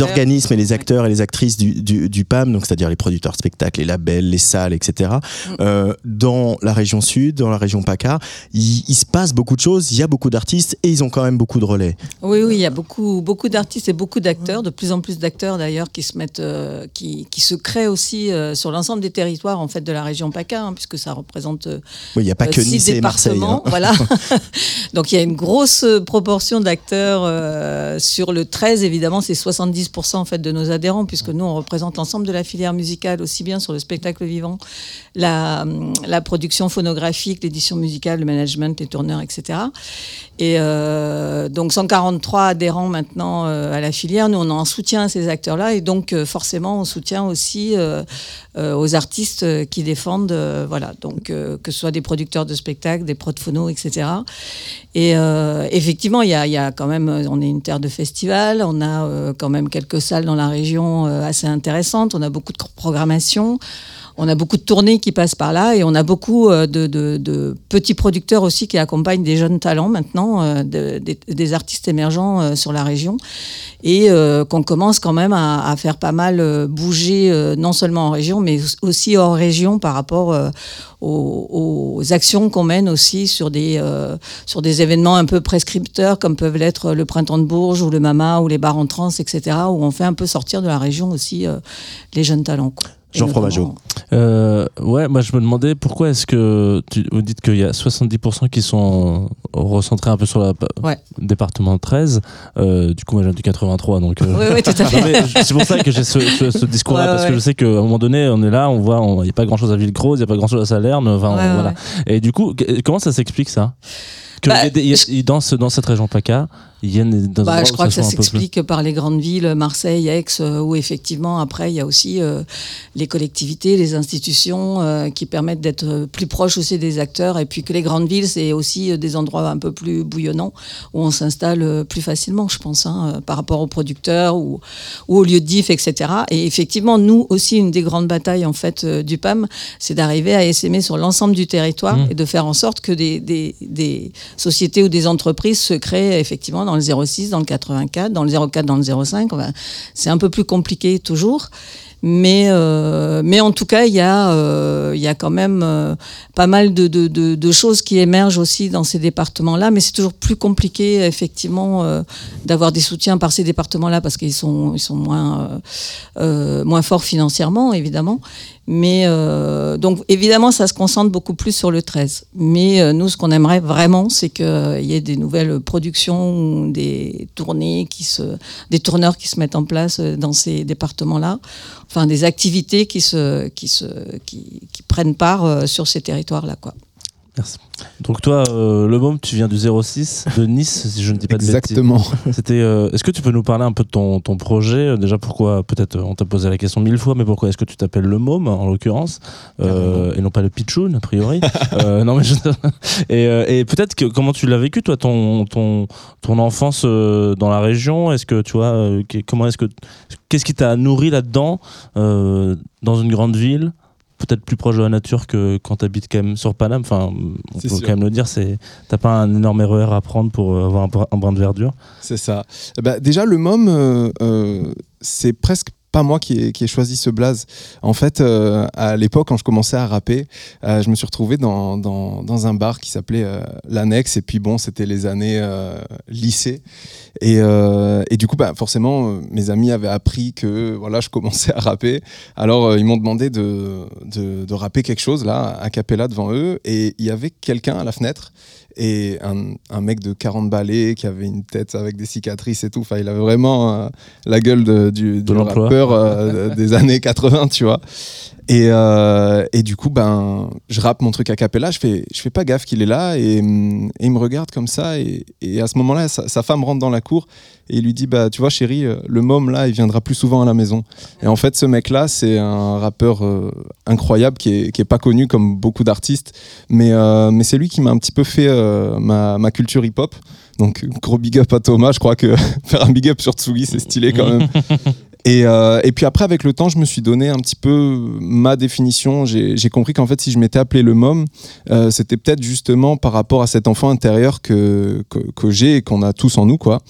organismes et les acteurs et les actrices du, du, du PAM, donc c'est-à-dire les producteurs de spectacles, les labels, les salles, etc., Mm. euh, dans la région Sud, Sud, dans la région PACA, il, il se passe beaucoup de choses, il y a beaucoup d'artistes et ils ont quand même beaucoup de relais. Oui, oui, il y a beaucoup, beaucoup d'artistes et beaucoup d'acteurs, de plus en plus d'acteurs d'ailleurs qui se mettent, euh, qui, qui se créent aussi euh, sur l'ensemble des territoires en fait de la région PACA, hein, puisque ça représente. euh, Oui, il n'y a pas que six Nice et Marseille. hein. Voilà. [laughs] [laughs] Donc il y a une grosse proportion d'acteurs euh, sur le 13. Évidemment, c'est 70% en fait de nos adhérents, puisque nous on représente l'ensemble de la filière musicale, aussi bien sur le spectacle vivant, la, la production phonographique, l'édition musicale, le management, les tourneurs, etc. Et euh, donc 143 adhérents maintenant euh, à la filière. Nous, on en soutien à ces acteurs-là et donc euh, forcément on soutient aussi aux artistes qui défendent, voilà, donc que ce soit des producteurs de spectacles, des prods phono, etc. Et effectivement, il y a, quand même, on est une terre de festival, on a quand même quelques salles dans la région assez intéressantes, on a beaucoup de programmation. On a beaucoup de tournées qui passent par là et on a beaucoup euh, de, de- de petits producteurs aussi qui accompagnent des jeunes talents maintenant, euh, de- des, des artistes émergents euh, sur la région et euh, qu'on commence quand même à, à faire pas mal bouger, non seulement en région, mais aussi hors région par rapport aux, aux actions qu'on mène aussi sur des, euh, sur des événements un peu prescripteurs comme peuvent l'être le Printemps de Bourges ou le Mama ou les bars en trans, etc., où on fait un peu sortir de la région aussi les jeunes talents. quoi. Jean Fromageau. Euh, ouais, moi je me demandais pourquoi est-ce que tu, vous dites qu'il y a 70% qui sont recentrés un peu sur le Ouais. département 13. Euh, du coup, moi j'ai du 83, donc. euh, Oui, oui, tout à fait. C'est pour ça que j'ai ce, ce- ce discours-là, Ouais, parce que je sais qu'à un moment donné, on est là, on voit, on- il n'y a pas grand-chose à Villecroze, il n'y a pas grand-chose à Salerne, enfin Ouais, ouais, voilà. Et du coup, comment ça s'explique ça? Que Bah, il y a des- il y a- dans, ce- dans cette région PACA, dans Bah, je crois que ça s'explique par les grandes villes, Marseille, Aix, euh, où effectivement, après, il y a aussi euh, les collectivités, les institutions euh, qui permettent d'être plus proches aussi des acteurs. Et puis que les grandes villes, c'est aussi des endroits un peu plus bouillonnants où on s'installe plus facilement, je pense, hein, par rapport aux producteurs ou, ou aux lieux de diff, etc. Et effectivement, nous aussi, une des grandes batailles en fait du PAM, c'est d'arriver à essaimer sur l'ensemble du territoire Mmh. et de faire en sorte que des, des, des sociétés ou des entreprises se créent effectivement dans le 06, dans le 84, dans le 04, dans le 05. Enfin, c'est un peu plus compliqué toujours. Mais, euh, mais en tout cas, il y, a, euh, y a quand même euh, pas mal de, de, de, choses qui émergent aussi dans ces départements-là. Mais c'est toujours plus compliqué, effectivement, d'avoir des soutiens par ces départements-là parce qu'ils sont, ils sont moins, moins forts financièrement, évidemment. Mais euh, donc, évidemment, ça se concentre beaucoup plus sur le 13. Mais euh, nous, ce qu'on aimerait vraiment, c'est qu'il y ait des nouvelles productions, des tournées, qui se, des tourneurs qui se mettent en place euh, dans ces départements-là. Enfin, des activités qui, se, qui, se, qui, qui prennent part euh, sur ces territoires-là. Quoi. Merci. Donc toi, euh, le môme, tu viens du 06 de Nice, si je ne dis pas de bêtises. Exactement. [laughs] C'était. euh, est-ce que tu peux nous parler un peu de ton, ton projet? Euh, Déjà, pourquoi Peut-être euh, on t'a posé la question mille fois, mais pourquoi est-ce que tu t'appelles le môme en l'occurrence? Euh, et non pas le pitchoun a priori [laughs] Non mais je... et, et peut-être que comment tu l'as vécu toi ton ton ton enfance dans la région? Est-ce que tu vois comment est-ce que qu'est-ce qui t'a nourri là-dedans dans une grande ville? Peut-être plus proche de la nature que quand tu habites quand même sur Paname. Enfin, on peut sûr. quand même le dire, c'est t'as pas un énorme RER à prendre pour euh, avoir un, brin- de verdure. C'est ça. Ben, déjà, le môme, euh, euh, c'est presque pas moi qui ai, choisi ce blaze. En fait, euh, à l'époque, quand je commençais à rapper, euh, je me suis retrouvé dans, un bar qui s'appelait euh, l'Annexe. Et puis bon, c'était les années lycée. Et, du coup, bah, forcément, mes amis avaient appris que voilà, je commençais à rapper. Alors, ils m'ont demandé de, rapper quelque chose là, a cappella devant eux. Et il y avait quelqu'un à la fenêtre et un, un mec de 40 balais qui avait une tête avec des cicatrices et tout. Enfin, il avait vraiment euh, la gueule de, du, rappeur euh, [laughs] des années 80, tu vois. Et, euh, et du coup, ben, je rappe mon truc a cappella, je fais, je fais pas gaffe qu'il est là et, et il me regarde comme ça. Et, et à ce moment-là, sa, sa femme rentre dans la cour et il lui dit bah, Tu vois, chérie, euh, le môme là, il viendra plus souvent à la maison. Et en fait, ce mec-là, c'est un rappeur euh, incroyable qui est, qui est pas connu comme beaucoup d'artistes, mais, euh, mais c'est lui qui m'a un petit peu fait ma, ma culture hip-hop. Donc, gros big up à Thomas. Je crois que [laughs] faire un big up sur Tsugi, c'est stylé quand même. [laughs] Et, euh, et puis après, avec le temps, je me suis donné un petit peu ma définition. J'ai compris qu'en fait, si je m'étais appelé le môme, euh, c'était peut-être justement par rapport à cet enfant intérieur que, j'ai et qu'on a tous en nous. quoi.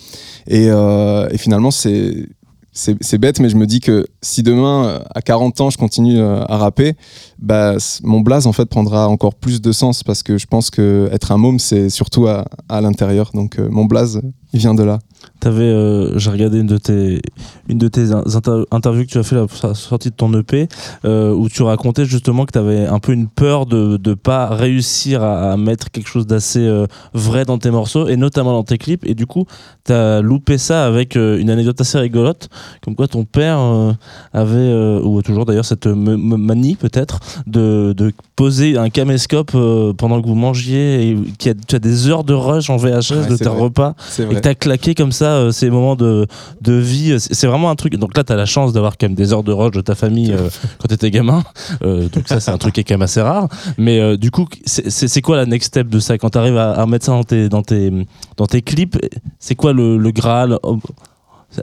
Et, euh, finalement, c'est bête, mais je me dis que si demain, à 40 ans, je continue à rapper, bah, mon blaze en fait prendra encore plus de sens parce que je pense que être un môme, c'est surtout à, à l'intérieur. Donc mon blaze, il vient de là. T'avais, euh, j'ai regardé une de tes, une de tes in- inter- interviews que tu as fait la sortie de ton EP, euh, où tu racontais justement que tu avais un peu une peur de ne pas réussir à, à mettre quelque chose d'assez euh, vrai dans tes morceaux, et notamment dans tes clips. Et du coup, tu as loupé ça avec euh, une anecdote assez rigolote, comme quoi ton père euh, avait, euh, ou toujours d'ailleurs cette manie peut-être, de, de poser un caméscope euh, pendant que vous mangiez, et qu'il y a, tu as des heures de rush en VHS Ouais, de tes vrai. repas, et que tu as claqué comme ça euh, ces moments de, de vie. C'est c'est vraiment un truc. Donc là, tu as la chance d'avoir quand même des heures de rush de ta famille euh, [laughs] quand tu étais gamin. Euh, donc ça, c'est un truc qui est quand même assez rare. Mais euh, du coup, c'est quoi la next step de ça? Quand tu arrives à, à remettre ça dans tes, dans tes, dans tes clips, c'est quoi le, le Graal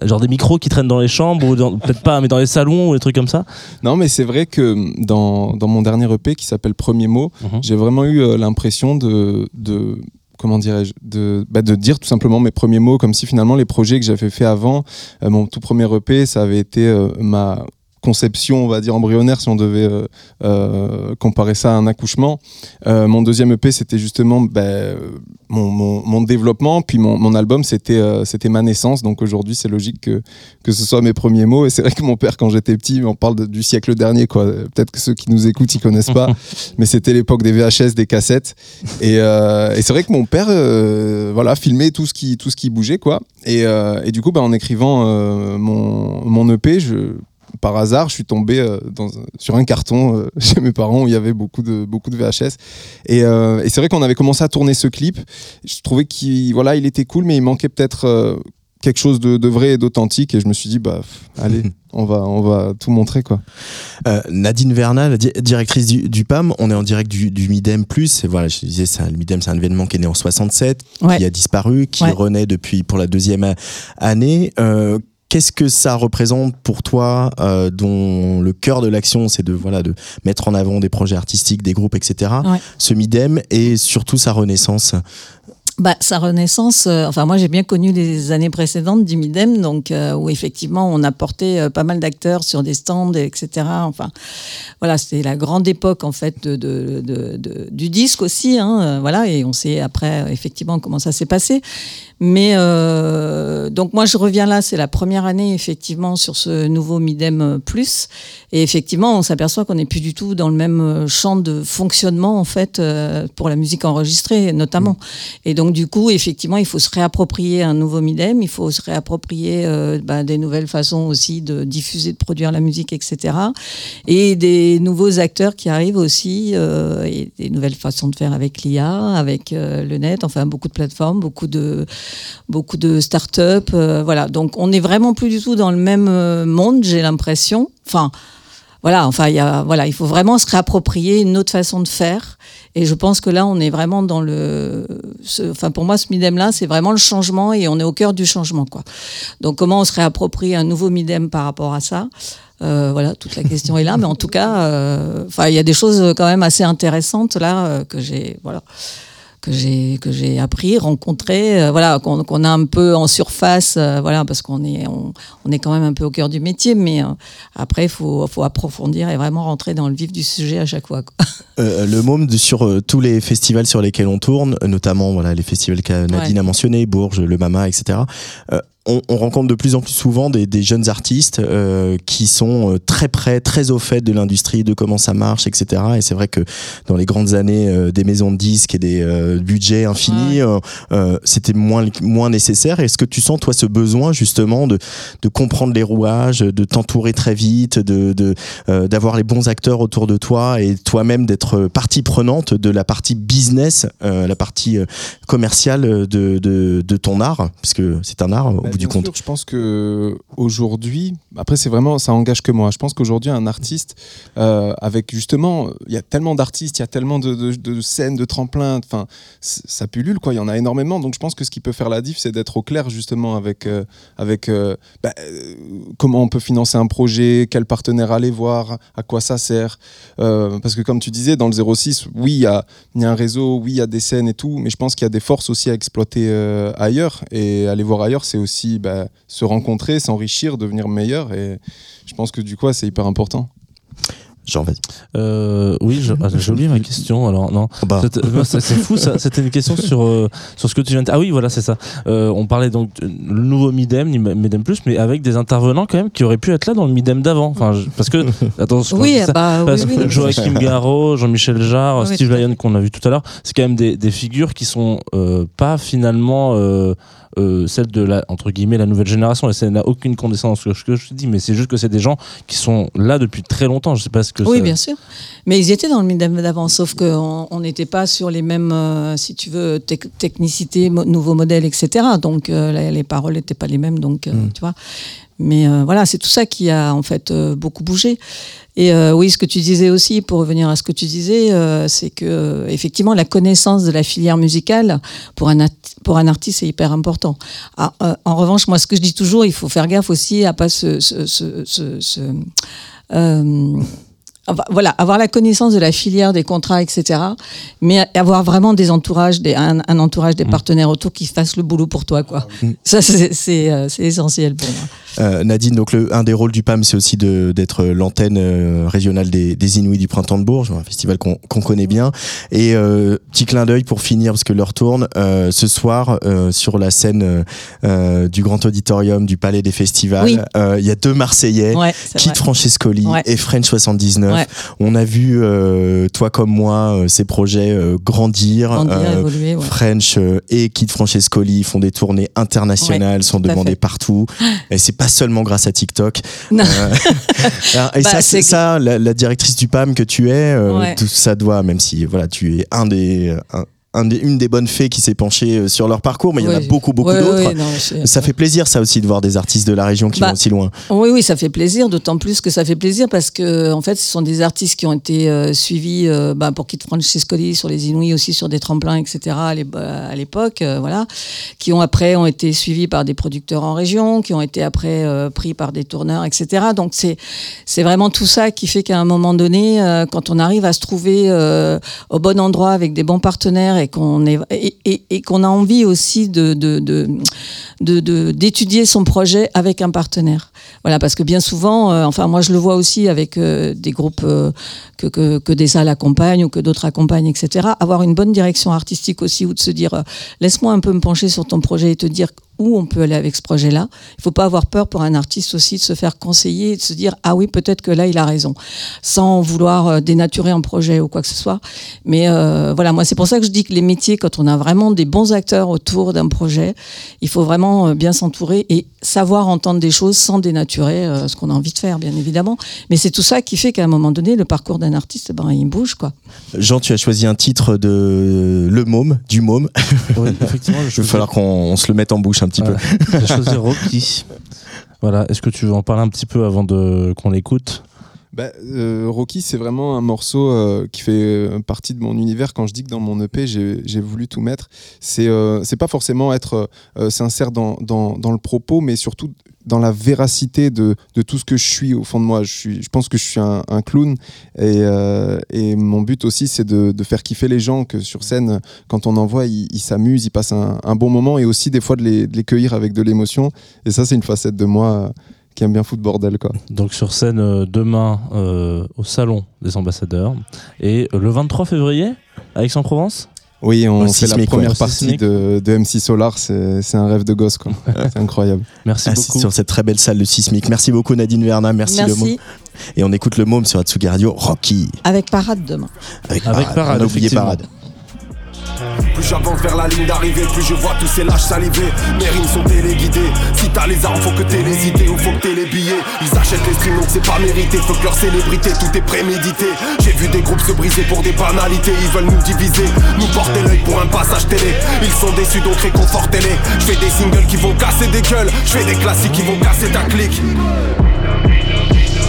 Genre des micros qui traînent dans les chambres, ou dans- peut-être pas, mais dans les salons ou des trucs comme ça Non, mais c'est vrai que dans, dans mon dernier EP qui s'appelle Premier mot, Mhm. j'ai vraiment eu euh, l'impression de, de comment dirais-je, de, bah, de dire tout simplement mes premiers mots, comme si finalement les projets que j'avais fait avant, euh, mon tout premier EP, ça avait été euh, ma conception, on va dire embryonnaire, si on devait euh, euh, comparer ça à un accouchement. Euh, mon deuxième EP, c'était justement bah, euh, mon, mon- mon développement, puis mon, mon album, c'était c'était ma naissance. Donc aujourd'hui, c'est logique que, que ce soit mes premiers mots. Et c'est vrai que mon père, quand j'étais petit, on parle de- du siècle dernier, quoi. Peut-être que ceux qui nous écoutent, ils connaissent pas, [laughs] mais c'était l'époque des VHS, des cassettes. Et, et c'est vrai que mon père, voilà, filmait tout ce qui, tout ce qui bougeait, quoi. Et, et du coup, bah, en écrivant mon, mon EP, je, par hasard, je suis tombé euh, dans, sur un carton euh, [laughs] chez mes parents où il y avait beaucoup de, beaucoup de VHS. Et, euh, et c'est vrai qu'on avait commencé à tourner ce clip. Je trouvais qu'il voilà, il était cool, mais il manquait peut-être euh, quelque chose de, de vrai et d'authentique. Et je me suis dit, bah, pff, allez, [laughs] on va, on va tout montrer, quoi. Euh, Nadine Vernal, di- directrice du, du PAM, on est en direct du, du Midem Plus. Et voilà, je disais, un- le Midem, c'est un événement qui est né en 67, Ouais. qui a disparu, qui Ouais. renaît depuis pour la deuxième année. Euh, Qu'est-ce que ça représente pour toi, euh, dont le cœur de l'action, c'est de voilà de mettre en avant des projets artistiques, des groupes, etc. Ouais. Ce Midem et surtout sa renaissance? Bah, sa renaissance, euh, enfin moi j'ai bien connu les années précédentes du Midem, donc euh, où effectivement on apportait euh, pas mal d'acteurs sur des stands, etc. Enfin voilà, c'était la grande époque en fait de, de- de- de- du disque aussi, hein, voilà, et on sait après effectivement comment ça s'est passé. Mais euh, donc moi je reviens là, c'est la première année effectivement sur ce nouveau Midem euh, Plus, et effectivement on s'aperçoit qu'on n'est plus du tout dans le même euh, champ de fonctionnement en fait euh, pour la musique enregistrée notamment. Et donc du coup effectivement il faut se réapproprier un nouveau Midem, il faut se réapproprier euh, bah, des nouvelles façons aussi de diffuser, de produire la musique, etc. Et des nouveaux acteurs qui arrivent aussi, euh, et des nouvelles façons de faire avec l'IA, avec le net, enfin beaucoup de plateformes, beaucoup de beaucoup de start-up. euh, voilà, donc on n'est vraiment plus du tout dans le même euh, monde, j'ai l'impression. Enfin, voilà, enfin, y a, voilà, il faut vraiment se réapproprier une autre façon de faire. Et je pense que là, on est vraiment dans le, enfin, pour moi, ce midem-là, c'est vraiment le changement et on est au cœur du changement, quoi. Donc, comment on se réapproprie un nouveau midem par rapport à ça? Euh, Voilà, toute la question est là. Mais en tout cas, il y a des choses quand même assez intéressantes là que j'ai, voilà que j'ai que j'ai appris, rencontré, euh, voilà, qu'on qu'on a un peu en surface, euh, voilà, parce qu'on est on, on est quand même un peu au cœur du métier, mais euh, après il faut faut approfondir et vraiment rentrer dans le vif du sujet à chaque fois. quoi. Euh, le môme sur euh, tous les festivals sur lesquels on tourne, euh, notamment voilà les festivals que Nadine Ouais. a mentionné, Bourges, le Mama, etc. on, on rencontre de plus en plus souvent des, des jeunes artistes euh, qui sont euh, très près, très au fait de l'industrie, de comment ça marche, etc. Et c'est vrai que dans les grandes années euh, des maisons de disques et des euh, budgets infinis, euh, euh, c'était moins moins nécessaire. Est-ce que tu sens toi ce besoin justement de de comprendre les rouages, de t'entourer très vite, de de euh, d'avoir les bons acteurs autour de toi et toi-même d'être partie prenante de la partie business, euh, la partie euh, commerciale de, de, de ton art, parce que c'est un art au Bah, bout du compte. sûr, je pense que aujourd'hui, après c'est vraiment, ça engage que moi. Je pense qu'aujourd'hui un artiste, euh, avec justement, il y a tellement d'artistes, il y a tellement de, de- de scènes, de tremplins, enfin, ça pullule quoi. Il y en a énormément. Donc je pense que ce qui peut faire la diff, c'est d'être au clair justement avec euh, avec euh, bah, euh, comment on peut financer un projet, quel partenaire aller voir, à quoi ça sert. Euh, parce que comme tu disais, dans le 06, oui, il y a, il y a un réseau, oui, il y a des scènes et tout, mais je pense qu'il y a des forces aussi à exploiter euh, ailleurs. Et aller voir ailleurs, c'est aussi bah, se rencontrer, s'enrichir, devenir meilleur. Et je pense que du coup, c'est hyper important. Jean, vas-y. Euh, oui, je- ah, j'ai oublié ma question. Alors non, bah. C'était- non, c'est fou. ça. C'était une question sur euh, sur ce que tu viens de. Ah oui, voilà, c'est ça. Euh, on parlait donc de- le nouveau Midem, Midem plus, mais avec des intervenants quand même qui auraient pu être là dans le Midem d'avant. Enfin, je- parce que [laughs] attends, je- Oui, je ça, bah, oui, parce oui, que oui. Joachim Garraud, Jean-Michel Jarre, Oui, Steve Lyon qu'on a vu tout à l'heure, c'est quand même des, des figures qui sont euh, pas finalement euh, euh, celles de la entre guillemets la nouvelle génération. Et ça n'a aucune condescendance sur ce que je dis, mais c'est juste que c'est des gens qui sont là depuis très longtemps. Je sais pas ce que Oui, ça- bien sûr. Mais ils étaient dans le Midem d'avant, sauf qu'on on n'était pas sur les mêmes, euh, si tu veux, tec- technicité, mo- nouveaux modèles, etc. Donc euh, les, les paroles n'étaient pas les mêmes, donc euh, Mm. tu vois. Mais voilà, c'est tout ça qui a en fait beaucoup bougé. Et oui, ce que tu disais aussi, pour revenir à ce que tu disais, c'est que effectivement la connaissance de la filière musicale pour un pour un artiste c'est hyper important. Ah, en revanche, moi, ce que je dis toujours, il faut faire gaffe aussi à pas se, se, se, se- se- euh, Enfin, voilà, avoir la connaissance de la filière des contrats, etc. Mais avoir vraiment des entourages, des, un, un entourage des partenaires autour qui fassent le boulot pour toi, quoi. Ça, c'est c'est, euh, c'est essentiel pour moi. Euh, Nadine, donc le, un des rôles du PAM, c'est aussi d'être l'antenne euh, régionale des, des Inuits du Printemps de Bourges, un festival qu'on qu'on connaît bien. Et euh, petit clin d'œil pour finir, parce que l'heure tourne, euh, ce soir, euh, sur la scène euh, euh, du Grand Auditorium du Palais des Festivals, Oui. euh, il y a deux Marseillais, Ouais, vrai. Francescoli Ouais. et French 79. Ouais. On a vu, euh, toi comme moi, euh, ces projets euh, grandir. Grandir, Euh, évoluer, ouais. French euh, et Kid Francescoli font des tournées internationales, sont demandés partout. [gasps] Et c'est pas seulement grâce à TikTok. [laughs] Non. Euh, [laughs] et Bah, ça, c'est ça, la, la directrice du PAM que tu es, euh, Ouais. tout ça doit, même si voilà, tu es un des, un- un une des bonnes fées qui s'est penchée euh, sur leur parcours, mais il y en a beaucoup, beaucoup d'autres. non, ça fait plaisir, ça aussi, de voir des artistes de la région qui Bah, vont aussi loin. Oui, oui, ça fait plaisir, d'autant plus que ça fait plaisir parce que, en fait, ce sont des artistes qui ont été euh, suivis euh, bah, pour Kid Francescoli sur les Inuits, aussi sur des tremplins, etc. à l'é- à l'époque, euh, voilà, qui ont après ont été suivis par des producteurs en région, qui ont été après euh, pris par des tourneurs, etc. Donc c'est c'est vraiment tout ça qui fait qu'à un moment donné, quand on arrive à se trouver au bon endroit avec des bons partenaires et qu'on et, et- et qu'on a envie aussi de d'étudier son projet avec un partenaire. Voilà, parce que bien souvent, euh, enfin moi je le vois aussi avec euh, des groupes euh, que, que, que des salles accompagnent ou que d'autres accompagnent, etc. Avoir une bonne direction artistique aussi ou de se dire laisse-moi un peu me pencher sur ton projet et te dire où on peut aller avec ce projet-là. Il faut pas avoir peur pour un artiste aussi de se faire conseiller et de se dire ah oui peut-être que là il a raison, sans vouloir euh, dénaturer un projet ou quoi que ce soit. Mais euh, voilà, moi c'est pour ça que je dis que les métiers, quand on a vraiment des bons acteurs autour d'un projet, il faut vraiment euh, bien s'entourer et savoir entendre des choses sans dénaturer ce qu'on a envie de faire, bien évidemment. Mais c'est tout ça qui fait qu'à un moment donné, le parcours d'un artiste, ben, il bouge quoi. Jean, tu as choisi un titre de Le Môme, du Môme. Oui, effectivement, [laughs] je Il va falloir qu'on on se le mette en bouche un petit Voilà. peu. J'ai choisi Rocky. Voilà, est-ce que tu veux en parler un petit peu avant de qu'on l'écoute? Bah, euh, Rocky, c'est vraiment un morceau euh, qui fait euh, partie de mon univers. Quand je dis que dans mon EP, j'ai voulu tout mettre, c'est pas forcément être sincère dans, le propos, mais surtout dans la véracité de, tout ce que je suis au fond de moi. Je, pense que je suis un, clown et, mon but aussi, c'est de, faire kiffer les gens, que sur scène, quand on en voit, ils s'amusent, ils passent un, bon moment et aussi des fois de les, de les cueillir avec de l'émotion. Et ça, c'est une facette de moi qui aime bien foutre bordel. Quoi. Donc sur scène euh, demain euh, au salon des ambassadeurs et euh, le 23 février à Aix-en-Provence? Oui, on Au fait la première ouais. partie de, de MC Solar, c'est c'est un rêve de gosse, quoi. [laughs] c'est incroyable. Merci Assis beaucoup. sur cette très belle salle de Sismic. Merci beaucoup Nadine Verna, merci, le môme. Et on écoute le môme sur Atsugi Radio, Rocky. Avec Parade demain. Avec, Avec Parade, effectivement. Parade. Plus j'avance vers la ligne d'arrivée, plus je vois tous ces lâches saliver. Mes rimes sont téléguidées. Si t'as les armes, faut que t'aies les idées ou faut que t'aies les billets. Ils achètent les streams, donc c'est pas mérité. Faut que leur célébrité, tout est prémédité. J'ai vu des groupes se briser pour des banalités. Ils veulent nous diviser, nous porter l'œil pour un passage télé. Ils sont déçus, donc réconfortez-les. Je fais des singles qui vont casser des gueules. Je fais des classiques qui vont casser ta clique.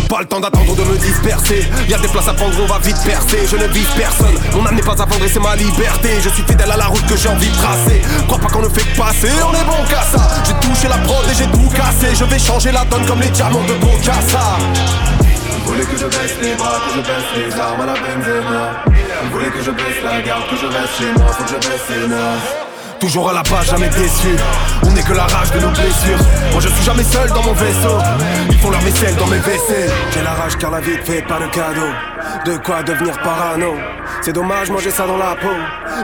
Pas le temps d'attendre de me disperser. Y a des places à prendre, on va vite percer. Je ne vise personne, mon âme n'est pas à vendre et c'est ma liberté. Je suis fidèle à la route que j'ai envie de tracer. Crois pas qu'on ne fait que passer, on est bon qu'à ça. J'ai touché la prod et j'ai tout cassé. Je vais changer la donne comme les diamants de Bocassa. Vous voulez que je baisse les bras, que je baisse les armes à la Benzema Vous voulez que je baisse la garde, que je reste chez moi, faut que je baisse les nerfs Toujours à la page, jamais déçu. On n'est que la rage de nos blessures. Moi je suis jamais seul dans mon vaisseau. Ils font leur vaisselle dans mes WC. J'ai la rage car la vie fait pas de cadeau. De quoi devenir parano. C'est dommage, manger ça dans la peau.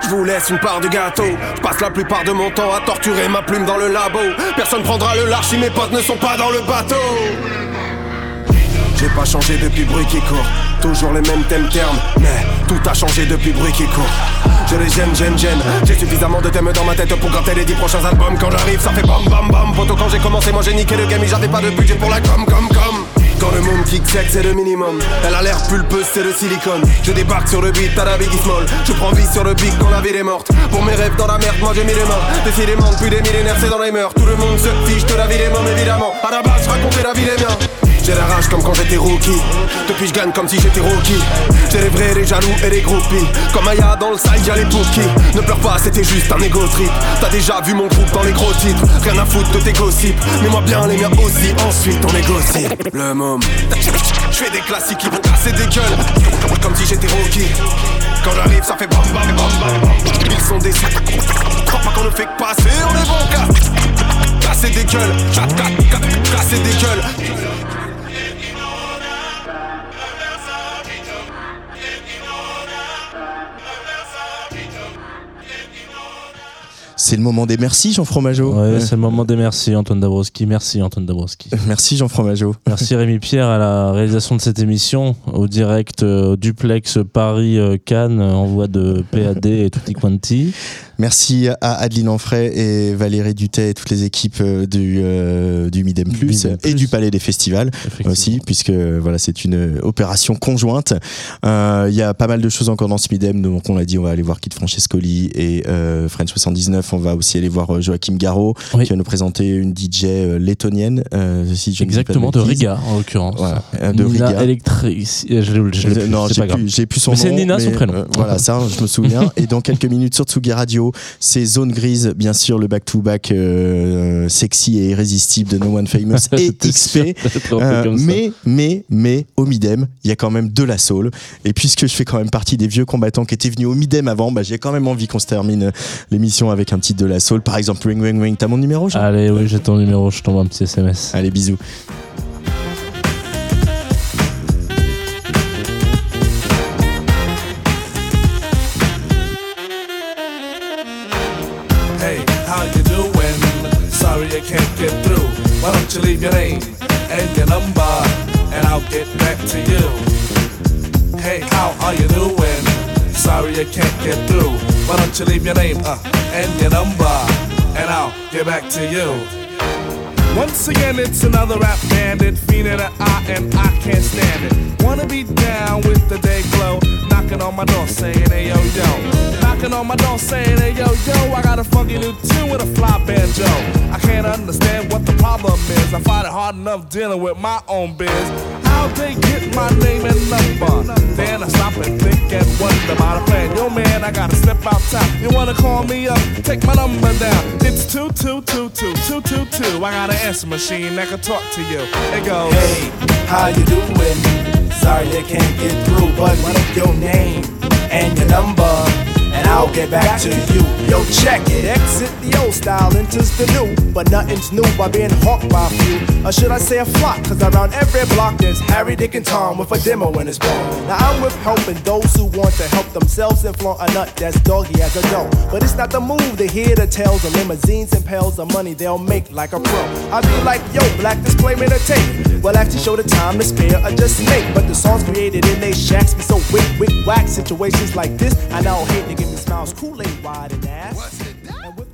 Je vous laisse une part du gâteau. Je passe la plupart de mon temps à torturer ma plume dans le labo. Personne prendra le large si mes potes ne sont pas dans le bateau. J'ai pas changé depuis bruit qui court. Toujours les mêmes thèmes termes, mais tout a changé depuis bruit qui court. Je les gêne, gêne, gêne. J'ai suffisamment de thèmes dans ma tête pour gratter les dix prochains albums. Quand j'arrive, ça fait bam bam bam. Poto, quand j'ai commencé, moi j'ai niqué le game. et J'avais pas de budget pour la com, com, com. Quand le monde kick sec, c'est le minimum. Elle a l'air pulpeuse, c'est le silicone. Je débarque sur le beat à la Biggie Small. Je prends vie sur le beat quand la ville est morte. Pour mes rêves dans la merde, moi j'ai mis les mains. Décidément, depuis des millénaires, c'est dans les mœurs. Tout le monde se fiche de la vie des mômes, évidemment. À la base, je racontais la vie des miens. J'ai la rage comme quand j'étais rookie. Depuis je gagne comme si j'étais rookie. J'ai les vrais, les jaloux et les groupies. Comme Aya dans le side, y'a les bookies. Ne pleure pas, c'était juste un ego trip. T'as déjà vu mon groupe dans les gros titres. Rien à foutre de tes gossips. Mais moi bien les miens aussi. Ensuite on négocie. Le môme. Je fais des classiques qui vont casser des gueules. Comme si j'étais rookie. Quand j'arrive, ça fait bam bam bam bam. Ils sont déçus. Crois pas qu'on ne fait que passer, on est bon gars. Casser des gueules. Casser des gueules. C'est le moment des merci, Jean Fromageau. Ouais, c'est le moment des merci, Antoine Dabrowski. Merci, Antoine Dabrowski. [laughs] Merci, Jean Fromageau. Merci Rémi Pierre à la réalisation de cette émission, au direct, euh, duplex Paris-Cannes, en voie de PAD et tutti quanti. Merci à Adeline Anfray et Valérie Dutet et toutes les équipes euh, du, euh, du Midem Plus Midem et du Palais des Festivals aussi, puisque voilà, c'est une opération conjointe. Euh, Il y a pas mal de choses encore dans ce Midem, donc on l'a dit, on va aller voir Kid Francescoli et euh, French 79. On va aussi aller voir Joachim Garraud, qui va nous présenter une DJ lettonienne. si je Exactement, de. Riga en l'occurrence. Voilà, de Nina Riga. Electric. Je, je, je non, j'ai plus, plus son Mais nom. c'est Nina son mais, prénom. euh, voilà, ça, je me souviens. [laughs] Et dans quelques minutes sur Tsugi Radio, c'est Zone Grise, bien sûr, le back-to-back euh, sexy et irrésistible de No One Famous [laughs] et XP. Euh, mais, mais, mais, au Midem, il y a quand même de la soul. Et puisque je fais quand même partie des vieux combattants qui étaient venus au Midem avant, bah, j'ai quand même envie qu'on se termine l'émission avec un titre de la soul. Par exemple, Ring Ring Ring. T'as mon numéro, Allez, oui, j'ai ton numéro, je t'envoie un petit SMS. Allez, bisous. Why don't you leave your name and your number, and I'll get back to you. Hey, how are you doing? Sorry I can't get through. Why don't you leave your name uh, and your number, and I'll get back to you. Once again, it's another rap bandit, in the eye, and I can't stand it. Wanna be down with the day glow, knocking on my door saying, hey yo yo. Knocking on my door saying, hey yo yo, I got a funky new tune with a fly banjo. I can't understand what the problem is. I find it hard enough dealing with my own biz. How'd they get my name and number? Then I stop and think and wonder about a plan. Yo man, I gotta step outside. You wanna call me up? Take my number down. It's two two two two two two two. I got an answer machine that can talk to you. It goes. Hey, how you doing? Sorry I can't get through, but what your name and your number, and I'll get back to you. Yo, check it. Exit the old style, enters the new. But nothing's new by being hawked by a few. Or should I say a flock? Cause around every block there's Harry, Dick, and Tom with a demo in his ball. Now I'm with helping those who want to help themselves and flaunt a nut that's doggy as a dough. But it's not the move to hear the tales of limousines and pails of money they'll make like a pro. I be like, yo, black disclaimer to tape. Well, actually show the time to spare or just make. But the songs created in they shacks be so wick, wick, whack. Situations like this, I now hate to me smiles, Kool-Aid wide and ass. And with the straightest face.